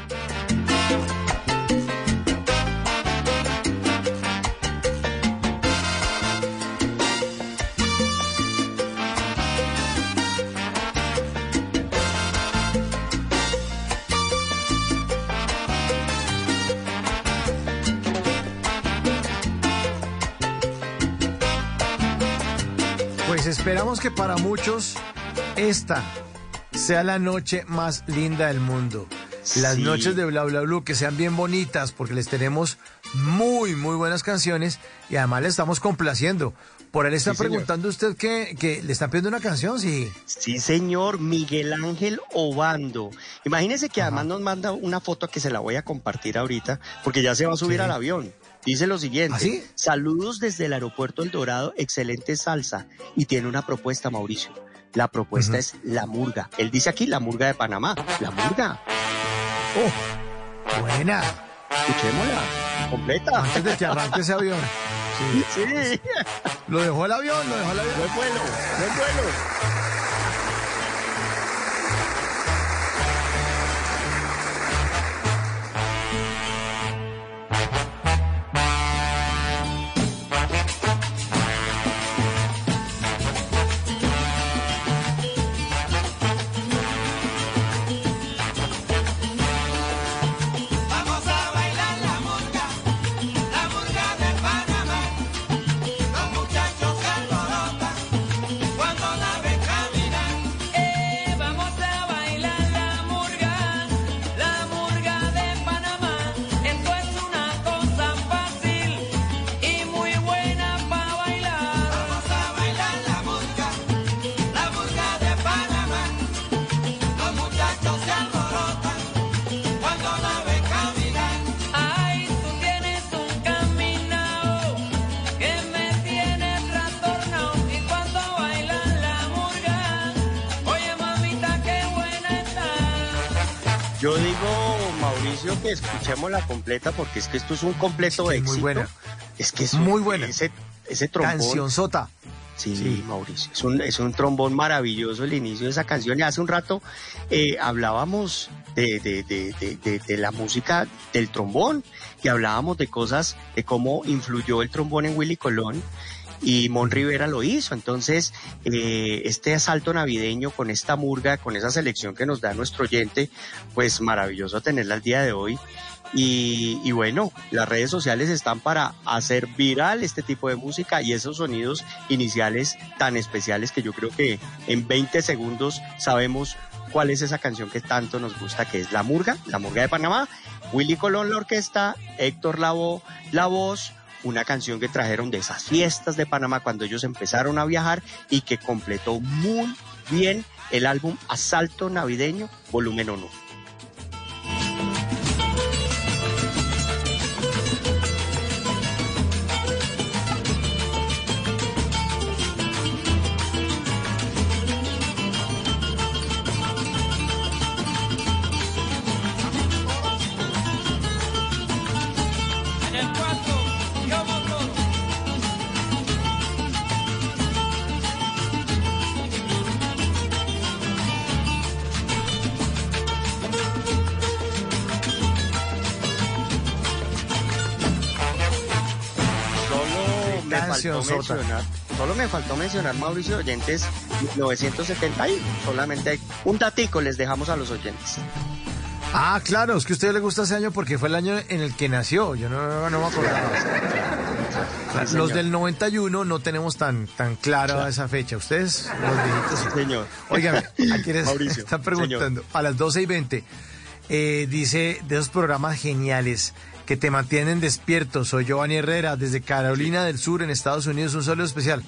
Esperamos que para muchos esta sea la noche más linda del mundo. Las Sí. noches de Bla Bla Blue que sean bien bonitas porque les tenemos muy, muy buenas canciones y además le estamos complaciendo. Por le está Sí, señor. preguntando usted que, que le están pidiendo una canción, sí. Sí, señor, Miguel Ángel Obando. Imagínese que además nos manda una foto que se la voy a compartir ahorita, porque ya se va a subir Sí. al avión. Dice lo siguiente, ¿Ah, sí? saludos desde el aeropuerto El Dorado, excelente salsa. Y tiene una propuesta, Mauricio. La propuesta es la murga. Él dice aquí la murga de Panamá. La murga. Oh, buena. Escuchémosla. Completa. Antes de que arranque ese avión. Sí. Sí. Lo dejó el avión, lo dejó el avión. Buen vuelo, buen vuelo. Yo digo, Mauricio, que escuchemos la completa porque es que esto es un completo Sí, muy éxito. buena. Es que es Muy un- buena. Ese, ese trombón. Canción sota. Sí, Sí. Mauricio. Es un, es un trombón maravilloso el inicio de esa canción. Y hace un rato eh, hablábamos de, de, de, de, de- de la música del trombón y hablábamos de cosas, de cómo influyó el trombón en Willy Colón. Y Mon Rivera lo hizo. Entonces, eh, este asalto navideño con esta murga, con esa selección que nos da nuestro oyente, pues maravilloso tenerla al día de hoy. Y, y bueno, las redes sociales están para hacer viral este tipo de música y esos sonidos iniciales tan especiales que yo creo que en 20 segundos sabemos cuál es esa canción que tanto nos gusta, que es La Murga, La Murga de Panamá, Willy Colón la orquesta, Héctor Lavoe la voz, una canción que trajeron de esas fiestas de Panamá cuando ellos empezaron a viajar y que completó muy bien el álbum Asalto Navideño, volumen 1. Faltó mencionar Mauricio Oyentes 1971. Solamente un datico les dejamos a los oyentes. Ah, claro, es que a usted le gusta ese año porque fue el año en el que nació. Yo no, no me acordaba. Sí, Los del 91 no tenemos tan, tan clara esa fecha. Ustedes, los viejitos, sí. Señor. Óigame, aquí les Mauricio, están preguntando. A las 12 y 20, eh, dice de esos programas geniales que te mantienen despierto. Soy Giovanni Herrera, desde Carolina del Sur, en Estados Unidos. Un saludo especial.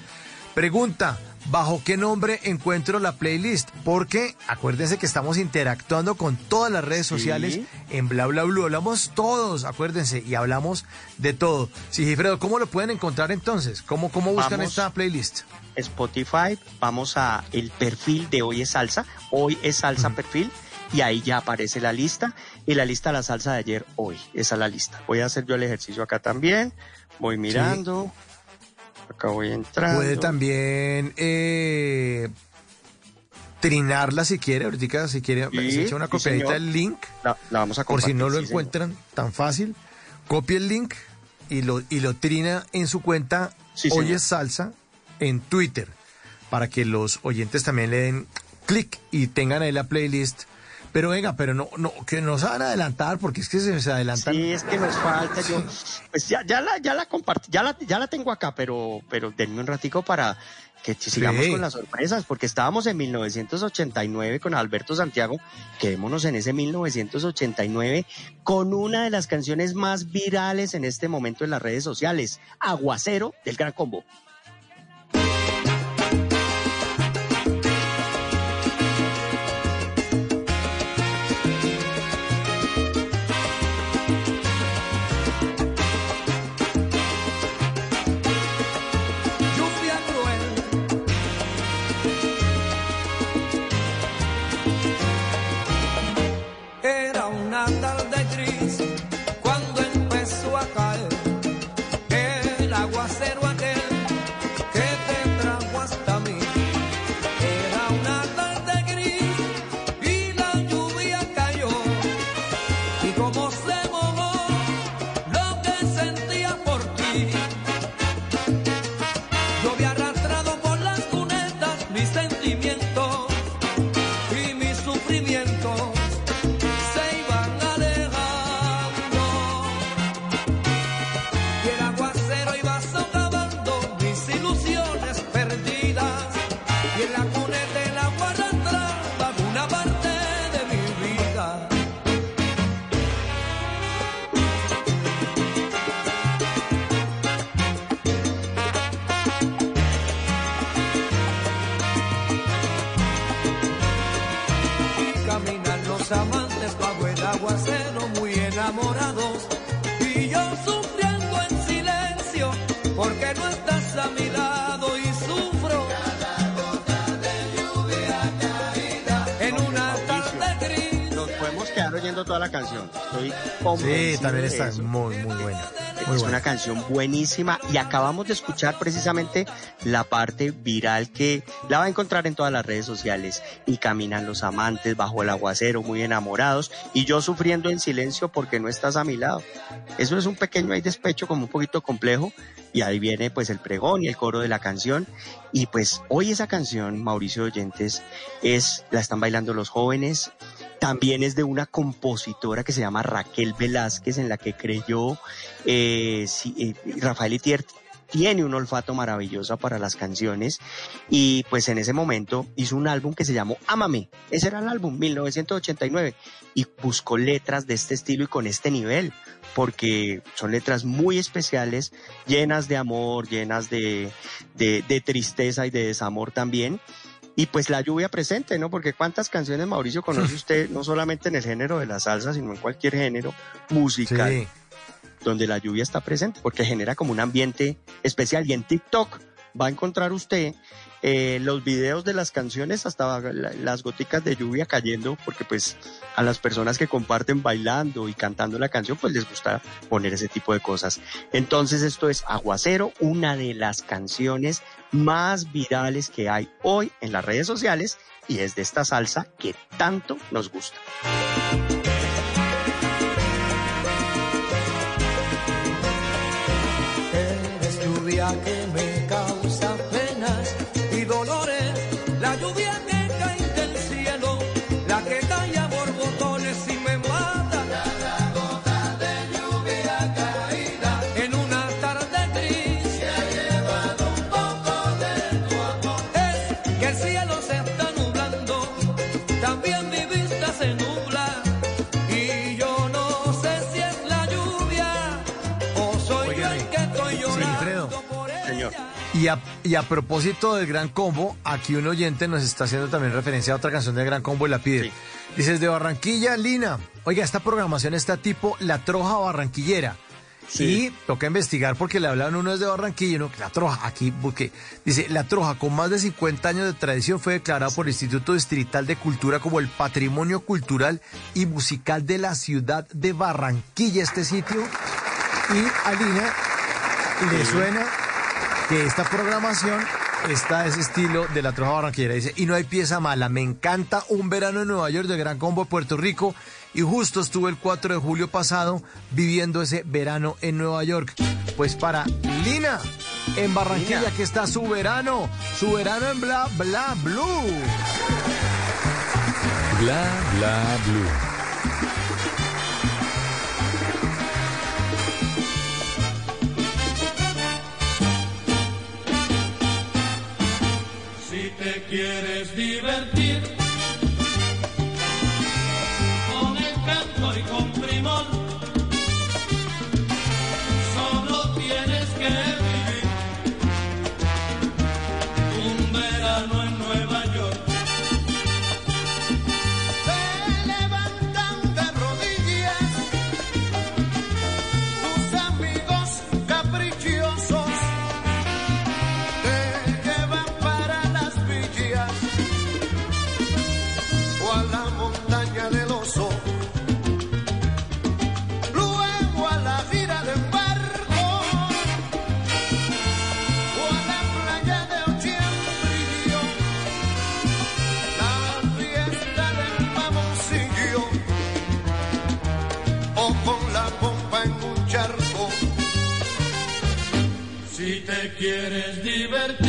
Pregunta, ¿bajo qué nombre encuentro la playlist? Porque acuérdense que estamos interactuando con todas las redes sociales en bla bla bla. Hablamos todos, acuérdense, y hablamos de todo. Sigifredo, ¿cómo lo pueden encontrar entonces? ¿Cómo, cómo buscan Vamos. esta playlist? Spotify, vamos a el perfil de Hoy es Salsa, Hoy es Salsa perfil, y ahí ya aparece la lista, y la lista de la salsa de ayer, hoy, esa es la lista. Voy a hacer yo el ejercicio acá también, voy mirando, acá voy entrando. Puede también eh, trinarla si quiere, ahorita si quiere, Sí, se echa una sí, copiadita del link. La, la vamos a Por si no lo sí, señor. encuentran tan fácil, copie el link y lo, y lo trina en su cuenta es Salsa en Twitter para que los oyentes también le den clic y tengan ahí la playlist. Pero venga, pero no, no, que no se van a adelantar porque es que se, se adelantan. Sí, es que nos falta. Yo, pues ya, ya la, ya la compartí, ya la, ya la tengo acá, pero, pero denme un ratico para que sigamos Sí. con las sorpresas, porque estábamos en 1989 con Alberto Santiago. Quedémonos en ese 1989 con una de las canciones más virales en este momento en las redes sociales, Aguacero del Gran Combo. Toda la canción. Estoy Sí, también está muy, muy buena. Muy es una canción buenísima y acabamos de escuchar precisamente la parte viral que la va a encontrar en todas las redes sociales. Y caminan los amantes bajo el aguacero muy enamorados y yo sufriendo en silencio porque no estás a mi lado. Eso es un pequeño ahí despecho como un poquito complejo y ahí viene pues el pregón y el coro de la canción y pues hoy esa canción, Mauricio Oyentes, es, la están bailando los jóvenes, también es de una compositora que se llama Raquel Velázquez, en la que creyó eh, sí, eh, Rafael Itier tiene un olfato maravilloso para las canciones y pues en ese momento hizo un álbum que se llamó Ámame, ese era el álbum 1989 y buscó letras de este estilo y con este nivel porque son letras muy especiales, llenas de amor, llenas de, de tristeza y de desamor también. Y pues la lluvia presente, ¿no? Porque cuántas canciones, Mauricio, conoce usted, no solamente en el género de la salsa, sino en cualquier género musical, Sí. donde la lluvia está presente, porque genera como un ambiente especial. Y en TikTok va a encontrar usted eh, los videos de las canciones hasta la- las goticas de lluvia cayendo, porque pues a las personas que comparten bailando y cantando la canción, pues les gusta poner ese tipo de cosas. Entonces esto es Aguacero, una de las canciones más virales que hay hoy en las redes sociales y es de esta salsa que tanto nos gusta. Y a, y a propósito del Gran Combo, aquí un oyente nos está haciendo también referencia a otra canción del Gran Combo y la pide. Dice, desde Barranquilla, Lina, oiga, esta programación está tipo La Troja Barranquillera. Y toca investigar porque le hablaban uno de Barranquilla, uno que La Troja, aquí porque dice, La Troja con más de 50 años de tradición fue declarado por el Instituto Distrital de Cultura como el Patrimonio Cultural y Musical de la ciudad de Barranquilla, este sitio. Y a Lina le suena que esta programación está ese estilo de la troja barranquillera. Dice, y no hay pieza mala. Me encanta un verano en Nueva York de Gran Combo de Puerto Rico. Y justo estuve el 4 de julio pasado viviendo ese verano en Nueva York. Pues para Lina, en Barranquilla, Lina. que está su verano. Su verano en Bla Bla Blue. Bla bla blue. Te quieres divertir te quieres divertir.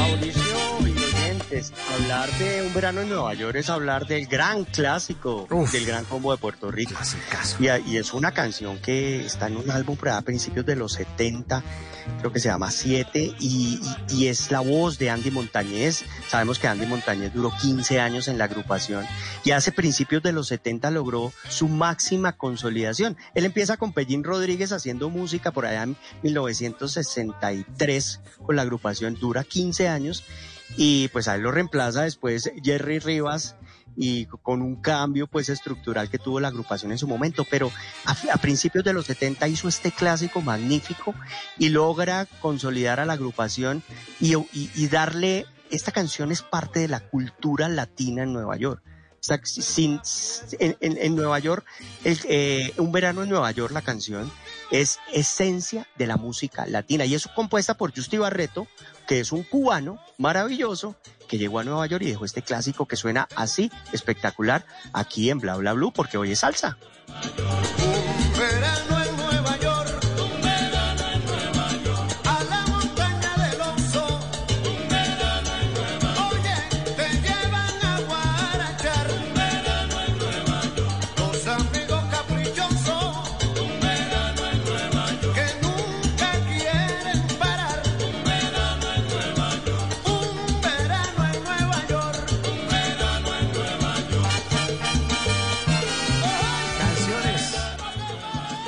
Oyentes, hablar de un verano en Nueva York es hablar del gran clásico del Gran Combo de Puerto Rico. Y, y es una canción que está en un álbum por allá a principios de los 70, creo que se llama Siete, y, y- y es la voz de Andy Montañez. Sabemos que Andy Montañez duró 15 años en la agrupación y hace principios de los 70 logró su máxima consolidación. Él empieza con Pellín Rodríguez haciendo música por allá en 1963 con la agrupación, dura 15 años y pues a él lo reemplaza después Jerry Rivas y con un cambio pues estructural que tuvo la agrupación en su momento, pero a, principios de los 70 hizo este clásico magnífico y logra consolidar a la agrupación y, darle, esta canción es parte de la cultura latina en Nueva York. Sin, en, en- en Nueva York, eh, Un verano en Nueva York, la canción, es esencia de la música latina y es compuesta por Justy Barreto, que es un cubano maravilloso que llegó a Nueva York y dejó este clásico que suena así espectacular aquí en Bla Bla Blue porque hoy es salsa.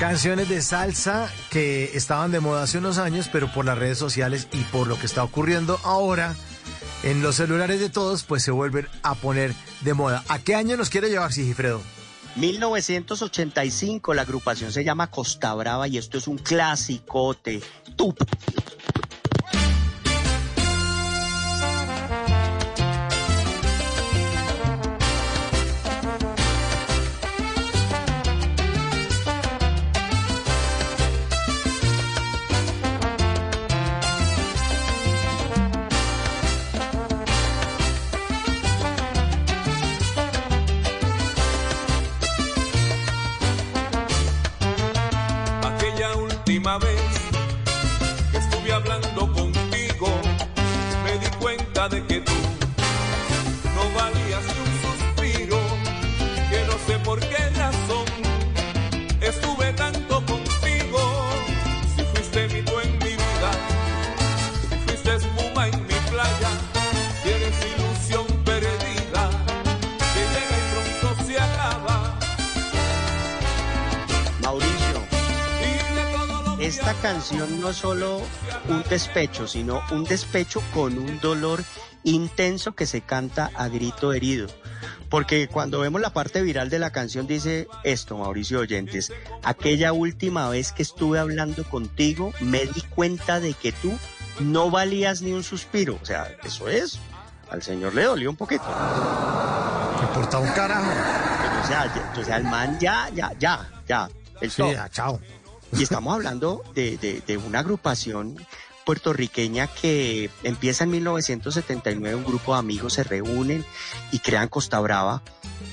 Canciones de salsa que estaban de moda hace unos años, pero por las redes sociales y por lo que está ocurriendo ahora en los celulares de todos, pues se vuelven a poner de moda. ¿A qué año nos quiere llevar Sigifredo? 1985 la agrupación se llama Costa Brava y esto es un clasicote. Tú. Esta canción no es solo un despecho, sino un despecho con un dolor intenso que se canta a grito herido. Porque cuando vemos la parte viral de la canción dice esto, Mauricio Oyentes, aquella última vez que estuve hablando contigo me di cuenta de que tú no valías ni un suspiro. O sea, eso es, al señor le dolió un poquito. Me importa un carajo. O sea, ya- o sea, el man ya, ya, ya, ya. el Sí, ya, chao. Y estamos hablando de, de- de una agrupación puertorriqueña que empieza en 1979, un grupo de amigos se reúnen y crean Costa Brava,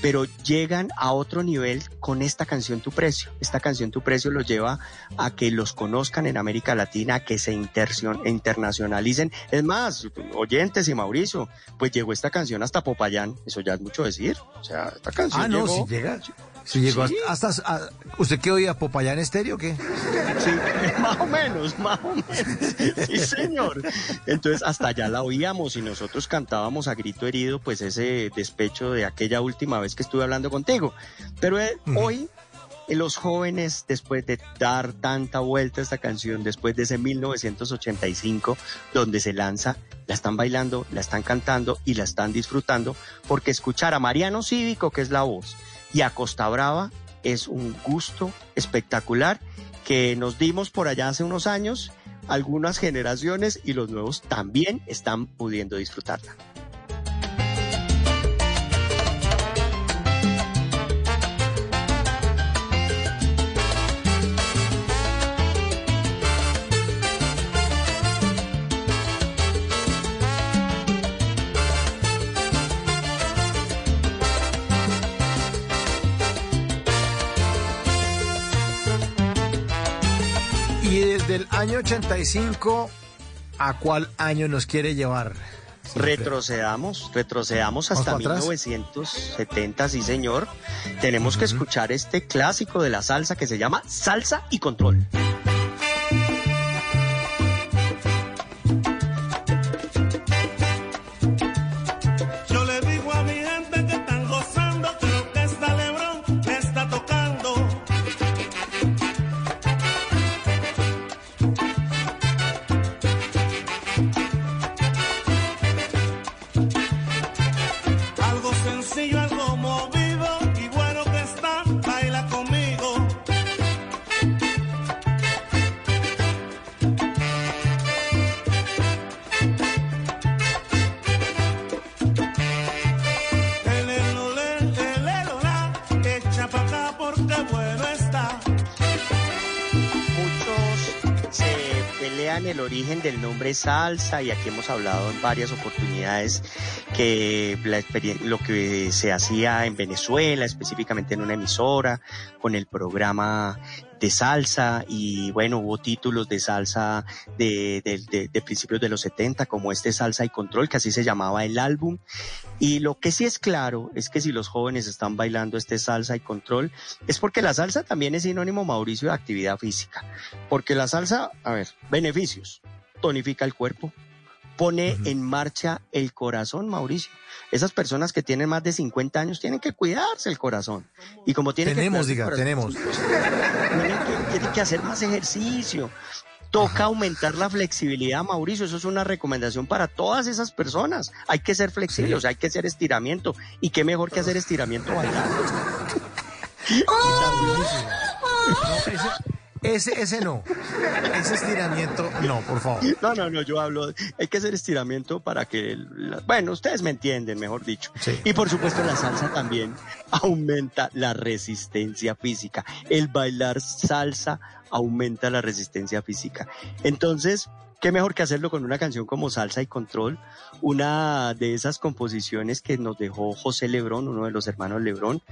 pero llegan a otro nivel con esta canción Tu Precio. Esta canción Tu Precio los lleva a que los conozcan en América Latina, a que se internacionalicen. Es más, oyentes y Mauricio, pues llegó esta canción hasta Popayán, eso ya es mucho decir. O sea, esta canción Ah, no, llegó- si llega. Llegó Sí. hasta. a- ¿Usted qué oía? ¿Popayán estéreo o qué? Sí, más o menos, más o menos. Sí, señor. Entonces, hasta allá la oíamos y nosotros cantábamos a grito herido, pues ese despecho de aquella última vez que estuve hablando contigo. Pero eh, hoy, eh, los jóvenes, después de dar tanta vuelta a esta canción, después de ese 1985, donde se lanza, la están bailando, la están cantando y la están disfrutando, porque escuchar a Mariano Cívico, que es la voz, y a Costa Brava es un gusto espectacular que nos dimos por allá hace unos años, algunas generaciones y los nuevos también están pudiendo disfrutarla. Y desde el año 85, ¿a cuál año nos quiere llevar? Retrocedamos, retrocedamos hasta ¿Vamos para atrás? 1970, sí señor. Tenemos que escuchar este clásico de la salsa que se llama Salsa y Control. Salsa y aquí hemos hablado en varias oportunidades que la lo que se hacía en Venezuela, específicamente en una emisora, con el programa de salsa y bueno, hubo títulos de salsa de principios de los 70 como este Salsa y Control, que así se llamaba el álbum. Y lo que sí es claro es que si los jóvenes están bailando este salsa y control, es porque la salsa también es sinónimo, Mauricio, de actividad física. Porque la salsa, a ver, beneficios, tonifica el cuerpo, pone en marcha el corazón, Mauricio. Esas personas que tienen más de 50 años tienen que cuidarse el corazón. Y como tienen Tenemos, que diga, tenemos. corazón, tienen que, tienen que hacer más ejercicio. Toca aumentar la flexibilidad, Mauricio. Eso es una recomendación para todas esas personas. Hay que ser flexibles, hay que hacer estiramiento. Y qué mejor que hacer estiramiento bailando. Ese, ese no. Ese estiramiento, no, por favor. No, no, no, yo hablo, hay que hacer estiramiento para que, la- bueno, ustedes me entienden, mejor dicho. Y por supuesto la salsa también aumenta la resistencia física. El bailar salsa aumenta la resistencia física. Entonces, qué mejor que hacerlo con una canción como Salsa y Control, una de esas composiciones que nos dejó José Lebrón, uno de los hermanos Lebrón,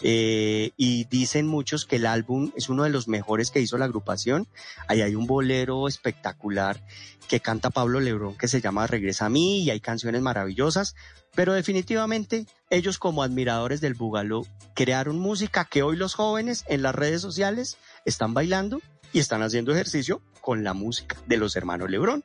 eh, y dicen muchos que el álbum es uno de los mejores que hizo la agrupación. Ahí hay un bolero espectacular que canta Pablo Lebrón que se llama Regresa a mí y hay canciones maravillosas, pero definitivamente ellos como admiradores del Bugalú crearon música que hoy los jóvenes en las redes sociales están bailando y están haciendo ejercicio con la música de los hermanos Lebrón.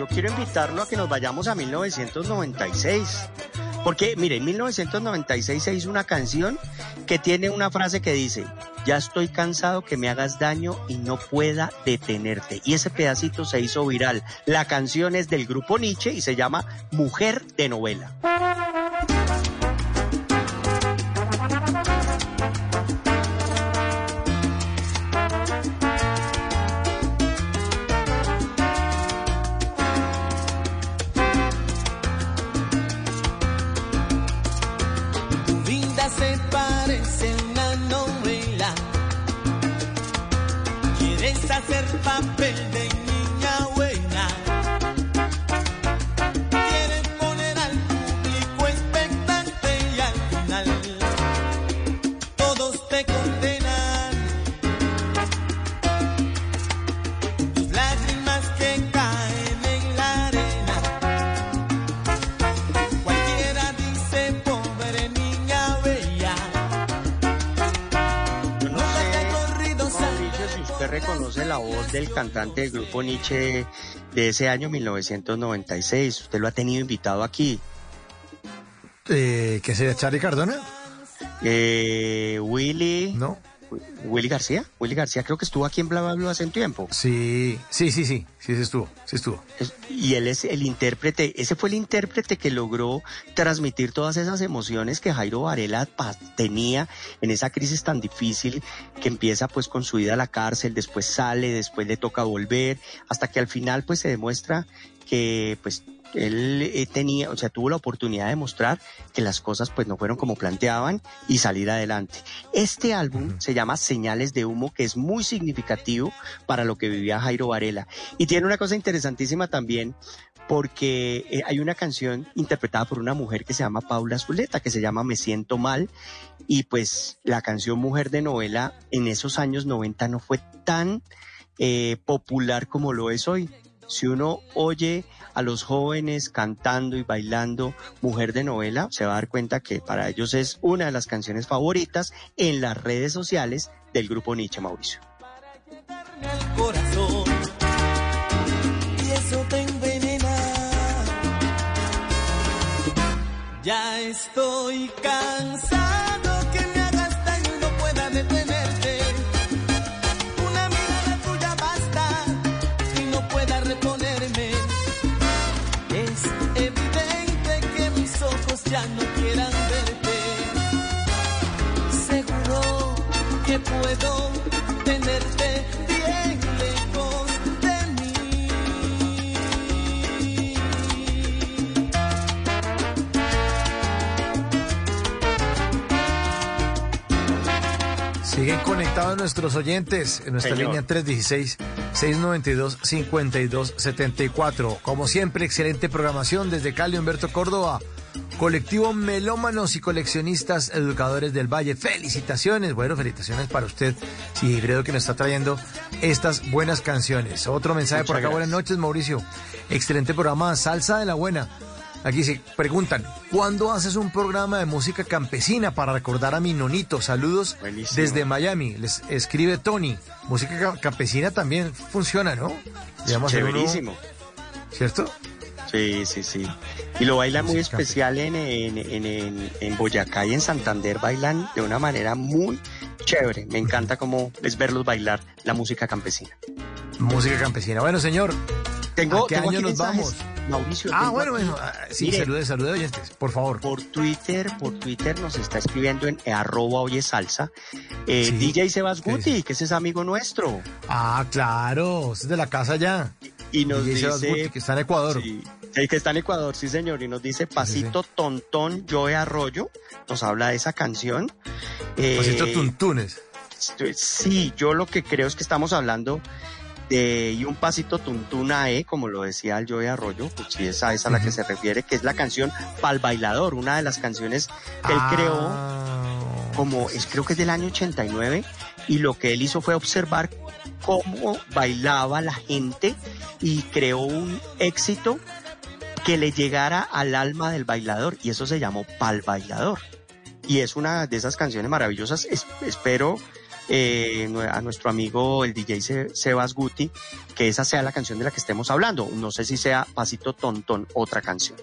Yo quiero invitarlo a que nos vayamos a 1996. Porque, mire, en 1996 se hizo una canción que tiene una frase que dice, ya estoy cansado que me hagas daño y no pueda detenerte. Y ese pedacito se hizo viral. La canción es del grupo Nietzsche y se llama Mujer de novela. Cantante del grupo Nietzsche de ese año 1996. Usted lo ha tenido invitado aquí. Eh, ¿Qué sería Charlie Cardona? Eh, Willy. No. Willy García. Willy García creo que estuvo aquí en Bla Bla Bla hace un tiempo. Sí, sí, sí, sí, sí, sí estuvo, sí estuvo. Es- Y él es el intérprete, ese fue el intérprete que logró transmitir todas esas emociones que Jairo Varela tenía en esa crisis tan difícil que empieza pues con su ida a la cárcel, después sale, después le toca volver, hasta que al final pues se demuestra que pues él eh, tenía, o sea, tuvo la oportunidad de mostrar que las cosas pues no fueron como planteaban y salir adelante. Este álbum se llama Señales de Humo, que es muy significativo para lo que vivía Jairo Varela. Y tiene una cosa interesantísima también, porque eh, hay una canción interpretada por una mujer que se llama Paula Zuleta, que se llama Me Siento Mal, y pues la canción Mujer de Novela en esos años 90 no fue tan eh, popular como lo es hoy. Si uno oye a los jóvenes cantando y bailando Mujer de Novela, se va a dar cuenta que para ellos es una de las canciones favoritas en las redes sociales del grupo Nietzsche Mauricio. Ya estoy cansado Siguen conectados nuestros oyentes en nuestra Señor. línea 316-692-5274. Como siempre, excelente programación desde Cali, Humberto Córdoba. Colectivo Melómanos y Coleccionistas Educadores del Valle. Felicitaciones. Bueno, felicitaciones para usted, creo que nos está trayendo estas buenas canciones. Otro mensaje por acá. Buenas noches, Mauricio. Excelente programa. Salsa de la buena. Aquí se preguntan, ¿cuándo haces un programa de música campesina para recordar a mi nonito? Saludos Buenísimo. desde Miami. Les escribe Tony. Música ca- campesina también funciona, ¿no? Chéverísimo. ¿Cierto? Sí, sí, sí. Y lo bailan muy especial en, en, en- en Boyacá y en Santander, bailan de una manera muy chévere. Me encanta cómo es verlos bailar la música campesina. Música campesina. Bueno, señor, Tengo, ¿a qué tengo año aquí nos vamos? Mauricio. Ah, bueno, bueno. ah, Sí, Mire, salude, salude, oyentes, por favor. Por Twitter, por Twitter nos está escribiendo en eh, arroba oye salsa. eh, Sí. DJ Sebas ¿Qué Guti, que ese es amigo nuestro. Ah, claro, es de la casa ya. Y nos DJ Sebas dice. Guti, que está en Ecuador. Sí, el que está en Ecuador, sí señor, y nos dice Pasito Tontón, Joe Arroyo, nos habla de esa canción. Eh, Pasito Tuntunes. Sí, yo lo que creo es que estamos hablando de y un pasito tuntuna E, como lo decía el Joe Arroyo, pues sí, es a esa la que se refiere, que es la canción Pal Bailador, una de las canciones que él Ah. creó como es creo que es del año 89 y lo que él hizo fue observar cómo bailaba la gente y creó un éxito que le llegara al alma del bailador y eso se llamó Pal Bailador. Y es una de esas canciones maravillosas. Es- espero eh, a nuestro amigo el DJ Se- Sebas Guti que esa sea la canción de la que estemos hablando. No sé si sea Pasito Tontón, otra canción.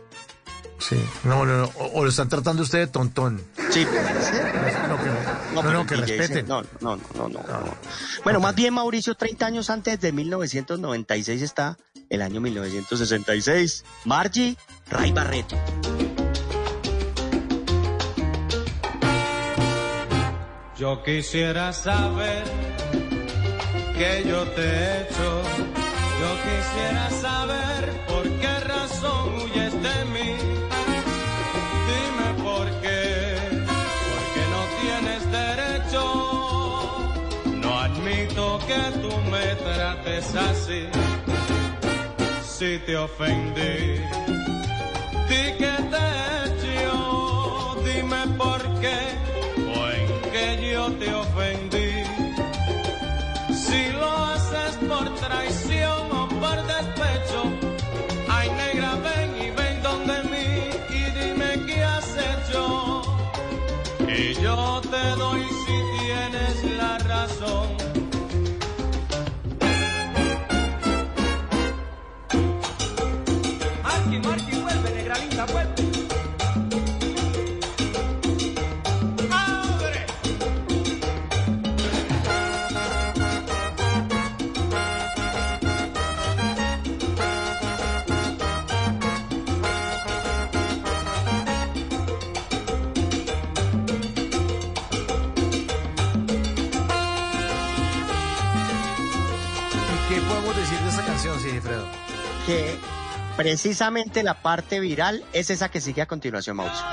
Sí, no, no, no. O, o lo están tratando usted de tontón. Sí. No, que, no, no, el que respeten. No, no, no, no, no, no. Bueno, más bien Mauricio, 30 años antes de 1996 está el año 1966. Margie Ray Barreto. Yo quisiera saber que yo te he hecho. Yo quisiera saber por qué razón huyes de mí. Dime por qué, porque no tienes derecho. No admito que tú me trates así. Si te ofendí, di que te he hecho. Dime por qué que yo te ofendí. Si lo haces por traición precisamente la parte viral es esa que sigue a continuación, Mauricio.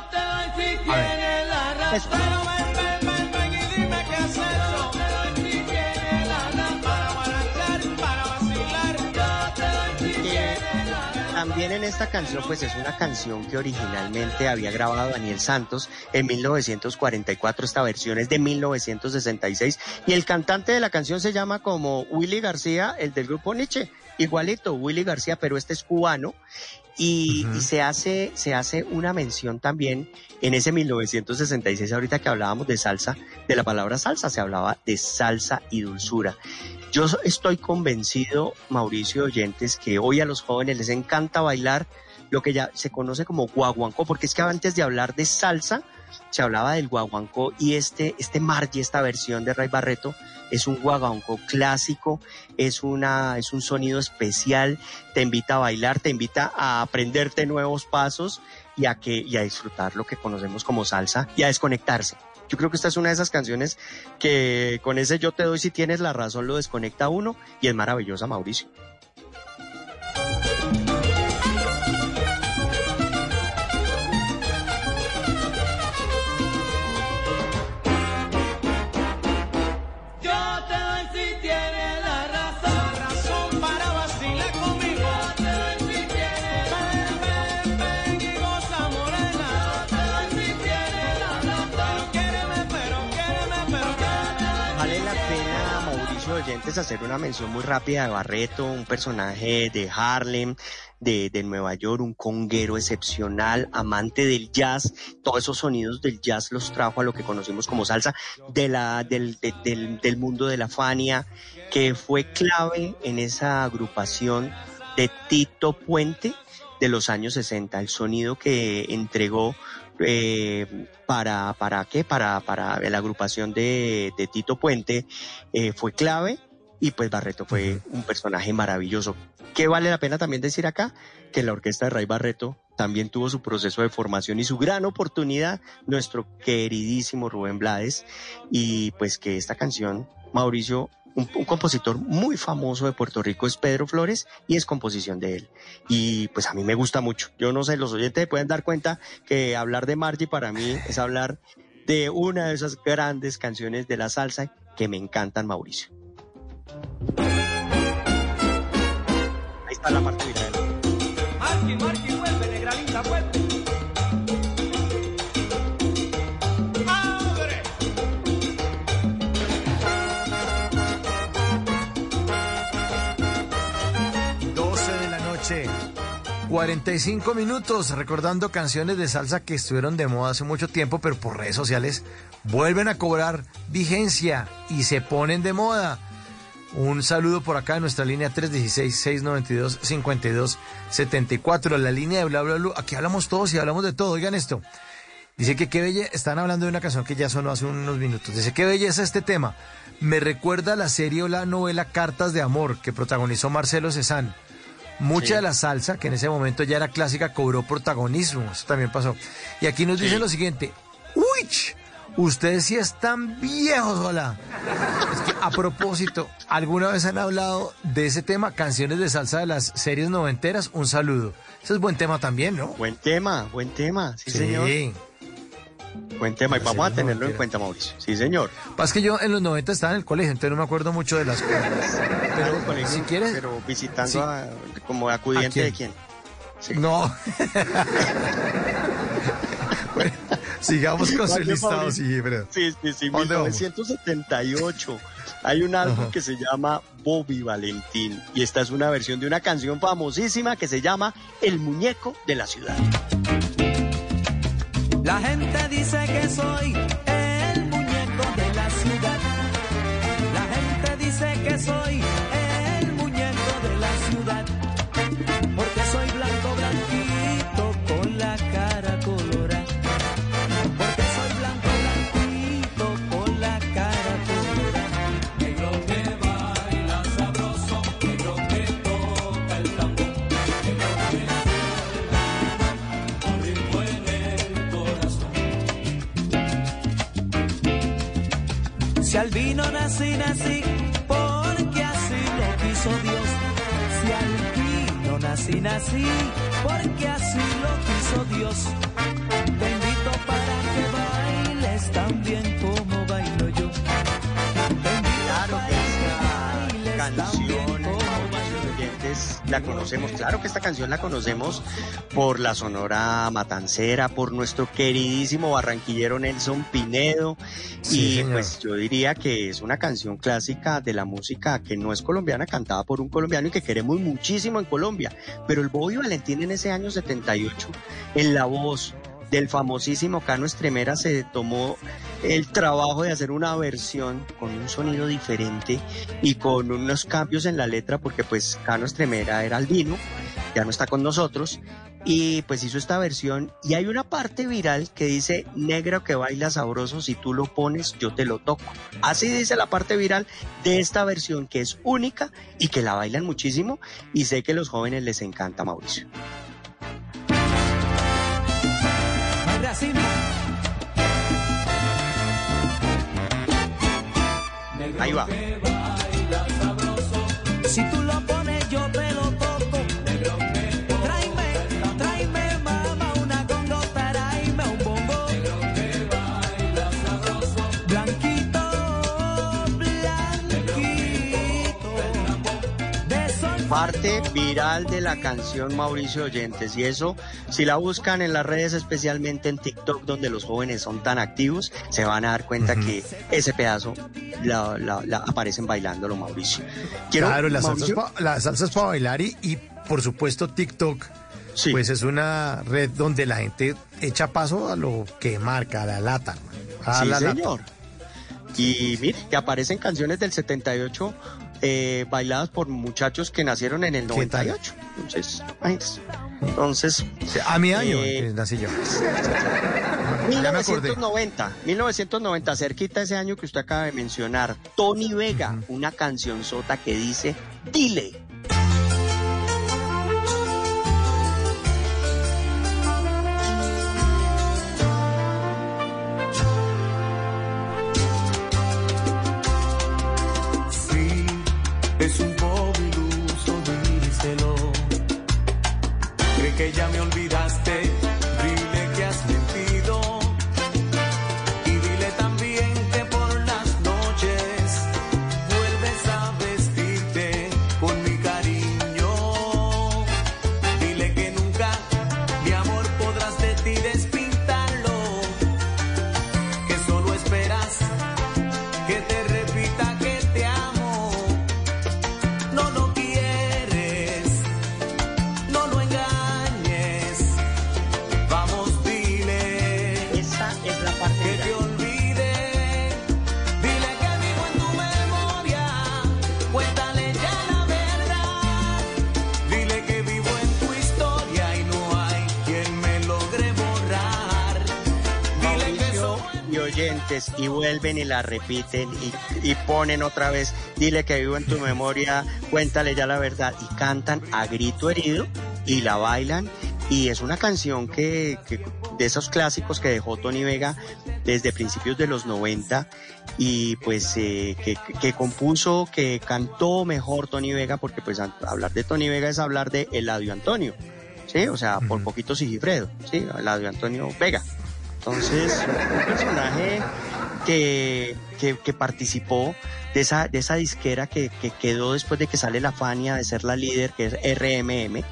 También en esta canción, pues es una canción que originalmente había grabado Daniel Santos en 1944. Esta versión es de 1966 y el cantante de la canción se llama como Willy García, el del grupo Nietzsche. Igualito, Willy García, pero este es cubano. Y, y se hace, se hace una mención también en ese 1966, ahorita que hablábamos de salsa, de la palabra salsa, se hablaba de salsa y dulzura. Yo estoy convencido, Mauricio Oyentes, que hoy a los jóvenes les encanta bailar lo que ya se conoce como guaguancó, porque es que antes de hablar de salsa, se hablaba del guaguancó y este, este Margie, esta versión de Ray Barreto, es un guaguancó clásico, es, una, es un sonido especial, te invita a bailar, te invita a aprenderte nuevos pasos y a, que, y a disfrutar lo que conocemos como salsa y a desconectarse. Yo creo que esta es una de esas canciones que con ese yo te doy si tienes la razón lo desconecta uno y es maravillosa, Mauricio. Hacer una mención muy rápida de Barreto, un personaje de Harlem, de, de Nueva York, un conguero excepcional, amante del jazz. Todos esos sonidos del jazz los trajo a lo que conocimos como salsa de la, del, de- del, del mundo de la Fania, que fue clave en esa agrupación de Tito Puente de los años 60, el sonido que entregó eh, para, para qué, para, para la agrupación de, de Tito Puente eh, fue clave y pues Barreto fue un personaje maravilloso. ¿Qué vale la pena también decir acá? Que la orquesta de Ray Barreto también tuvo su proceso de formación y su gran oportunidad, nuestro queridísimo Rubén Blades, y pues que esta canción, Mauricio, un, un compositor muy famoso de Puerto Rico es Pedro Flores y es composición de él. Y pues a mí me gusta mucho. Yo no sé, los oyentes pueden dar cuenta que hablar de Margie para mí es hablar de una de esas grandes canciones de la salsa que me encantan, Mauricio. Ahí está la parte viral. Marqui, Marqui, vuelve, negra linda, vuelve. ¡Abre! 12 de la noche, 45 minutos recordando canciones de salsa que estuvieron de moda hace mucho tiempo, pero por redes sociales vuelven a cobrar vigencia y se ponen de moda. Un saludo por acá en nuestra línea 316-692-5274, la línea de bla bla bla. Aquí hablamos todos y hablamos de todo. Oigan esto. Dice que qué belleza, están hablando de una canción que ya sonó hace unos minutos. Dice qué belleza este tema. Me recuerda la serie o la novela Cartas de Amor que protagonizó Marcelo Cezanne. Mucha Sí. de la salsa, que en ese momento ya era clásica, cobró protagonismo. Eso también pasó. Y aquí nos dicen lo siguiente. ¡Uy! Ustedes sí están viejos, hola. Es que, a propósito, ¿alguna vez han hablado de ese tema? Canciones de salsa de las series noventeras. Un saludo. Ese es buen tema también, ¿no? Buen tema, buen tema, sí, Sí. señor. Buen tema, y vamos a tenerlo en cuenta, Mauricio. Sí, señor. Pasa que yo en los 90 estaba en el colegio, entonces no me acuerdo mucho de las cosas. Pero si quieres... Pero visitando Sí. a, como acudiente ¿A de quién? quién. No. Sigamos con su listado, sí, pero... Sí, sí, sí, ¿A dónde vamos? 1978. Hay un álbum Ajá. que se llama Bobby Valentín y esta es una versión de una canción famosísima que se llama El muñeco de la ciudad. La gente dice que soy el muñeco de la ciudad. La gente dice que soy Vino nací, nací, porque así lo quiso Dios. Si al vino nací, nací, porque así lo quiso Dios. Te invito para que bailes tan bien como bailo yo. Claro que esta canción, muchos oyentes la conocemos. Claro que esta canción la conocemos por la Sonora Matancera, por nuestro queridísimo barranquillero Nelson Pinedo. Sí, y señor. pues yo diría que es una canción clásica de la música que no es colombiana, cantada por un colombiano y que queremos muchísimo en Colombia. Pero el Bobby Valentín en ese año 78, en la voz del famosísimo Cano Estremera se tomó el trabajo de hacer una versión con un sonido diferente y con unos cambios en la letra porque pues Cano Estremera era albino, ya no está con nosotros y pues hizo esta versión y hay una parte viral que dice negro que baila sabroso si tú lo pones yo te lo toco. Así dice la parte viral de esta versión que es única y que la bailan muchísimo y sé que los jóvenes les encanta Mauricio. Así. Ahí va. Parte viral de la canción Mauricio Oyentes y eso, si la buscan en las redes, especialmente en TikTok, donde los jóvenes son tan activos, se van a dar cuenta que ese pedazo la, la- la- aparecen bailándolo Mauricio. Quiero, claro, la salsa, es Mauricio, pa- la salsa para bailar y, y, por supuesto TikTok, pues es una red donde la gente echa paso a lo que marca, a la lata. A Sí, la lata. señor. Y mire, que aparecen canciones del 78 eh, bailadas por muchachos que nacieron en el ¿Qué tal? 98. Entonces. Entonces, A mi año eh, que nací yo. Ya me acordé. 1990, 1990, cerquita ese año que usted acaba de mencionar, Tony Vega, una canción sota que dice, dile. Vuelven y la repiten y, y ponen otra vez, dile que vivo en tu memoria, cuéntale ya la verdad y cantan a grito herido y la bailan y es una canción que, que de esos clásicos que dejó Tony Vega desde principios de los 90 y pues eh, que, que compuso, que cantó mejor Tony Vega porque pues hablar de Tony Vega es hablar de Eladio Antonio, ¿sí? O sea, por poquito Sigifredo, ¿sí? Eladio Antonio Vega. Entonces, un personaje que, que, participó de esa, de esa disquera que, que quedó después de que sale la Fania de ser la líder, que es RMM.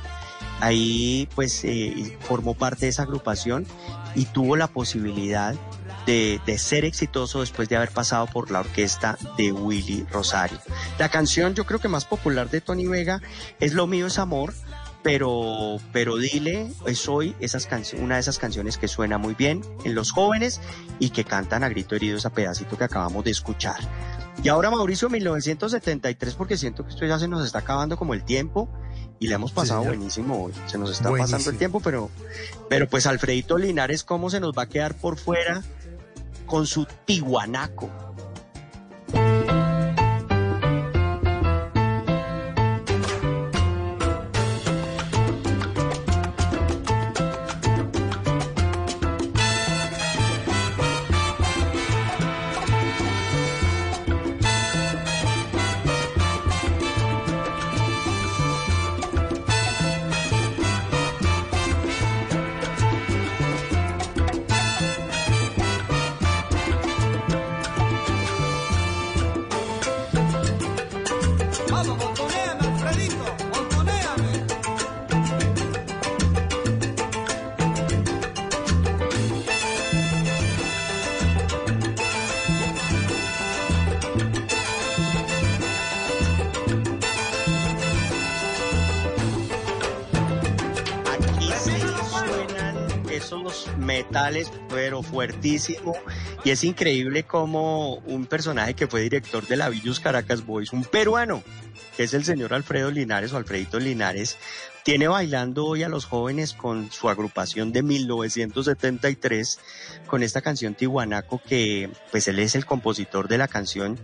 Ahí pues eh, formó parte de esa agrupación y tuvo la posibilidad de, de ser exitoso después de haber pasado por la orquesta de Willy Rosario. La canción yo creo que más popular de Tony Vega es Lo mío es amor, pero, pero dile, es hoy esas una de esas canciones que suena muy bien en los jóvenes y que cantan a grito herido ese pedacito que acabamos de escuchar. Y ahora Mauricio 1973 porque siento que esto ya se nos está acabando como el tiempo y le hemos pasado buenísimo hoy. Se nos está pasando el tiempo, pero, pero pues Alfredito Linares, ¿cómo se nos va a quedar por fuera con su tihuanaco? Pero fuertísimo. Y es increíble como un personaje que fue director de la Villus Caracas Boys, un peruano, que es el señor Alfredo Linares o Alfredito Linares, tiene bailando hoy a los jóvenes con su agrupación de 1973, con esta canción Tihuanaco, que pues él es el compositor de la canción.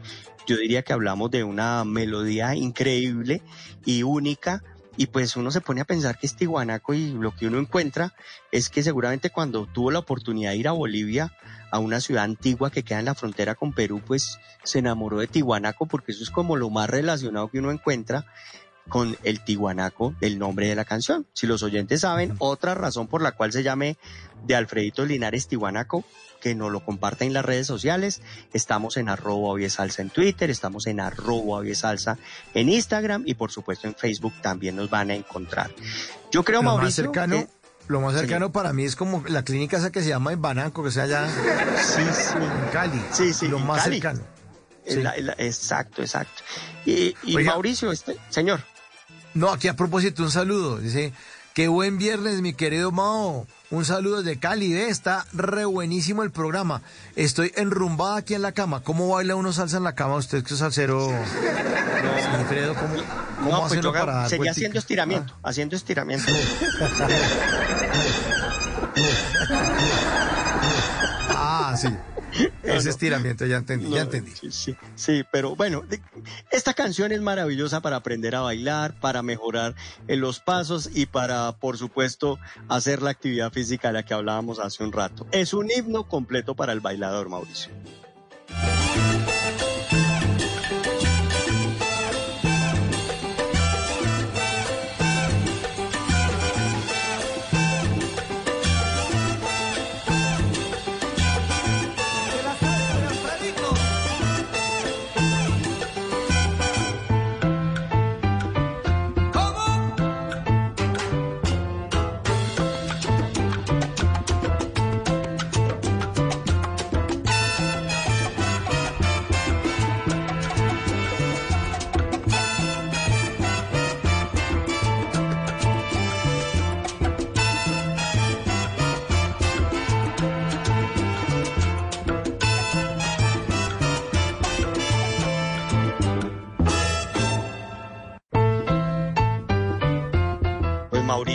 Yo diría que hablamos de una melodía increíble y única y pues uno se pone a pensar que es Tihuanaco y lo que uno encuentra es que seguramente cuando tuvo la oportunidad de ir a Bolivia, a una ciudad antigua que queda en la frontera con Perú, pues se enamoró de Tihuanaco porque eso es como lo más relacionado que uno encuentra con el Tihuanaco del nombre de la canción. Si los oyentes saben, otra razón por la cual se llame de Alfredito Linares Tihuanaco, que nos lo comparta en las redes sociales. Estamos en arroba en Twitter, estamos en arroba en Instagram y por supuesto en Facebook también nos van a encontrar. Yo creo, lo más Mauricio, cercano, que- lo más Señor. cercano para mí es como la clínica esa que se llama en Bananco, que sea allá Sí, sí. en Cali. Sí, sí, Lo más Cali. cercano. Es Sí. la- es la- exacto, exacto. Y, y Oiga. Mauricio, este, señor. No, aquí a propósito, un saludo. Dice, qué buen viernes, mi querido Mao. Un saludo desde Cali. Ve, está re buenísimo el programa. Estoy enrumbada aquí en la cama. ¿Cómo baila uno salsa en la cama? Usted que es salsero. Alfredo, ¿cómo, cómo No, pues yo para vueltica? haciendo estiramiento, haciendo estiramiento. Ah, sí. Ese estiramiento, ya entendí, ya entendí. Sí, sí, sí, pero bueno, esta canción es maravillosa para aprender a bailar, para mejorar en los pasos y para, por supuesto, hacer la actividad física de la que hablábamos hace un rato. Es un himno completo para el bailador, Mauricio.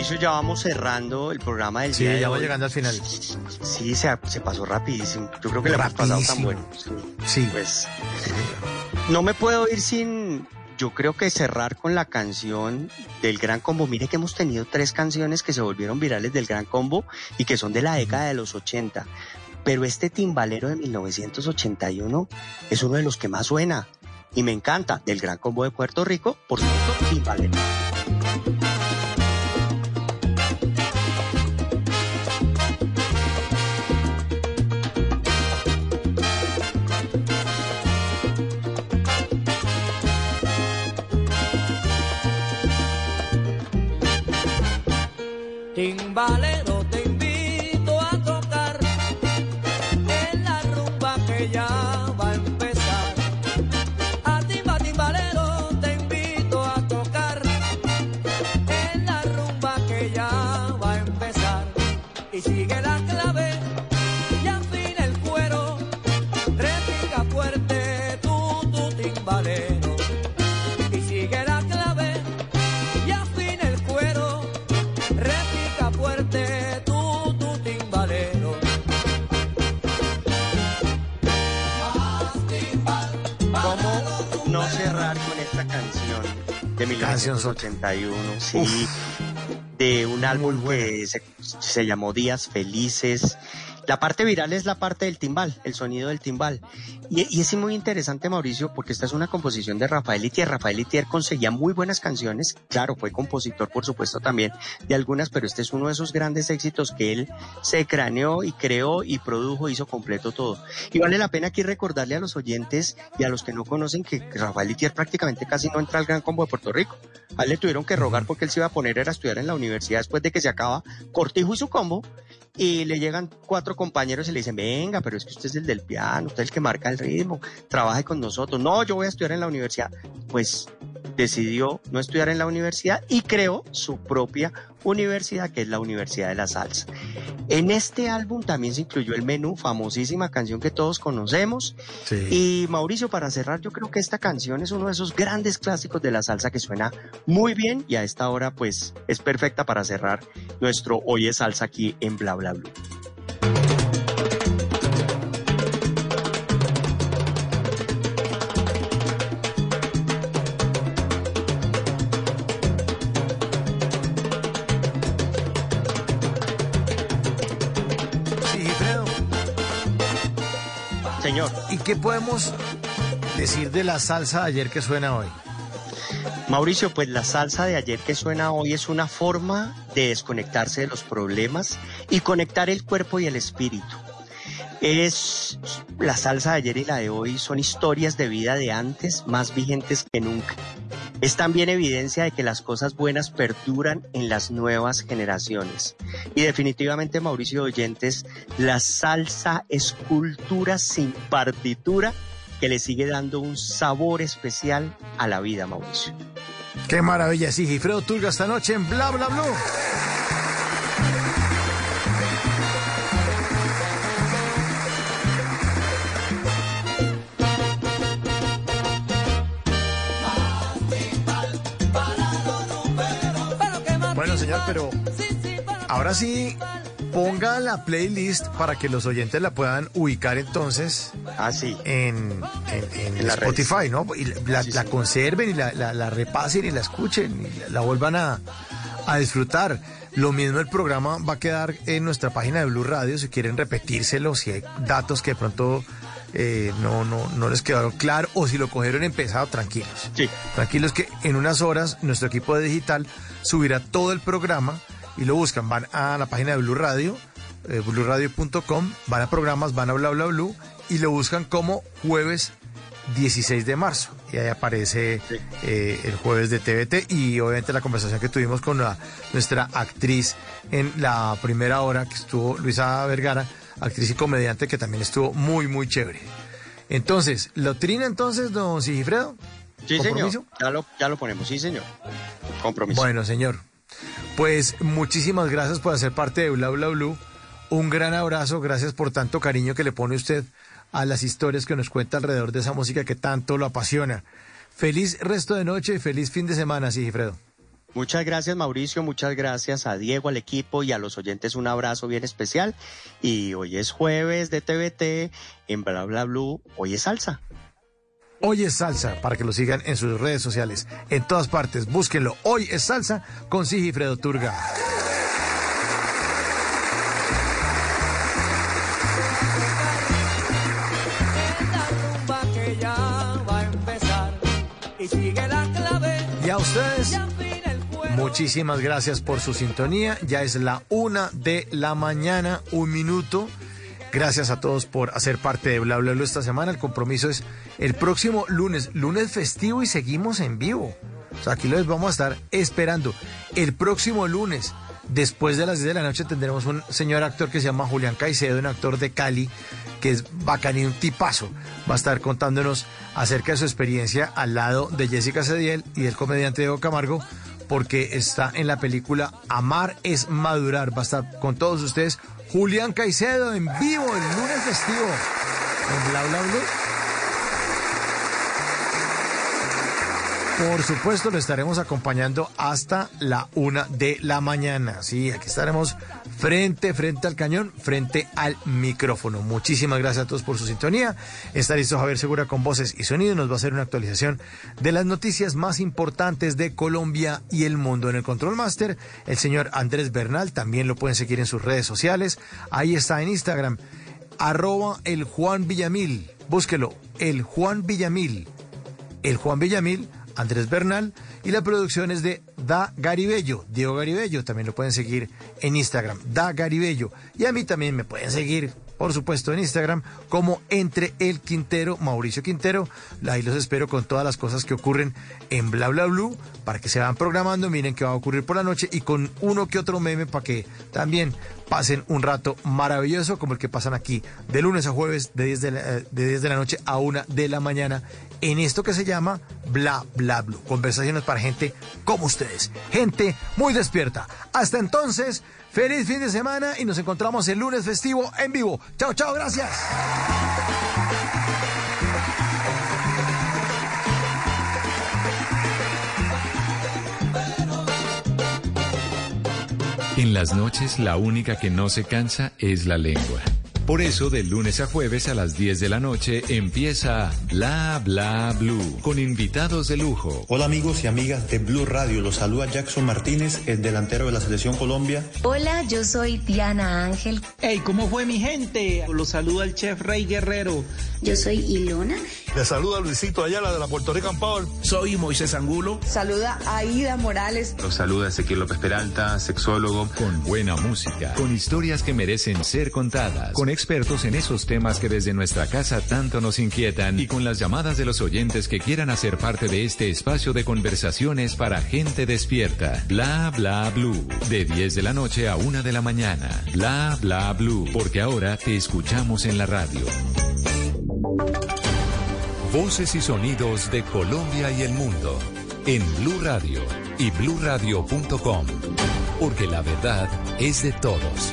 Mauricio, ya vamos cerrando el programa del Sí, día de ya hoy. llegando al final. Sí, se, se pasó rapidísimo. Yo creo que le hemos pasado tan bueno. Sí. Sí. Pues no me puedo ir sin, yo creo que cerrar con la canción del Gran Combo. Mire que hemos tenido tres canciones que se volvieron virales del Gran Combo y que son de la década de los 80. Pero este timbalero de 1981 es uno de los que más suena y me encanta. Del Gran Combo de Puerto Rico, por supuesto. Timbalero, rumba de Canción 1981? Sí, de un álbum que se, se llamó Días Felices. La parte viral es la parte del timbal, el sonido del timbal. Y, y es muy interesante, Mauricio, porque esta es una composición de Rafael Itier. Rafael Itier conseguía muy buenas canciones. Claro, fue compositor, por supuesto, también de algunas, pero este es uno de esos grandes éxitos que él se craneó y creó y produjo, hizo completo todo. Y vale la pena aquí recordarle a los oyentes y a los que no conocen que Rafael Itier prácticamente casi no entra al Gran Combo de Puerto Rico. A él le tuvieron que rogar porque él se iba a poner a estudiar en la universidad después de que se acaba Cortijo y su combo y le llegan cuatro compañeros y le dicen, venga, pero es que usted es el del piano, usted es el que marca el ritmo, trabaje con nosotros. No, yo voy a estudiar en la universidad. Pues decidió no estudiar en la universidad y creó su propia universidad, que es la Universidad de la Salsa. En este álbum también se incluyó el menú, famosísima canción que todos conocemos. Y Mauricio, para cerrar, yo creo que esta canción es uno de esos grandes clásicos de la salsa que suena muy bien y a esta hora pues es perfecta para cerrar nuestro Hoy es Salsa aquí en Bla Bla Blue. Qué podemos decir de la salsa de ayer que suena hoy? Mauricio, pues la salsa de ayer que suena hoy es una forma de desconectarse de los problemas y conectar el cuerpo y el espíritu. Es la salsa de ayer y la de hoy son historias de vida de antes más vigentes que nunca. Es también evidencia de que las cosas buenas perduran en las nuevas generaciones. Y definitivamente, Mauricio Oyentes, la salsa es cultura sin partitura que le sigue dando un sabor especial a la vida, Mauricio. Qué maravilla, sí, Gifredo Tulga esta noche en Bla Bla Blue. Señor, pero ahora sí, ponga la playlist para que los oyentes la puedan ubicar entonces Así. en, en- en En las Spotify, ¿no? Y la, la conserven y la, la- la repasen y la escuchen y la, vuelvan a, a disfrutar. Lo mismo el programa va a quedar en nuestra página de Blue Radio si quieren repetírselo, si hay datos que de pronto eh, no, no, no les quedaron claros o si lo cogieron empezado, tranquilos. Sí. Tranquilos que en unas horas nuestro equipo de digital subirá todo el programa y lo buscan. Van a la página de Blue Radio, eh, blueradio.com, van a programas, van a bla bla blue y lo buscan como jueves 16 de marzo. Y ahí aparece eh, el jueves de TVT y obviamente la conversación que tuvimos con la- nuestra actriz en la primera hora que estuvo Luisa Vergara, actriz y comediante que también estuvo muy, muy chévere. Entonces, ¿lo trina entonces, don Sigifredo? Sí, señor. Ya lo, ya lo ponemos, sí, señor. Compromiso. Bueno, señor. Pues muchísimas gracias por hacer parte de Bla Bla Blue. Un gran abrazo, gracias por tanto cariño que le pone usted a las historias que nos cuenta alrededor de esa música que tanto lo apasiona. Feliz resto de noche y feliz fin de semana, Sigifredo. Muchas gracias Mauricio, muchas gracias a Diego, al equipo y a los oyentes un abrazo bien especial. Y hoy es jueves de TVT en Bla Bla Blue, hoy es salsa. Hoy es salsa, para que lo sigan en sus redes sociales. En todas partes, búsquenlo. Hoy es salsa con Sigifredo Turga. Y a ustedes, muchísimas gracias por su sintonía. Ya es la una de la mañana, un minuto. Gracias a todos por hacer parte de Bla Bla Bla esta semana. El compromiso es el próximo lunes, lunes festivo y seguimos en vivo. O sea, aquí les vamos a estar esperando. El próximo lunes, después de las 10 de la noche, tendremos un señor actor que se llama Julián Caicedo, un actor de Cali, que es bacán un tipazo. Va a estar contándonos acerca de su experiencia al lado de Jessica Cediel y del comediante Diego Camargo porque está en la película Amar es madurar. Va a estar con todos ustedes Julián Caicedo en vivo el lunes festivo en Bla Bla Blue. Por supuesto, lo estaremos acompañando hasta la una de la mañana. Sí, aquí estaremos frente, frente al cañón, frente al micrófono. Muchísimas gracias a todos por su sintonía. Está listo Javier Segura con voces y sonidos. Nos va a hacer una actualización de las noticias más importantes de Colombia y el mundo. En el Control Master, el señor Andrés Bernal, también lo pueden seguir en sus redes sociales. Ahí está en Instagram, arroba el Juan Villamil. Búsquelo, el Juan Villamil. El Juan Villamil Andrés Bernal y la producción es de Da Garibello, Diego Garibello, también lo pueden seguir en Instagram, Da Garibello. Y a mí también me pueden seguir, por supuesto, en Instagram como Entre el Quintero, Mauricio Quintero. Ahí los espero con todas las cosas que ocurren en Bla Bla Blue para que se van programando, miren qué va a ocurrir por la noche y con uno que otro meme para que también pasen un rato maravilloso como el que pasan aquí de lunes a jueves de 10 de la, de, 10 de la noche a 1 de la mañana en esto que se llama Bla Bla Blue. Conversaciones para gente como ustedes, gente muy despierta. Hasta entonces, feliz fin de semana y nos encontramos el lunes festivo en vivo. Chao, chao, gracias. En las noches la única que no se cansa es la lengua. Por eso, de lunes a jueves a las 10 de la noche empieza Bla Bla Blue con invitados de lujo. Hola amigos y amigas de Blue Radio, los saluda Jackson Martínez, el delantero de la Selección Colombia. Hola, yo soy Diana Ángel. Hey, ¿cómo fue mi gente? Los saluda el chef Rey Guerrero. Yo soy Ilona. Le saluda Luisito Ayala de la Puerto Rican Power. Soy Moisés Angulo. Saluda Aida Morales. Los saluda Ezequiel López Peralta, sexólogo. Con buena música, con historias que merecen ser contadas, con expertos en esos temas que desde nuestra casa tanto nos inquietan y con las llamadas de los oyentes que quieran hacer parte de este espacio de conversaciones para gente despierta. Bla bla blue. De 10 de la noche a 1 de la mañana. Bla bla blue. Porque ahora te escuchamos en la radio. Voces y sonidos de Colombia y el mundo en Blue Radio y bluradio.com. Porque la verdad es de todos.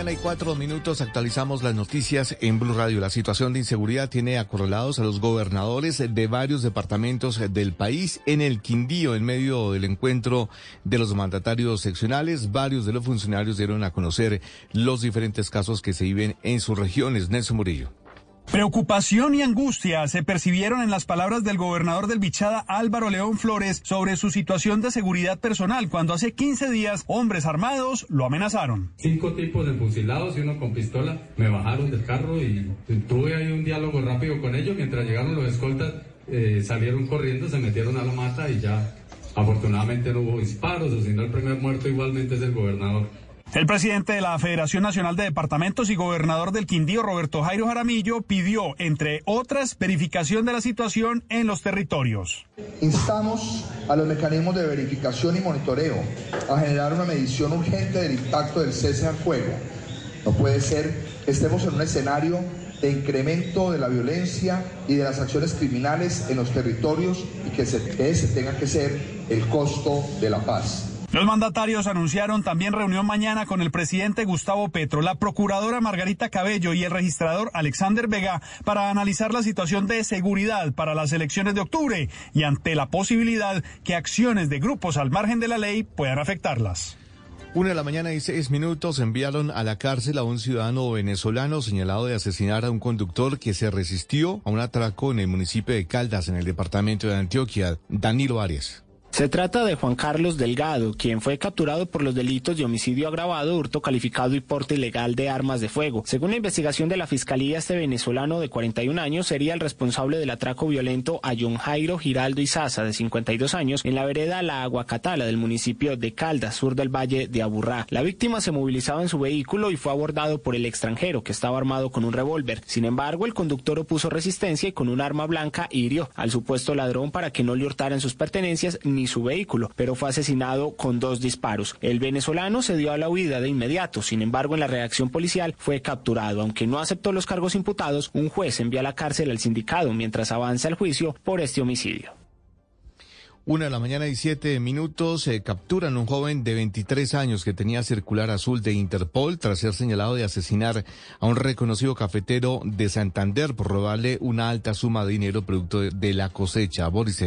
Mañana y cuatro minutos actualizamos las noticias en Blue Radio. La situación de inseguridad tiene acorralados a los gobernadores de varios departamentos del país en el Quindío en medio del encuentro de los mandatarios seccionales. Varios de los funcionarios dieron a conocer los diferentes casos que se viven en sus regiones. Nelson Murillo. Preocupación y angustia se percibieron en las palabras del gobernador del Bichada, Álvaro León Flores, sobre su situación de seguridad personal, cuando hace 15 días hombres armados lo amenazaron. Cinco tipos de fusilados y uno con pistola me bajaron del carro y tuve ahí un diálogo rápido con ellos. Mientras llegaron los escoltas, eh, salieron corriendo, se metieron a la mata y ya afortunadamente no hubo disparos, o si no el primer muerto igualmente es el gobernador. El presidente de la Federación Nacional de Departamentos y gobernador del Quindío, Roberto Jairo Jaramillo, pidió, entre otras, verificación de la situación en los territorios. Instamos a los mecanismos de verificación y monitoreo a generar una medición urgente del impacto del cese al fuego. No puede ser que estemos en un escenario de incremento de la violencia y de las acciones criminales en los territorios y que ese tenga que ser el costo de la paz. Los mandatarios anunciaron también reunión mañana con el presidente Gustavo Petro, la procuradora Margarita Cabello y el registrador Alexander Vega para analizar la situación de seguridad para las elecciones de octubre y ante la posibilidad que acciones de grupos al margen de la ley puedan afectarlas. Una de la mañana y seis minutos enviaron a la cárcel a un ciudadano venezolano señalado de asesinar a un conductor que se resistió a un atraco en el municipio de Caldas, en el departamento de Antioquia. Danilo Arias. Se trata de Juan Carlos Delgado, quien fue capturado por los delitos de homicidio agravado, hurto calificado y porte ilegal de armas de fuego. Según la investigación de la Fiscalía, este venezolano de 41 años sería el responsable del atraco violento a John Jairo Giraldo Izaza, de 52 años, en la vereda La Aguacatala del municipio de Caldas, sur del valle de Aburrá. La víctima se movilizaba en su vehículo y fue abordado por el extranjero, que estaba armado con un revólver. Sin embargo, el conductor opuso resistencia y con un arma blanca hirió al supuesto ladrón para que no le hurtaran sus pertenencias ni su vehículo, pero fue asesinado con dos disparos. El venezolano se dio a la huida de inmediato, sin embargo en la reacción policial fue capturado. Aunque no aceptó los cargos imputados, un juez envió a la cárcel al sindicado mientras avanza el juicio por este homicidio. Una de la mañana y siete minutos se capturan un joven de 23 años que tenía circular azul de Interpol tras ser señalado de asesinar a un reconocido cafetero de Santander por robarle una alta suma de dinero producto de la cosecha. Boris.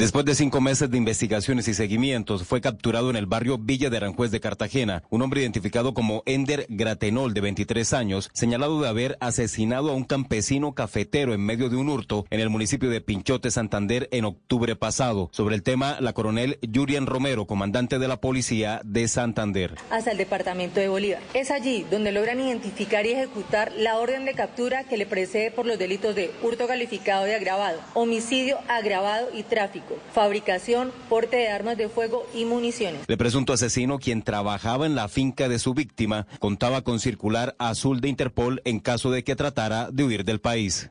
Después de cinco meses de investigaciones y seguimientos, fue capturado en el barrio Villa de Aranjuez de Cartagena un hombre identificado como Ender Gratenol, de 23 años, señalado de haber asesinado a un campesino cafetero en medio de un hurto en el municipio de Pinchote, Santander, en octubre pasado. Sobre el tema, la coronel Yurian Romero, comandante de la policía de Santander. Hasta el departamento de Bolívar. Es allí donde logran identificar y ejecutar la orden de captura que le precede por los delitos de hurto calificado y agravado, homicidio agravado y tráfico fabricación, porte de armas de fuego y municiones. El presunto asesino, quien trabajaba en la finca de su víctima, contaba con circular azul de Interpol en caso de que tratara de huir del país.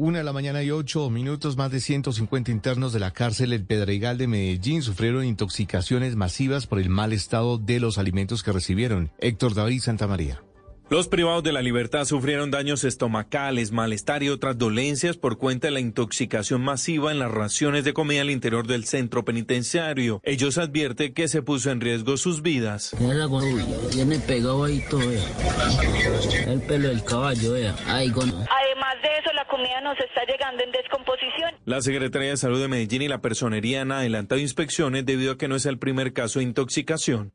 Una de la mañana y ocho minutos, más de 150 internos de la cárcel El Pedregal de Medellín sufrieron intoxicaciones masivas por el mal estado de los alimentos que recibieron. Héctor David Santamaría. Los privados de la libertad sufrieron daños estomacales, malestar y otras dolencias por cuenta de la intoxicación masiva en las raciones de comida al interior del centro penitenciario. Ellos advierten que se puso en riesgo sus vidas. Tiene pegado ahí todo, El pelo del caballo, Además de eso, la comida nos está llegando en descomposición. La Secretaría de Salud de Medellín y la Personería han adelantado inspecciones debido a que no es el primer caso de intoxicación.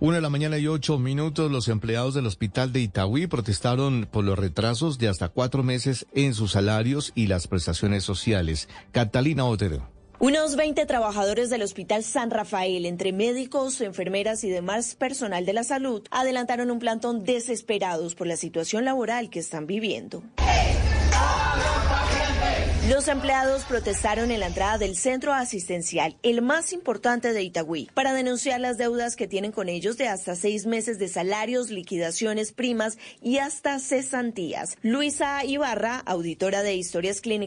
Una de la mañana y ocho minutos, los empleados del hospital de Itagüí protestaron por los retrasos de hasta cuatro meses en sus salarios y las prestaciones sociales. Catalina Otero. Unos 20 trabajadores del Hospital San Rafael, entre médicos, enfermeras y demás personal de la salud, adelantaron un plantón desesperados por la situación laboral que están viviendo. Los empleados protestaron en la entrada del centro asistencial, el más importante de Itagüí, para denunciar las deudas que tienen con ellos de hasta seis meses de salarios, liquidaciones, primas y hasta cesantías. Luisa Ibarra, auditora de historias clínicas.